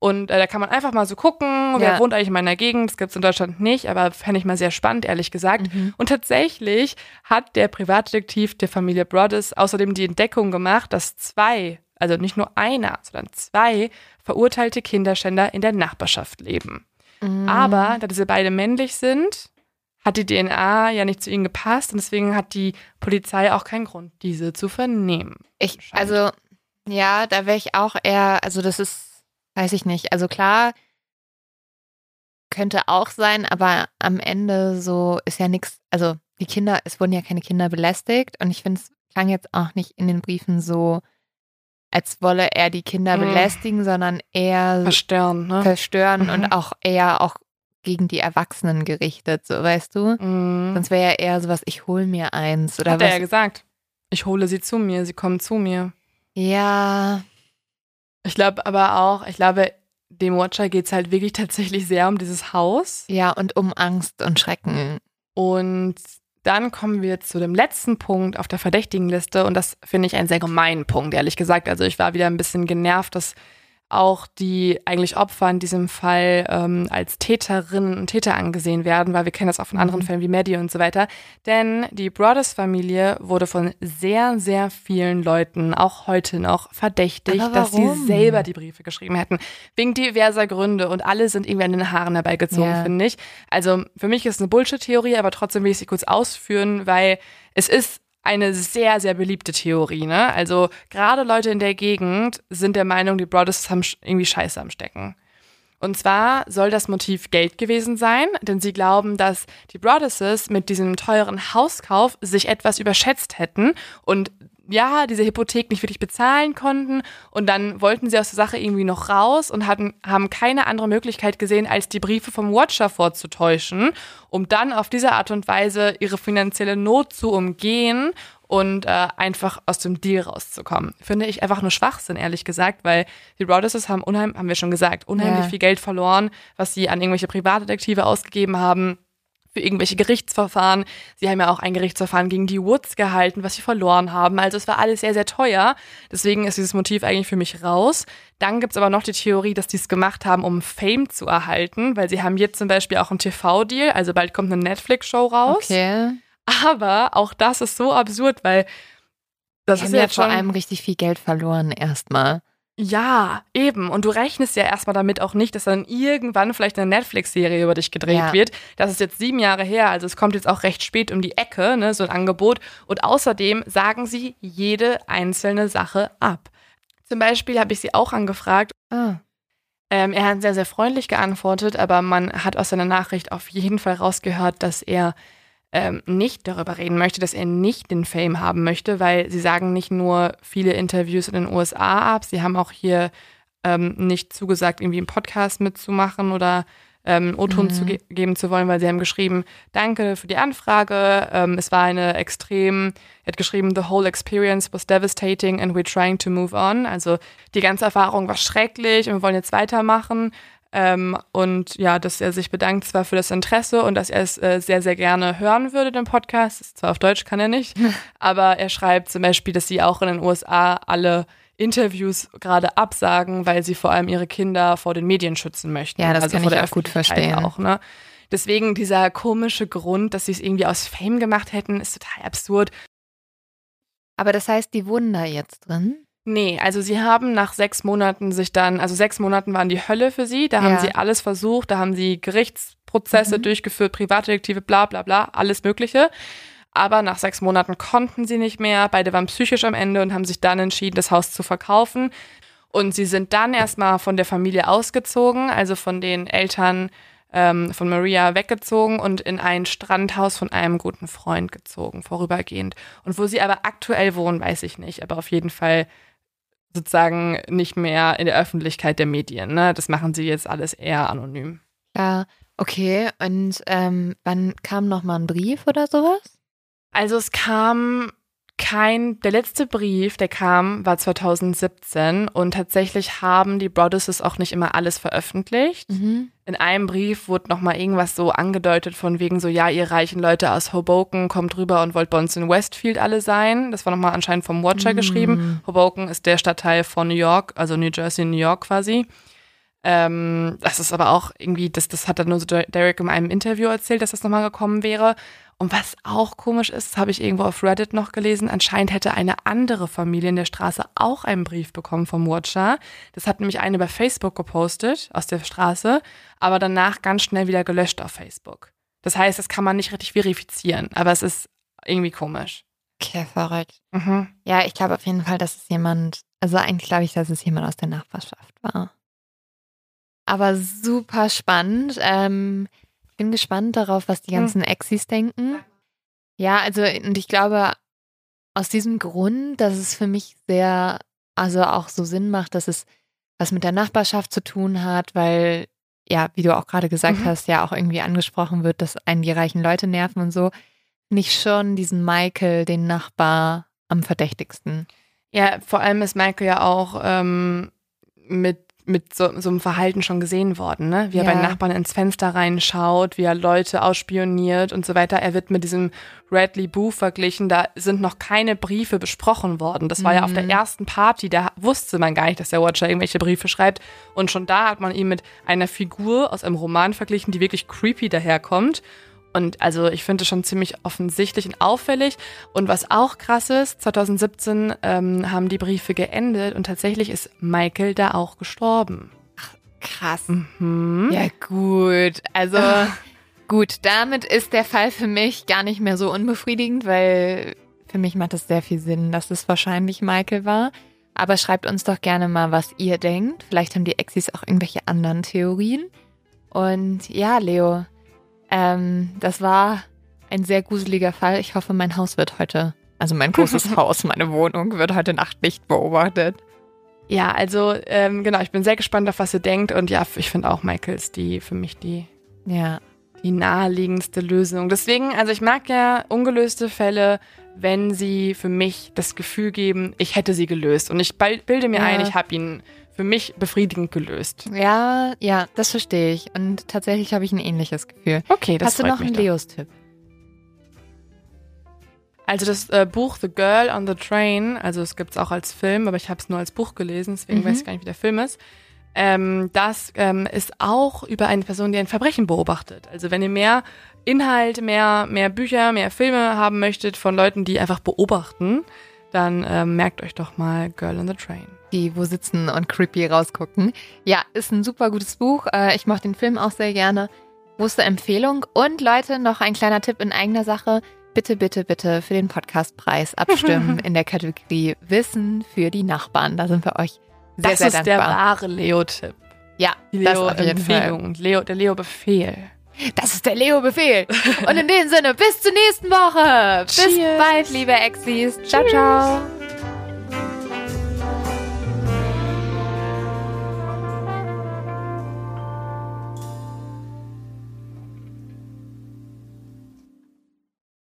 Und äh, da kann man einfach mal so gucken, wer Ja. wohnt eigentlich in meiner Gegend. Das gibt es in Deutschland nicht, aber fände ich mal sehr spannend, ehrlich gesagt. Mhm. Und tatsächlich hat der Privatdetektiv der Familie Broaddus außerdem die Entdeckung gemacht, dass zwei, also nicht nur einer, sondern zwei verurteilte Kinderschänder in der Nachbarschaft leben. Mhm. Aber da diese beide männlich sind, hat die DNA ja nicht zu ihnen gepasst und deswegen hat die Polizei auch keinen Grund, diese zu vernehmen. Ich, also, ja, da wäre ich auch eher, also das ist, weiß ich nicht. Also klar, könnte auch sein, aber am Ende so ist ja nichts, also die Kinder, es wurden ja keine Kinder belästigt und ich finde, es klang jetzt auch nicht in den Briefen so, als wolle er die Kinder Mhm. belästigen, sondern eher Verstören, ne? verstören Mhm. und auch eher auch gegen die Erwachsenen gerichtet, so weißt du? Mhm. Sonst wäre ja eher sowas, ich hol mir eins oder Hat er was. ja gesagt. Ich hole sie zu mir, sie kommen zu mir. ja, Ich glaube aber auch, ich glaube, dem Watcher geht es halt wirklich tatsächlich sehr um dieses Haus. ja, und um Angst und Schrecken. Und dann kommen wir zu dem letzten Punkt auf der Verdächtigenliste und das finde ich einen sehr gemeinen Punkt, ehrlich gesagt. Also ich war wieder ein bisschen genervt, dass auch die eigentlich Opfer in diesem Fall ähm, als Täterinnen und Täter angesehen werden, weil wir kennen das auch von anderen Mhm. Fällen wie Maddie und so weiter. Denn die Brothers-Familie wurde von sehr, sehr vielen Leuten auch heute noch verdächtigt, Aber dass sie selber die Briefe geschrieben hätten. Wegen diverser Gründe und alle sind irgendwie an den Haaren herbeigezogen, Ja. finde ich. Also für mich ist es eine Bullshit-Theorie, aber trotzdem will ich sie kurz ausführen, weil es ist eine sehr, sehr beliebte Theorie. Ne? Also gerade Leute in der Gegend sind der Meinung, die Brothers haben irgendwie Scheiße am Stecken. Und zwar soll das Motiv Geld gewesen sein, denn sie glauben, dass die Brothers mit diesem teuren Hauskauf sich etwas überschätzt hätten und ja, diese Hypothek nicht wirklich bezahlen konnten und dann wollten sie aus der Sache irgendwie noch raus und hatten, haben keine andere Möglichkeit gesehen, als die Briefe vom Watcher vorzutäuschen, um dann auf diese Art und Weise ihre finanzielle Not zu umgehen und äh, einfach aus dem Deal rauszukommen. Finde ich einfach nur Schwachsinn, ehrlich gesagt, weil die Brothers haben unheimlich, haben wir schon gesagt, unheimlich ja. viel Geld verloren, was sie an irgendwelche Privatdetektive ausgegeben haben für irgendwelche Gerichtsverfahren. Sie haben ja auch ein Gerichtsverfahren gegen die Woods gehalten, was sie verloren haben. Also es war alles sehr, sehr teuer. Deswegen ist dieses Motiv eigentlich für mich raus. Dann gibt's aber noch die Theorie, dass die es gemacht haben, um Fame zu erhalten, weil sie haben jetzt zum Beispiel auch einen TV-Deal, also bald kommt eine Netflix-Show raus. Okay. Aber auch das ist so absurd, weil das die ist haben ja vor allem richtig viel Geld verloren erstmal. Ja, eben. Und du rechnest ja erstmal damit auch nicht, dass dann irgendwann vielleicht eine Netflix-Serie über dich gedreht Ja. wird. Das ist jetzt sieben Jahre her, also es kommt jetzt auch recht spät um die Ecke, ne, so ein Angebot. Und außerdem sagen sie jede einzelne Sache ab. Zum Beispiel habe ich sie auch angefragt. Ah. Ähm, er hat sehr, sehr freundlich geantwortet, aber man hat aus seiner Nachricht auf jeden Fall rausgehört, dass er ähm, nicht darüber reden möchte, dass er nicht den Fame haben möchte, weil sie sagen nicht nur viele Interviews in den USA ab, sie haben auch hier ähm, nicht zugesagt, irgendwie einen Podcast mitzumachen oder ähm, O-Ton Mhm. zu ge geben zu wollen, weil sie haben geschrieben, danke für die Anfrage, ähm, es war eine extrem, er hat geschrieben, the whole experience was devastating and we're trying to move on. Also die ganze Erfahrung war schrecklich und wir wollen jetzt weitermachen. Ähm, und ja, dass er sich bedankt zwar für das Interesse und dass er es äh, sehr, sehr gerne hören würde, den Podcast. Zwar auf Deutsch kann er nicht, aber er schreibt zum Beispiel, dass sie auch in den USA alle Interviews gerade absagen, weil sie vor allem ihre Kinder vor den Medien schützen möchten. Ja, das also kann ich auch gut verstehen. Auch, ne? Deswegen dieser komische Grund, dass sie es irgendwie aus Fame gemacht hätten, ist total absurd. Aber das heißt, die wohnen da jetzt drin? Nee, also sie haben nach sechs Monaten sich dann, also sechs Monaten waren die Hölle für sie, da haben Ja. sie alles versucht, da haben sie Gerichtsprozesse Mhm. durchgeführt, Privatdetektive, bla bla bla, alles Mögliche. Aber nach sechs Monaten konnten sie nicht mehr, beide waren psychisch am Ende und haben sich dann entschieden, das Haus zu verkaufen. Und sie sind dann erstmal von der Familie ausgezogen, also von den Eltern ähm, von Maria weggezogen und in ein Strandhaus von einem guten Freund gezogen, vorübergehend. Und wo sie aber aktuell wohnen, weiß ich nicht, aber auf jeden Fall sozusagen nicht mehr in der Öffentlichkeit der Medien. Ne? Das machen sie jetzt alles eher anonym. Ja, okay. Und ähm, wann kam noch mal ein Brief oder sowas? Also es kam kein, der letzte Brief, der kam, war 2017 und tatsächlich haben die Brothers auch nicht immer alles veröffentlicht. Mhm. In einem Brief wurde nochmal irgendwas so angedeutet von wegen so, ja, ihr reichen Leute aus Hoboken kommt rüber und wollt bei uns in Westfield alle sein. Das war nochmal anscheinend vom Watcher Mhm. geschrieben. Hoboken ist der Stadtteil von New York, also New Jersey, New York quasi. Ähm, das ist aber auch irgendwie, das, das hat dann nur so Derek in einem Interview erzählt, dass das nochmal gekommen wäre. Und was auch komisch ist, habe ich irgendwo auf Reddit noch gelesen, anscheinend hätte eine andere Familie in der Straße auch einen Brief bekommen vom Watcher. Das hat nämlich eine bei Facebook gepostet aus der Straße, aber danach ganz schnell wieder gelöscht auf Facebook. Das heißt, das kann man nicht richtig verifizieren, aber es ist irgendwie komisch. Okay, verrückt. Mhm. Ja, ich glaube auf jeden Fall, dass es jemand, also eigentlich glaube ich, dass es jemand aus der Nachbarschaft war. Aber super spannend. Ähm, bin gespannt darauf, was die ganzen Exis denken. Ja, also und ich glaube aus diesem Grund, dass es für mich sehr, also auch so Sinn macht, dass es was mit der Nachbarschaft zu tun hat, weil ja, wie du auch gerade gesagt Mhm. hast, ja auch irgendwie angesprochen wird, dass einen die reichen Leute nerven und so. Nicht schon diesen Michael, den Nachbar, am verdächtigsten. Ja, vor allem ist Michael ja auch ähm, mit, mit so, so einem Verhalten schon gesehen worden, ne? Wie er Ja. bei Nachbarn ins Fenster reinschaut, wie er Leute ausspioniert und so weiter. Er wird mit diesem Bradley Boo verglichen. Da sind noch keine Briefe besprochen worden. Das war ja auf der Mhm. ersten Party, da wusste man gar nicht, dass der Watcher irgendwelche Briefe schreibt. Und schon da hat man ihn mit einer Figur aus einem Roman verglichen, die wirklich creepy daherkommt. Und also ich finde es schon ziemlich offensichtlich und auffällig. Und was auch krass ist, 2017 ähm, haben die Briefe geendet und tatsächlich ist Michael da auch gestorben. Krass. Mhm. Ja, gut. Also, gut, damit ist der Fall für mich gar nicht mehr so unbefriedigend, weil für mich macht es sehr viel Sinn, dass es wahrscheinlich Michael war. Aber schreibt uns doch gerne mal, was ihr denkt. Vielleicht haben die Exis auch irgendwelche anderen Theorien. Und ja, Leo, ähm, das war ein sehr gruseliger Fall. Ich hoffe, mein Haus wird heute Also mein großes Haus, meine Wohnung wird heute Nacht nicht beobachtet. Ja, also ähm, genau, ich bin sehr gespannt auf was ihr denkt und ja, ich finde auch Michaels die für mich die Ja. die naheliegendste Lösung. Deswegen, also ich mag ja ungelöste Fälle, wenn sie für mich das Gefühl geben, ich hätte sie gelöst und ich bilde mir Ja. ein, ich habe ihn für mich befriedigend gelöst. Ja, ja, das verstehe ich. Und tatsächlich habe ich ein ähnliches Gefühl. Okay, das Hast du noch mich einen. Leos-Tipp? Also das äh, Buch The Girl on the Train, also es gibt es auch als Film, aber ich habe es nur als Buch gelesen, deswegen Mhm. weiß ich gar nicht, wie der Film ist. Ähm, das ähm, ist auch über eine Person, die ein Verbrechen beobachtet. Also wenn ihr mehr Inhalt, mehr, mehr Bücher, mehr Filme haben möchtet von Leuten, die einfach beobachten, dann ähm, merkt euch doch mal Girl on the Train. Die wo sitzen und creepy rausgucken. Ja, ist ein super gutes Buch. Äh, Ich mache den Film auch sehr gerne. Große Empfehlung. Und Leute, noch ein kleiner Tipp in eigener Sache. Bitte, bitte, bitte für den Podcastpreis abstimmen in der Kategorie Wissen für die Nachbarn. Da sind wir euch sehr, das sehr ist der dankbar. wahre Leo-Tipp. ja, Die das auf jeden Fall. Leo-Empfehlung und Leo, der Leo-Befehl. Das ist der Leo-Befehl. Und in dem Sinne, bis zur nächsten Woche. Bis Cheers. bald, liebe Exis. Ciao, ciao.